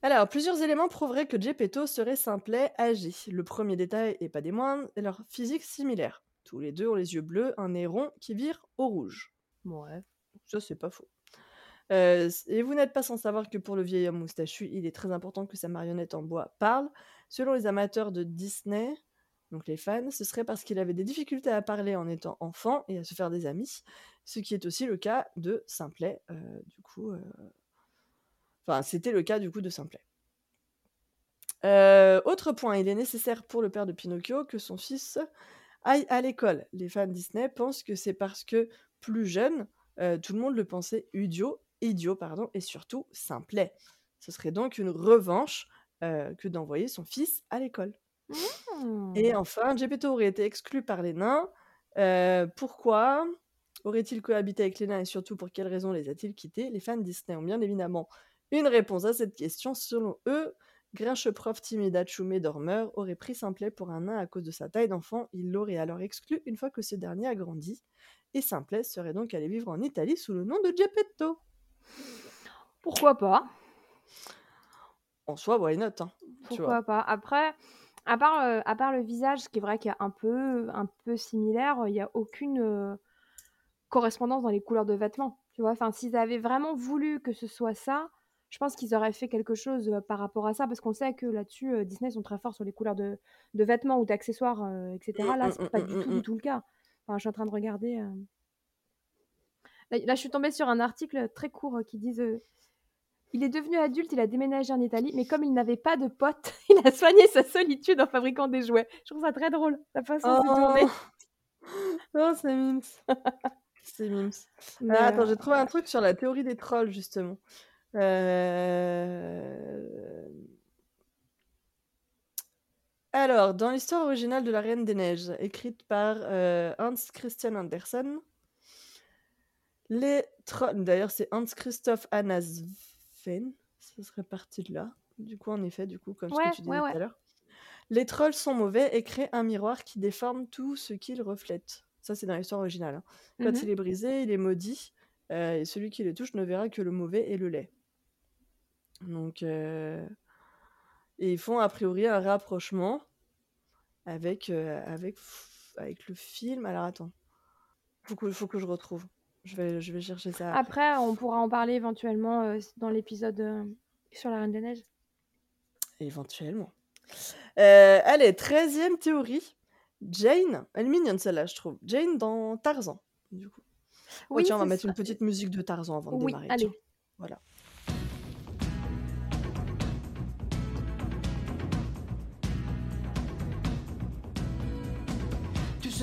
Alors, plusieurs éléments prouveraient que Geppetto serait Simplet âgé. Le premier détail, et pas des moindres, est leur physique similaire. Tous les deux ont les yeux bleus, un nez rond qui vire au rouge. Ouais. Ça, c'est pas faux. Heu, s et vous n'êtes pas sans savoir que pour le vieil homme moustachu, il est très important que sa marionnette en bois parle. Selon les amateurs de Disney, donc les fans, ce serait parce qu'il avait des difficultés à parler en étant enfant et à se faire des amis, ce qui est aussi le cas de Simplet, heu, du coup, heu enfin, c'était le cas du coup de Simplet. Heu, autre point, il est nécessaire pour le père de Pinocchio que son fils aille à l'école. Les fans Disney pensent que c'est parce que plus jeune, heu, tout le monde le pensait idiot idiot, pardon, et surtout Simplet. Ce serait donc une revanche, heu, que d'envoyer son fils à l'école. Mmh. Et enfin, Geppetto aurait été exclu par les nains. Pourquoi aurait-il cohabité avec les nains et surtout pour quelles raisons les a-t-il quittés? Les fans Disney? Ont bien évidemment une réponse à cette question. Selon eux, Grinche prof timide, achumé, dormeur, aurait pris Simplet pour un nain à cause de sa taille d'enfant. Il l'aurait alors exclu une fois que ce dernier a grandi. Et Simplet serait donc allé vivre en Italie sous le nom de Geppetto. Pourquoi pas? En soi, why not, hein? Pourquoi pas? Après, à part, heu, à part le visage, ce qui est vrai qu'il y a un peu un peu similaire, il y a aucune, heu, correspondance dans les couleurs de vêtements, tu vois? Enfin, s'ils avaient vraiment voulu que ce soit ça, je pense qu'ils auraient fait quelque chose, par rapport à ça parce qu'on sait que là-dessus, Disney sont très forts sur les couleurs de de vêtements ou d'accessoires, heu, et cetera. Mmh, Là, mmh, c'est pas mmh, du tout, mmh. du tout le cas. Enfin, je suis en train de regarder, Là là, je suis tombée sur un article très court, qui heu: «Il est devenu adulte, il a déménagé en Italie, mais comme il n'avait pas de potes, il a soigné sa solitude en fabriquant des jouets». Je trouve ça très drôle, la façon c'est tourné. Oh! Oh, c'est. Mais Ah, attends, j'ai trouvé un truc sur la théorie des trolls justement. Hem alors, dans l'histoire originale de La Reine des Neiges, écrite par, heu, Hans Christian Andersen les trolls d'ailleurs, c'est Hans Christoph Anna-Sveen, ce serait parti de là. Du coup, en effet, du coup, comme ce que tu ouais, disais tout à l'heure. Les trolls sont mauvais et créent un miroir qui déforme tout ce qu'ils reflètent. Ça, c'est dans l'histoire originale, hein. Quand mh. il est brisé, il est maudit, heu, et celui qui le touche ne verra que le mauvais et le laid. Donc et ils font a priori un rapprochement avec, heu, avec avec le film. Alors attends, faut que faut que je retrouve. Je vais je vais chercher ça après. Après, on pourra en parler éventuellement, heu, s dans l'épisode, sur La Reine des Neiges. Éventuellement. Allez, 13e théorie. Jane, elle est mignonne celle-là, je trouve. Jane dans Tarzan, du coup. Oh Oui, tiens, on va mettre ça. une petite musique de Tarzan avant de Oui, démarrer, allez. tiens. Voilà.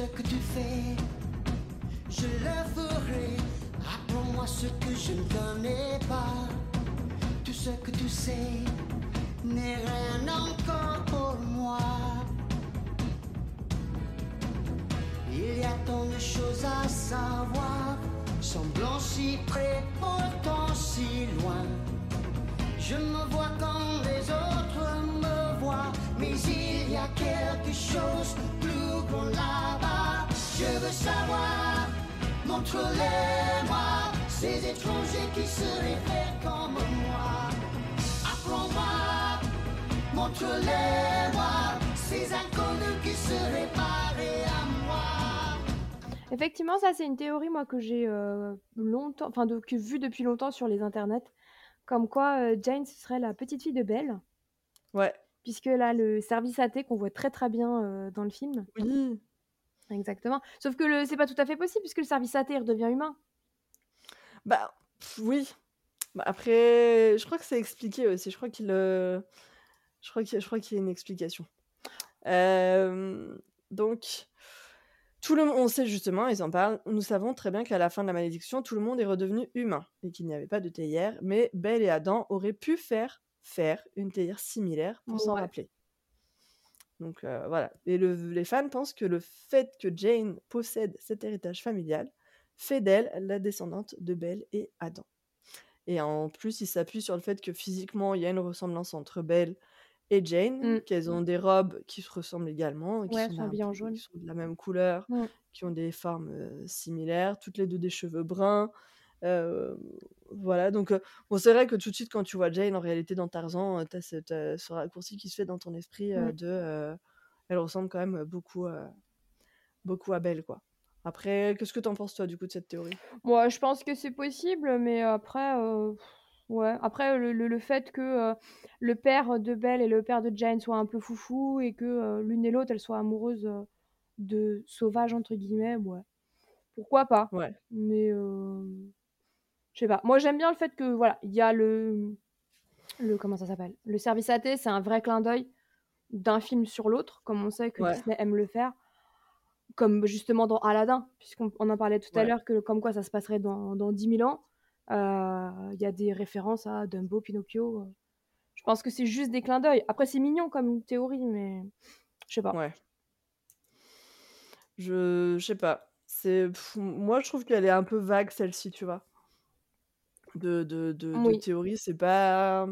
Que tu fais, je le ferai. Apprends-moi ce que je ne connais pas. Tout ce que tu sais n'est rien encore pour moi. Il y a tant de choses à savoir, semblant si près, pourtant si loin. Je me vois quand les autres me voient, mais il y a quelque chose plus grand là-bas. Je veux savoir, montre-les-moi, ces étrangers qui se révèlent comme moi. Apprends-moi, montre-les-moi, ces inconnus qui seraient parés à moi. Effectivement, ça, c'est une théorie, moi, que j'ai, heu, longtemps enfin, de que vue depuis longtemps sur les internets. Comme quoi, heu, Jane, ce serait la petite fille de Belle. Ouais. Puisqu'elle a le service à thé qu'on voit très, très bien, heu, dans le film. Oui. Exactement. Sauf que le c'est pas tout à fait possible puisque le service AT redevient humain. Bah, pff, oui. Bah, après, je crois que c'est expliqué aussi. Je crois qu'il, heu, je crois qu'il y a y une explication. Hem, donc tout le mon on sait justement, ils en parlent: «Nous savons très bien qu'à la fin de la malédiction, tout le monde est redevenu humain et qu'il n'y avait pas de théière, mais Belle et Adam auraient pu faire faire une théière similaire pour s'en Ouais. rappeler». Donc heu, voilà et le les fans pensent que le fait que Jane possède cet héritage familial fait d'elle la descendante de Belle et Adam et en plus, ils s'appuient sur le fait que physiquement, il y a une ressemblance entre Belle et Jane, Mmh. qu'elles ont des robes qui se ressemblent également, qui Ouais, sont elles sont un habillées en peu jaune. qui sont de la même couleur, Mmh. qui ont des formes, heu, similaires, toutes les 2 des cheveux bruns, voilà donc bon, c'est vrai que tout de suite, quand tu vois Jane, en réalité, dans Tarzan, tu as as ce raccourci qui se fait dans ton esprit, de, elle ressemble quand même beaucoup, beaucoup à Belle, quoi. Après, qu'est-ce que tu en penses, toi, du coup, de cette théorie? Moi, je pense que c'est possible, mais après, ouais, après le le le fait que, le père de Belle et le père de Jane soient un peu foufous et que, l'une et l'autre, elles soient amoureuses, de «sauvages» entre guillemets, ouais, pourquoi pas? Ouais. Mais je sais pas. Moi, j'aime bien le fait que, voilà, il y a le le comment ça s'appelle? Le service AT, c'est un vrai clin d'œil d'un film sur l'autre, comme on sait que Ouais. Disney aime le faire. Comme justement dans Aladdin, puisqu'on on en parlait tout à l'heure que comme quoi ça se passerait dans dans 10 000 ans. Heu, il y a des références à Dumbo, Pinocchio, heu, je pense que c'est juste des clins d'œil. Après c'est mignon comme théorie, mais je sais pas. Ouais. Je je sais pas. C'est moi, je trouve qu'elle est un peu vague celle-ci, tu vois? De de de théorie, c'est pas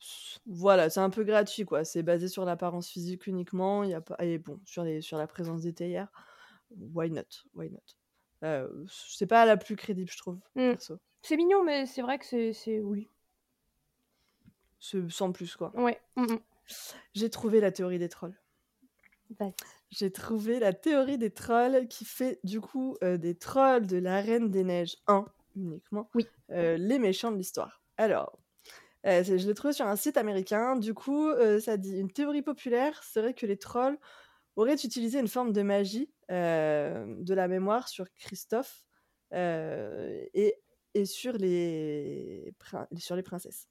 s voilà, c'est un peu gratuit, quoi. C'est basé sur l'apparence physique uniquement, y a pas et bon, sur les sur la présence des théières, why not? Why not? C'est pas la plus crédible, je trouve, Mmh. perso. C'est mignon, mais c'est vrai que c'est oui. C'est sans plus, quoi. Ouais. Mmh mh. J'ai trouvé la théorie des trolls. J'ai trouvé la théorie des trolls qui fait du coup, des trolls de La Reine des Neiges 1 uniquement, Oui. heu, les méchants de l'histoire. Alors, c'est je l'ai trouvé sur un site américain, du coup, heu, ça dit: «Une théorie populaire serait que les trolls auraient utilisé une forme de magie, de la mémoire sur Christophe, et et sur les sur les princesses».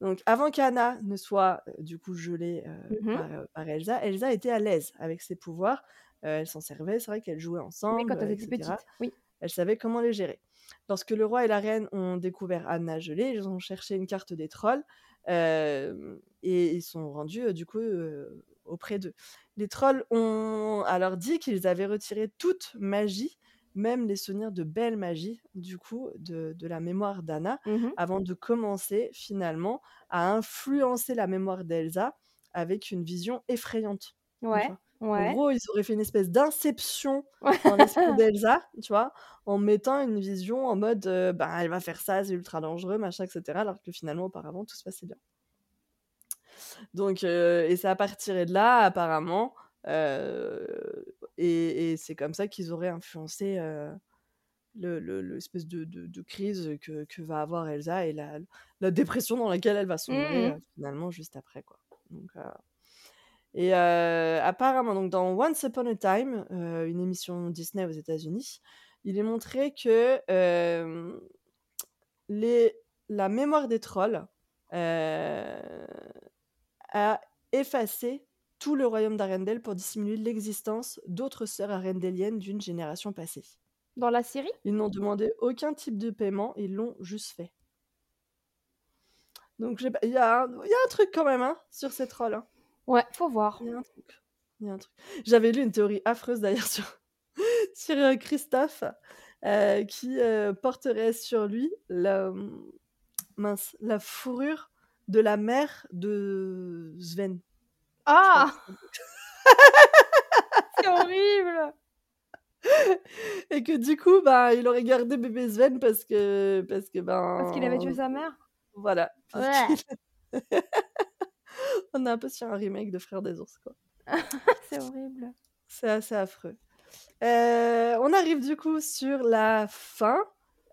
Donc avant qu'Anna ne soit, du coup gelée, heu, Mmh mh. par, par Elsa, Elsa était à l'aise avec ses pouvoirs, elle s'en servait, c'est vrai qu'elles jouaient Oui, ensemble, quand elles et étaient cetera. petites, oui. Elle savait comment les gérer. Lorsque le roi et la reine ont découvert Anna gelée, ils ont cherché une carte des trolls, hem, et ils sont rendus, heu, du coup, heu, auprès d'eux. Les trolls ont alors dit qu'ils avaient retiré toute magie, même les souvenirs de belle magie, du coup, de de la mémoire d'Anna, Mmh mh. avant de commencer finalement à influencer la mémoire d'Elsa avec une vision effrayante, Ouais? En ouais. gros, ils auraient fait une espèce d'inception dans l'esprit d'Elsa, tu vois? En mettant une vision en mode, ben, elle va faire ça, c'est ultra dangereux, machin et cetera, alors que finalement, auparavant, tout se passait bien. Donc heu, et c'est à partir de là, apparemment, et et c'est comme ça qu'ils auraient influencé, heu, le le l'espèce de de de crise que que va avoir Elsa et la la dépression dans laquelle elle va Mmh sombrer, mh. heu, finalement juste après, quoi. Donc et apparemment, donc dans Once Upon a Time, une émission Disney aux États-Unis, il est montré que, les la mémoire des trolls, a effacé tout le royaume d'Arendelle pour dissimuler l'existence d'autres sœurs arendelliennes d'une génération passée. Dans la série? Ils n'ont demandé aucun type de paiement, ils l'ont juste fait. Donc je sais pas, il y a un il y a un truc quand même, hein, sur ces trolls, hein. Ouais, faut voir. Il y a un truc, il y a un truc. J'avais lu une théorie affreuse d'ailleurs sur sur, heu, Christophe, heu, qui, heu, porterait sur lui la, mmh, mince, la fourrure de la mère de Sven. Ah! C'est horrible! Et que du coup, bah, il aurait gardé bébé Sven parce que parce que, Parce qu'il avait tué ben sa mère? voilà, Ouais. on est un peu sur un remake de Frères des ours, quoi. C'est horrible. C'est assez affreux. Heu, on arrive du coup sur la fin,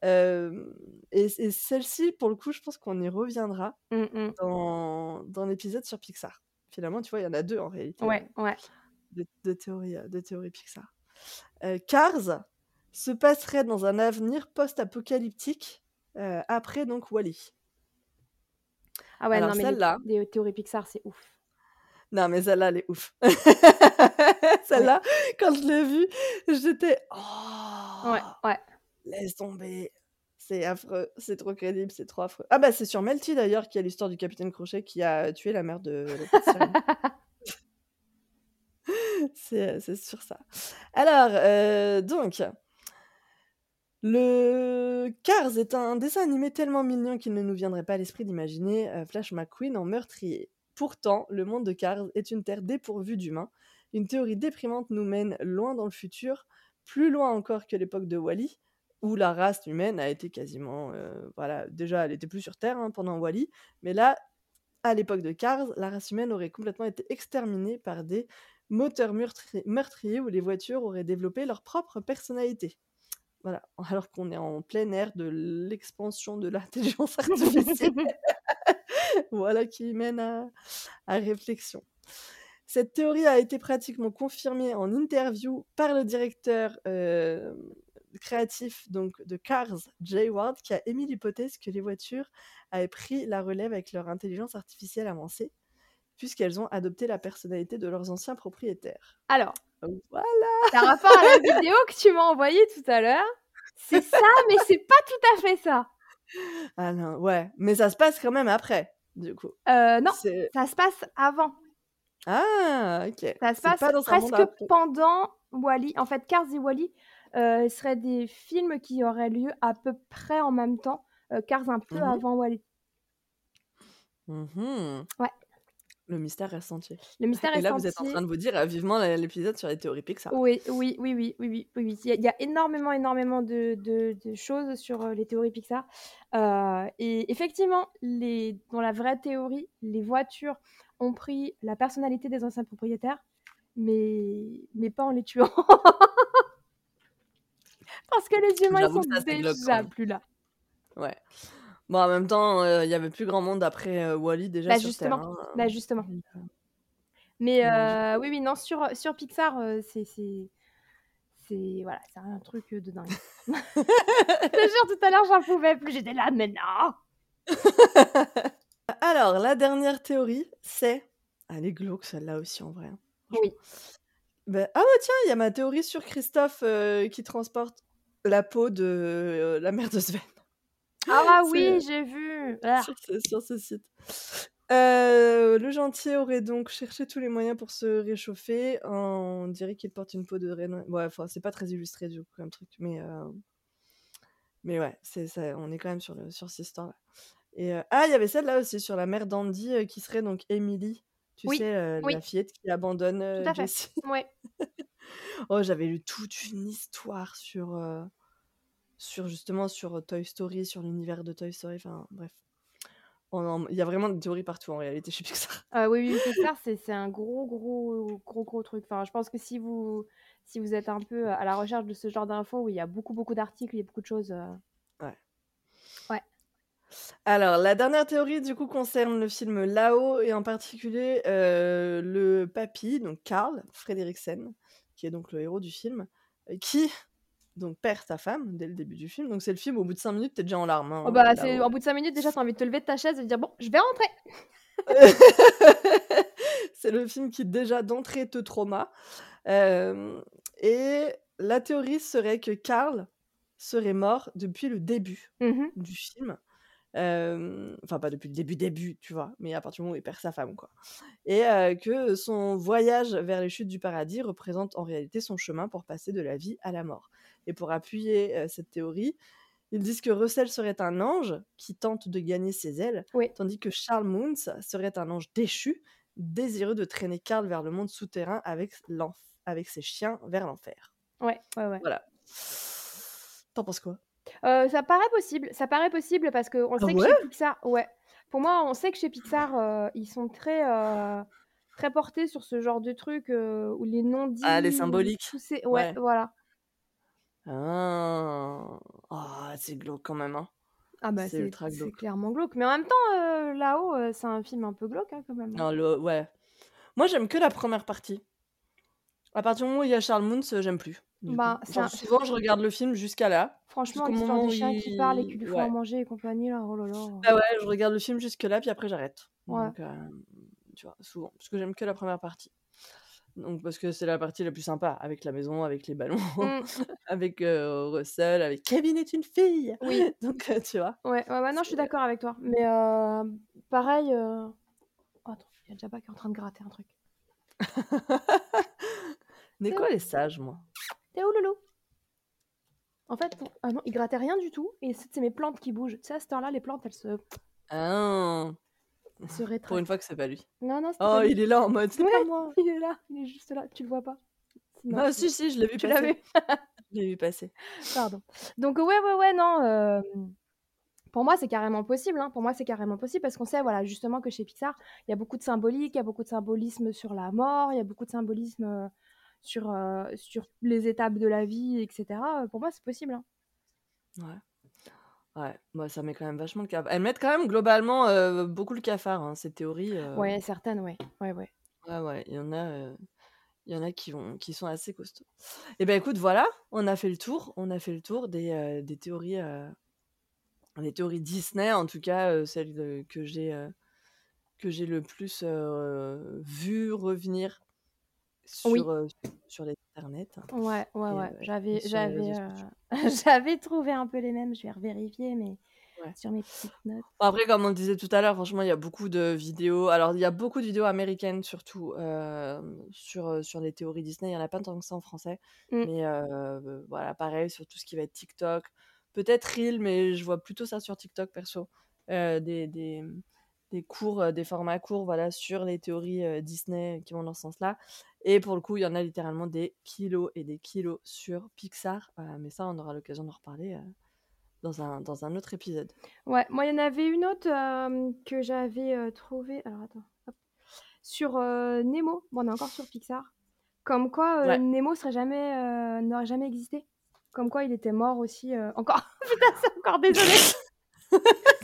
hem, et celle-ci, pour le coup, je pense qu'on y reviendra dans dans l'épisode sur Pixar. Finalement, tu vois, il y en a 2 en réalité, Ouais, ouais. de de théories, de théories Pixar. euh, Cars se passerait dans un avenir post-apocalyptique euh, après donc Wally. Ah ouais, Alors non, mais les, celle-là, les théories Pixar, c'est ouf. non mais celle-là, elle est ouf. Ouais, Celle-là, quand je l'ai vue, j'étais ouais, oh, ouais. laisse tomber. C'est affreux, c'est trop crédible, c'est trop affreux. Ah bah c'est sur Melty d'ailleurs qui a l'histoire du capitaine Crochet qui a tué la mère de. C'est c'est sur ça. Alors, euh, donc, le Cars est un dessin animé tellement mignon qu'il ne nous viendrait pas à l'esprit d'imaginer euh, Flash McQueen en meurtrier. Pourtant, le monde de Cars est une terre dépourvue d'humains. Une théorie déprimante nous mène loin dans le futur, plus loin encore que l'époque de Wally, où la race humaine a été quasiment, euh, voilà, déjà elle était plus sur Terre hein, pendant Wally, mais là, à l'époque de Cars, la race humaine aurait complètement été exterminée par des moteurs meurtri- meurtriers où les voitures auraient développé leur propre personnalité. Voilà, alors qu'on est en plein air de l'expansion de l'intelligence artificielle. voilà qui mène à, à réflexion. Cette théorie a été pratiquement confirmée en interview par le directeur euh, créatif donc, de Cars, Jay Ward, qui a émis l'hypothèse que les voitures avaient pris la relève avec leur intelligence artificielle avancée, puisqu'elles ont adopté la personnalité de leurs anciens propriétaires. Alors, Voilà par rapport à la vidéo que tu m'as envoyée tout à l'heure, c'est ça, mais c'est pas tout à fait ça. Ah non, ouais, mais ça se passe quand même après, du coup. Euh, non, ça se passe avant. Ah, ok. Ça se passe pas presque pendant Wally. En fait, Cars et Wally euh, seraient des films qui auraient lieu à peu près en même temps. Euh, Cars un peu Mhm. avant Wally. Mhm. Ouais. Le mystère reste entier. Le mystère Et est là, vous êtes en train de vous dire euh, vivement l'épisode sur les théories Pixar. Oui, oui, oui, oui, oui, oui. Il y a, énormément, énormément de, de- de choses sur euh, les théories Pixar. Euh, et effectivement, les, dans la vraie théorie, les voitures ont pris la personnalité des anciens propriétaires, mais, mais pas en les tuant. Parce que les humains, ils sont déjà plus là. Ouais. Bon, en même temps, euh, il y avait plus grand monde après euh, Wally déjà Bah sur justement, Terre. hein. bah justement. Euh, Mais euh, oui, oui, non, sur, sur Pixar, euh, c'est, c'est, voilà, c'est un truc de dingue. Je jure, tout à l'heure, j'en pouvais plus. J'étais là, mais non Alors, la dernière théorie, c'est. Elle est glauque celle-là aussi en vrai. hein, Oui. Ben, Ah ouais, tiens, il y a ma théorie sur Christophe euh, qui transporte la peau de euh, la mère de Sven. Ah oui, j'ai vu. Ah. sur ce, sur ce site. Euh, le gentil aurait donc cherché tous les moyens pour se réchauffer. On dirait qu'il porte une peau de reine. Ouais, c'est pas très illustré du coup comme truc, mais euh, mais ouais, c'est ça. On est quand même sur le sur cette histoire-là. Et euh, ah, il y avait celle-là aussi sur la mère d'Andy qui serait donc Emily. Tu Oui, sais, oui. la fillette qui abandonne Tout à fait. Ouais. Oh, j'avais lu toute une histoire sur, sur justement sur euh, Toy Story, sur l'univers de Toy Story. Enfin, bref. En- Il y a vraiment des théories partout en réalité chez Pixar. Euh, oui, oui, Pixar, c'est, un gros, gros, gros, gros truc. Enfin, je pense que si vous, si vous êtes un peu à la recherche de ce genre d'infos, où il y a beaucoup, beaucoup d'articles, il y a beaucoup de choses. euh, Alors, la dernière théorie, du coup, concerne le film Là-haut et en particulier euh, le papy, donc Karl Frederiksen, qui est donc le héros du film, euh, qui donc perd sa femme dès le début du film. Donc, c'est le film, au bout de 5 minutes, t'es déjà en larmes. hein, Oh bah, c'est, Là-haut. en bout de 5 minutes, déjà, t'as envie de te lever de ta chaise et de dire Bon, je vais rentrer. c'est le film qui déjà d'entrée te trauma. Euh, et la théorie serait que Karl serait mort depuis le début Mhm. du film. Euh, Enfin, pas depuis le début, début, tu vois, mais à partir du moment où il perd sa femme, quoi. Et euh, que son voyage vers les chutes du paradis représente en réalité son chemin pour passer de la vie à la mort. Et pour appuyer euh, cette théorie, ils disent que Russell serait un ange qui tente de gagner ses ailes, Oui. tandis que Charles Moons serait un ange déchu, désireux de traîner Karl vers le monde souterrain avec, ses chiens vers l'enfer. Ouais, ouais, ouais. Voilà. T'en penses quoi? Euh, ça paraît possible, ça paraît possible parce qu'on Ah sait que chez Pixar, ouais. Pour moi, on sait que chez Pixar, euh, ils sont très, euh, très portés sur ce genre de truc où les non-dits, Ah, les symboliques. tout c'est, ouais, Ouais. voilà. Ah, Ah, c'est glauque quand même. Hein. Ah bah C'est c'est, ultra c'est glauque. clairement glauque, mais en même temps, euh, là-haut, euh, c'est un film un peu glauque hein, quand même. hein. Non, le, ouais. Moi, j'aime que la première partie. À partir du moment où il y a Charles Moons, heu, j'aime plus, du coup. Bah, c'est Genre un souvent je regarde le film jusqu'à là, franchement, jusqu'au l'histoire moment des où chiens qui parlent et qui il lui font à ouais. manger et compagnie là, oh là là. Ah ouais, je regarde le film jusque là, puis après j'arrête. Ouais. Donc, tu vois, souvent, parce que j'aime que la première partie. Donc parce que c'est la partie la plus sympa, avec la maison, avec les ballons, Mmh. avec, heu, Russell, avec Kevin est une fille! Oui. Donc, tu vois? Ouais, ouais, ouais, non, je suis d'accord avec toi. Mais pareil, oh attends, il y a Jabba qui est en train de gratter un truc. Neko, elle est sage, moi? Tu es où Loulou? En fait, ah non, il grattait rien du tout et c'est c'est mes plantes qui bougent. Tu sais, à cette heure-là, les plantes, elles se Ah! Pour une fois que c'est pas lui. Non, non, Oh, pas lui. il est là en mode: «C'est pas Ouais, moi!» il est là, il est juste là, tu le vois pas? Non, Ah si, si, je l'ai vu tu passer. Je l'ai vu passer. Pardon. Donc ouais, ouais, ouais, non, hem, pour moi, c'est carrément possible, hein. Pour moi, c'est carrément possible parce qu'on sait, voilà, justement que chez Pixar, il y a beaucoup de symbolique, il y a beaucoup de symbolisme sur la mort, il y a beaucoup de symbolisme, heu, sur, heu, sur les étapes de la vie et cetera, heu, pour moi, c'est possible, hein. Ouais. Ouais, bah, ça met quand même vachement le cafard. Elles mettent quand même globalement, heu, beaucoup le cafard, hein, ces théories, heu Ouais, certaines, ouais. Ouais, ouais. Ouais, ouais, il y en a, heu, il y en a qui vont qui sont assez costauds. Et bah, écoute, voilà, on a fait le tour. On a fait le tour des, heu, des théories, heu, des théories Disney, en tout cas, heu, celles, heu, que j'ai, heu, que j'ai le plus, heu, vues revenir Oui. sur, heu, sur les internets Ouais, ouais, et ouais. J'avais j'avais, j'avais trouvé un peu les mêmes, je vais revérifier, mais Ouais. sur mes petites notes. Après, comme on le disait tout à l'heure, franchement, il y a beaucoup de vidéos. Alors, il y a beaucoup de vidéos américaines, surtout, sur, sur les théories Disney. Il y en a pas tant que ça en français. Mmh. Mais voilà, pareil, sur tout ce qui va être TikTok. Peut-être Reel, mais je vois plutôt ça sur TikTok, perso. Des des, des cours, des formats courts, voilà, sur les théories, Disney qui vont dans ce sens-là. Et pour le coup, il y en a littéralement des kilos et des kilos sur Pixar. Mais ça, on aura l'occasion d'en reparler, dans un dans un autre épisode. Ouais, moi, il y en avait une autre, que j'avais, trouvée alors attends, hop, sur, Nemo. Bon, on est encore sur Pixar. Comme quoi, Ouais. Nemo serait jamais, n'aurait jamais existé. Comme quoi il était mort aussi, encore putain, c'est encore désolée.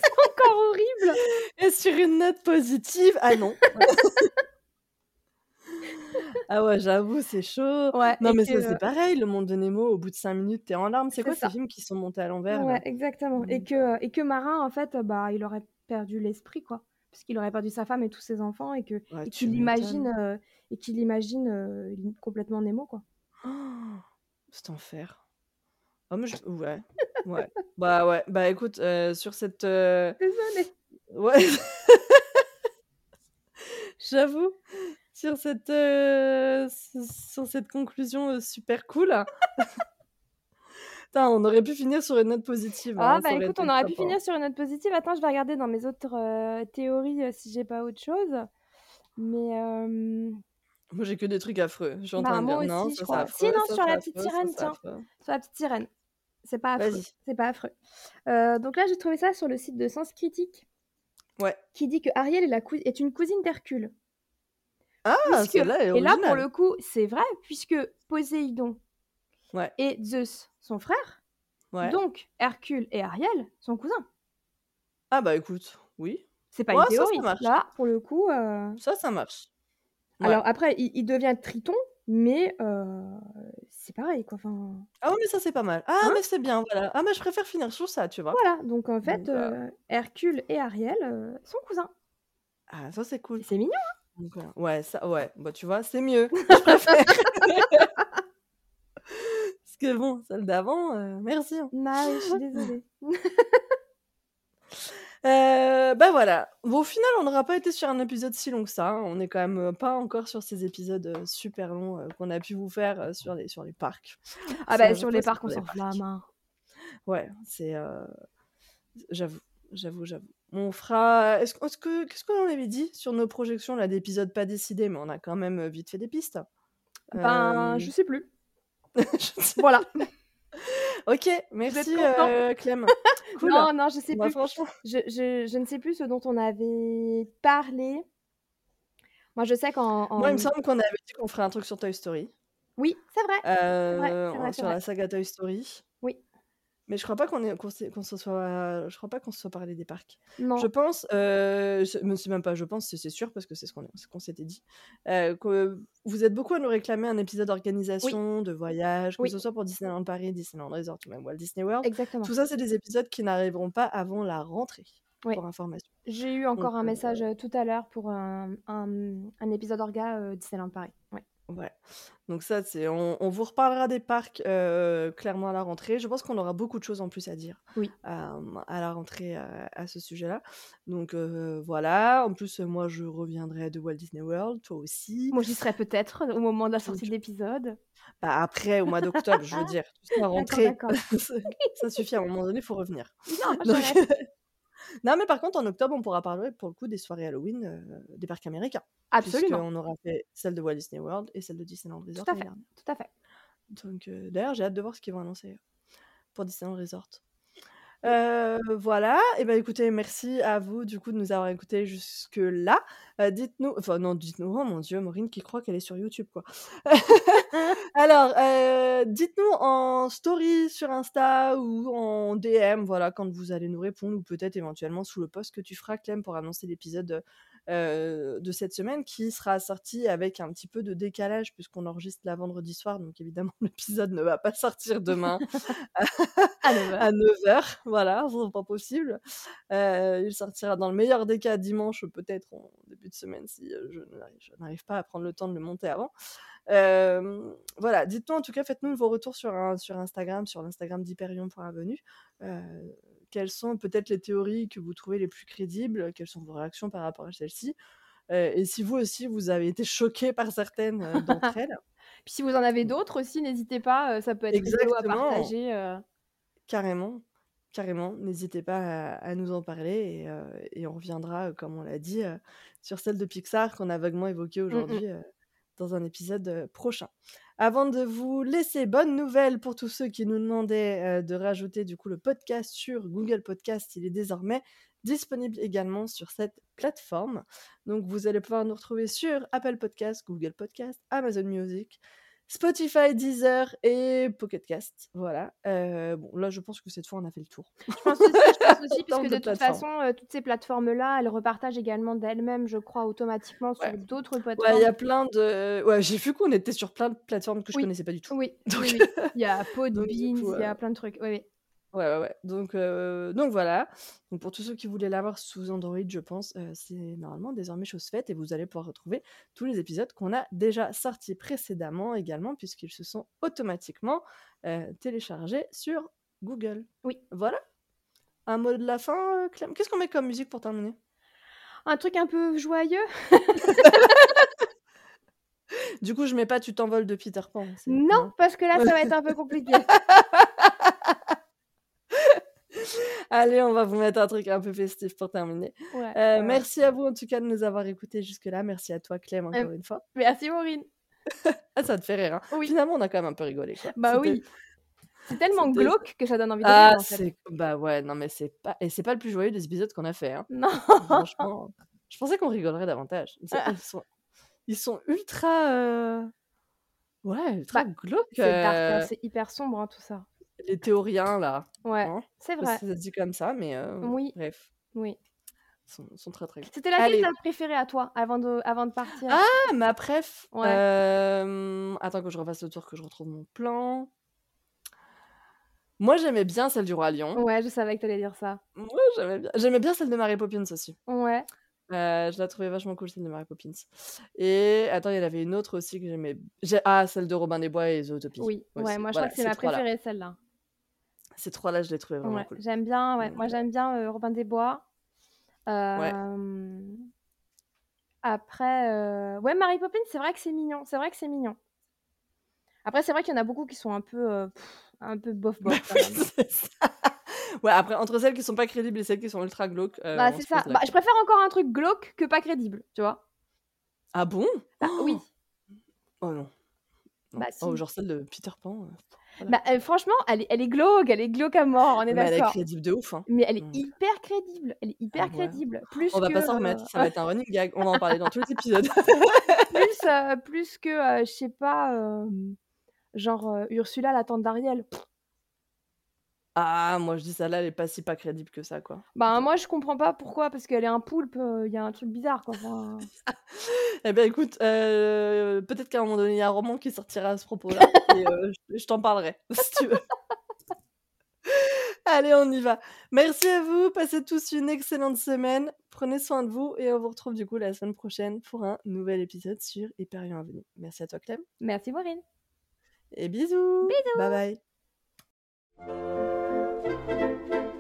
Horrible. Et sur une note positive, ah non. Ah ouais, j'avoue, c'est chaud. Ouais, Non, mais c'est pareil, Le Monde de Nemo, au bout de 5 minutes, tu es en larmes. C'est quoi ces films qui sont montés à l'envers, Ouais, là? exactement. Et Donc que, et que Marin, en fait, bah, il aurait perdu l'esprit, quoi. Parce qu'il aurait perdu sa femme et tous ses enfants et que Ouais, qu'il imagine, heu, et qu'il imagine, lim complètement Nemo, quoi. Cet enfer. Ah je ouais, ouais. Bah, ouais, bah, écoute, heu, sur cette, heu Désolée. ouais. J'avoue, sur cette, heu, s sur cette conclusion, heu, super cool. Putain, on aurait pu finir sur une note positive, Ah, hein, bah, aurait écoute, été on aurait top, pu hein. finir sur une note positive. Attends, je vais regarder dans mes autres, théories, heu, si j'ai pas autre chose. Mais Moi, j'ai que des trucs affreux. Je suis en train bah, dire: «Non, aussi, je ça c'est crois. Si, non, ça sur c'est la petite affreux, ça sirène, c'est tiens. affreux». Sur la petite sirène. C'est pas affreux. Vas-y. C'est pas affreux. Heu, donc là, j'ai trouvé ça sur le site de Sens Critique. Ouais. Qui dit que Ariel est la cou est une cousine d'Hercule. Ah! Puisque Celle-là est et là, pour le coup, c'est vrai, puisque Poséidon Ouais. et Zeus sont frères. Ouais. Donc Hercule et Ariel sont cousins. Ah bah, écoute, oui. C'est pas Ouais, une ça, ça théorie. marche. Là, pour le coup, heu Ça, ça marche. Alors après, il il devient Triton, mais c'est pareil, quoi, enfin Ah ouais, mais ça, c'est pas mal. Ah, Hein? mais c'est bien, voilà. Ah, mais je préfère finir sur ça, tu vois? Voilà, donc en fait, Donc heu, Hercule et Ariel, sont cousins. Ah, ça, c'est cool. C'est mignon, hein? Heu, ouais, ça ouais, bah, tu vois, c'est mieux. Je préfère. Parce que bon, celle d'avant, merci, hein. Bah, je suis désolée. Bah, voilà. Bon, au final, on n'aura pas été sur un épisode si long que ça, hein. On est quand même, heu, pas encore sur ces épisodes, heu, super longs, qu'on a pu vous faire, sur les sur les parcs. Ah bah, sur les parcs, on s'en parcs. main. Ouais, c'est, j'avoue, j'avoue, j'avoue. On fera est-ce est-ce que qu'est-ce qu'on avait dit sur nos projections là d'épisodes pas décidés? Mais on a quand même, vite fait des pistes. Ben, je sais plus. je sais Voilà. OK, merci, heu, Clem. Cool. Non, non, je sais Bah, plus. franchement Je je je ne sais plus ce dont on avait parlé. Moi, je sais qu'en Moi, il me semble qu'on avait dit qu'on ferait un truc sur Toy Story. Oui, c'est vrai. Vrai, c'est sur la saga Toy Story. Mais je crois pas qu'on ait qu'on s'est qu'on se soit je crois pas qu'on se soit parlé des parcs. Non. Je pense, heu, c'est mais c'est même pas je pense, c'est sûr parce que c'est ce qu'on s'était dit, heu, que vous êtes beaucoup à nous réclamer un épisode Oui. d'organisation, de voyage, que Oui. ce soit pour Disneyland Paris, Disneyland Resort ou même Walt Disney World. Exactement. Tout ça, c'est des épisodes qui n'arriveront pas avant la rentrée, pour information. J'ai eu Donc encore un heu message, heu, tout à l'heure pour un un un épisode orga, Disneyland Paris. Ouais. Ouais, donc ça, c'est on on vous reparlera des parcs, heu, clairement à la rentrée. Je pense qu'on aura beaucoup de choses en plus à dire, Oui. hem, à la rentrée, heu, à ce sujet-là. Donc voilà. En plus, moi, je reviendrai de Walt Disney World, toi aussi. Moi, j'y serai peut-être au moment de la sortie de l'épisode. bah, après, au mois d'octobre, je veux dire, sais, la D'accord, rentrée, d'accord. ça ça suffit, à un moment donné, il faut revenir. Non, Donc j'arrête. non, mais par contre, en octobre, on pourra parler, pour le coup, des soirées Halloween, des parcs américains. Absolument. Puisqu'on aura fait celle de Walt Disney World et celle de Disneyland Resort Tout à fait, dernière. tout à fait. Donc d'ailleurs, j'ai hâte de voir ce qu'ils vont annoncer, pour Disneyland Resort. Heu, voilà et bah, écoutez, merci à vous, du coup, de nous avoir écoutés jusque-là. Heu, dites-nous enfin non, dites-nous oh mon Dieu, Maureen qui croit qu'elle est sur YouTube, quoi. Alors, heu, dites-nous en story sur Insta ou en DM, voilà, quand vous allez nous répondre ou peut-être éventuellement sous le post que tu feras, Clem, pour annoncer l'épisode, heu, de cette semaine qui sera sorti avec un petit peu de décalage puisqu'on enregistre là vendredi soir, donc évidemment l'épisode ne va pas sortir demain À 9 heures. à 9:00, voilà, c'est pas possible. Heu, il sortira dans le meilleur des cas dimanche, peut-être en début de semaine si, heu, je n'arrive pas à prendre le temps de le monter avant. Voilà, dites-nous en tout cas, faites-nous vos retours sur in sur Instagram, sur l'Instagram d'Hyperion.avenue. Heu, quelles sont peut-être les théories que vous trouvez les plus crédibles? Quelles sont vos réactions par rapport à celles-ci? Et si vous aussi, vous avez été choqués par certaines, d'entre elles? Puis si vous en avez d'autres aussi, n'hésitez pas, ça peut être rigolo à Exactement! partager, Carrément, carrément. N'hésitez pas à à nous en parler et on reviendra, comme on l'a dit, sur celle de Pixar qu'on a vaguement évoquée Mmh mh. aujourd'hui, dans un épisode, heu, prochain. Avant de vous laisser, bonne nouvelle pour tous ceux qui nous demandaient, heu, de rajouter du coup le podcast sur Google Podcast. Il est désormais disponible également sur cette plateforme. Donc vous allez pouvoir nous retrouver sur Apple Podcast, Google Podcast, Amazon Music, Spotify, Deezer et Pocket Cast. Voilà, heu, bon là, je pense que cette fois, on a fait le tour. Je pense aussi je pense aussi puisque de de toute plateformes. façon, heu, toutes ces plateformes-là, elles repartagent également d'elles-mêmes, je crois, automatiquement sur Ouais. d'autres Ouais, il plateformes. y a plein de ouais, j'ai vu qu'on était sur plein de plateformes que je Oui. connaissais pas du tout. Oui, Donc oui, oui. Il y a Podbean, il y a heu plein de trucs. Oui, oui. Ouais, ouais, ouais. Donc heu, donc voilà. Donc pour tous ceux qui voulaient l'avoir sous Android, je pense, heu, c'est normalement désormais chose faite et vous allez pouvoir retrouver tous les épisodes qu'on a déjà sortis précédemment également puisqu'ils se sont automatiquement, heu, téléchargés sur Google. Oui. Voilà. Un mot de la fin, heu, Clem? Qu'est-ce qu'on met comme musique pour terminer? Un truc un peu joyeux? Du coup, je mets pas «Tu t'envoles» de Peter Pan, c'est Non, non? parce que là, ça va être un peu compliqué. Allez, on va vous mettre un truc un peu festif pour terminer. Ouais, Heu, ouais, ouais. merci à vous en tout cas de nous avoir écoutés jusque-là. Merci à toi, Clem, encore Hem, une fois. merci Maureen. Ah, ça te fait rire, hein? Oui. Finalement, on a quand même un peu rigolé, quoi. Bah oui. C'est tellement glauque que ça donne envie de ah, rire, en fait. bah ouais, non mais c'est pas et c'est pas le plus joyeux des épisodes qu'on a fait, hein. Non. Franchement, je pensais qu'on rigolerait davantage. Ils sont ils sont ils sont ultra, heu, ouais, ultra Bah, c'est dark, hein, heu c'est hyper sombre, hein, tout ça. Les théoriens là, Ouais, hein. c'est vrai. ça se dit comme ça, mais heu, Oui. bref. Oui. Sont sont très, très C'était laquelle ta préférée à toi, avant de avant de partir? Ah, ma préf? Ouais. Hem, attends que je refasse le tour, que je retrouve mon plan. Moi, j'aimais bien celle du Roi Lion. Ouais, je savais que tu allais dire ça. Moi, j'aimais bien j'aimais bien celle de Mary Poppins aussi. Ouais. Heu, je la trouvais vachement cool, celle de Mary Poppins et attends, il y en avait une autre aussi que j'aimais j'ai ah, celle de Robin des Bois et Zootopie Oui, ouais, moi, je Voilà, crois que c'est ces ma 3 là. préférée, celle-là. Ces 3 là, je les trouvais vraiment Ouais, cool. j'aime bien, ouais, moi, heu j'aime bien, heu, Robin des Bois. Ouais. Hem, après, heu, ouais, Mary Poppins, c'est vrai que c'est mignon, c'est vrai que c'est mignon. Après, c'est vrai qu'il y en a beaucoup qui sont un peu, un peu bof Bah bof, quand oui, ça. Ouais, après, entre celles qui sont pas crédibles et celles qui sont ultra glauques, Bah, c'est ça. Bah, je préfère encore un truc glauque que pas crédible, tu vois? Ah bon? Bah, oui. Oh non. Non. Bah, Oh, si. genre celle de Peter Pan, voilà. Bah, heu, franchement, elle est elle est glauque, elle est glauque à mort, on est Mais elle est d'accord. crédible de ouf, hein. Mais elle est Donc hyper crédible, elle est Ah hyper ouais. crédible. Plus On va que, pas s'en remettre, ça va être un running gag. On va en parler dans tous les épisodes. plus, heu, plus que, je sais pas, genre, Ursula, la tante d'Ariel. Ah, moi je dis celle-là, elle est pas si pas crédible que ça, quoi. Bah, moi, je comprends pas pourquoi, parce qu'elle est un poulpe, heu, il y a un truc bizarre, quoi, enfin. Eh ben, écoute, heu, peut-être qu'à un moment donné, il y a un roman qui sortira à ce propos-là et je je t'en parlerai, si tu veux. Allez, on y va. Merci à vous, passez tous une excellente semaine, prenez soin de vous et on vous retrouve du coup la semaine prochaine pour un nouvel épisode sur Hyperion Avenue. Merci à toi Clem Merci Maureen. et bisous. Bisous. Bye bye. Thank you.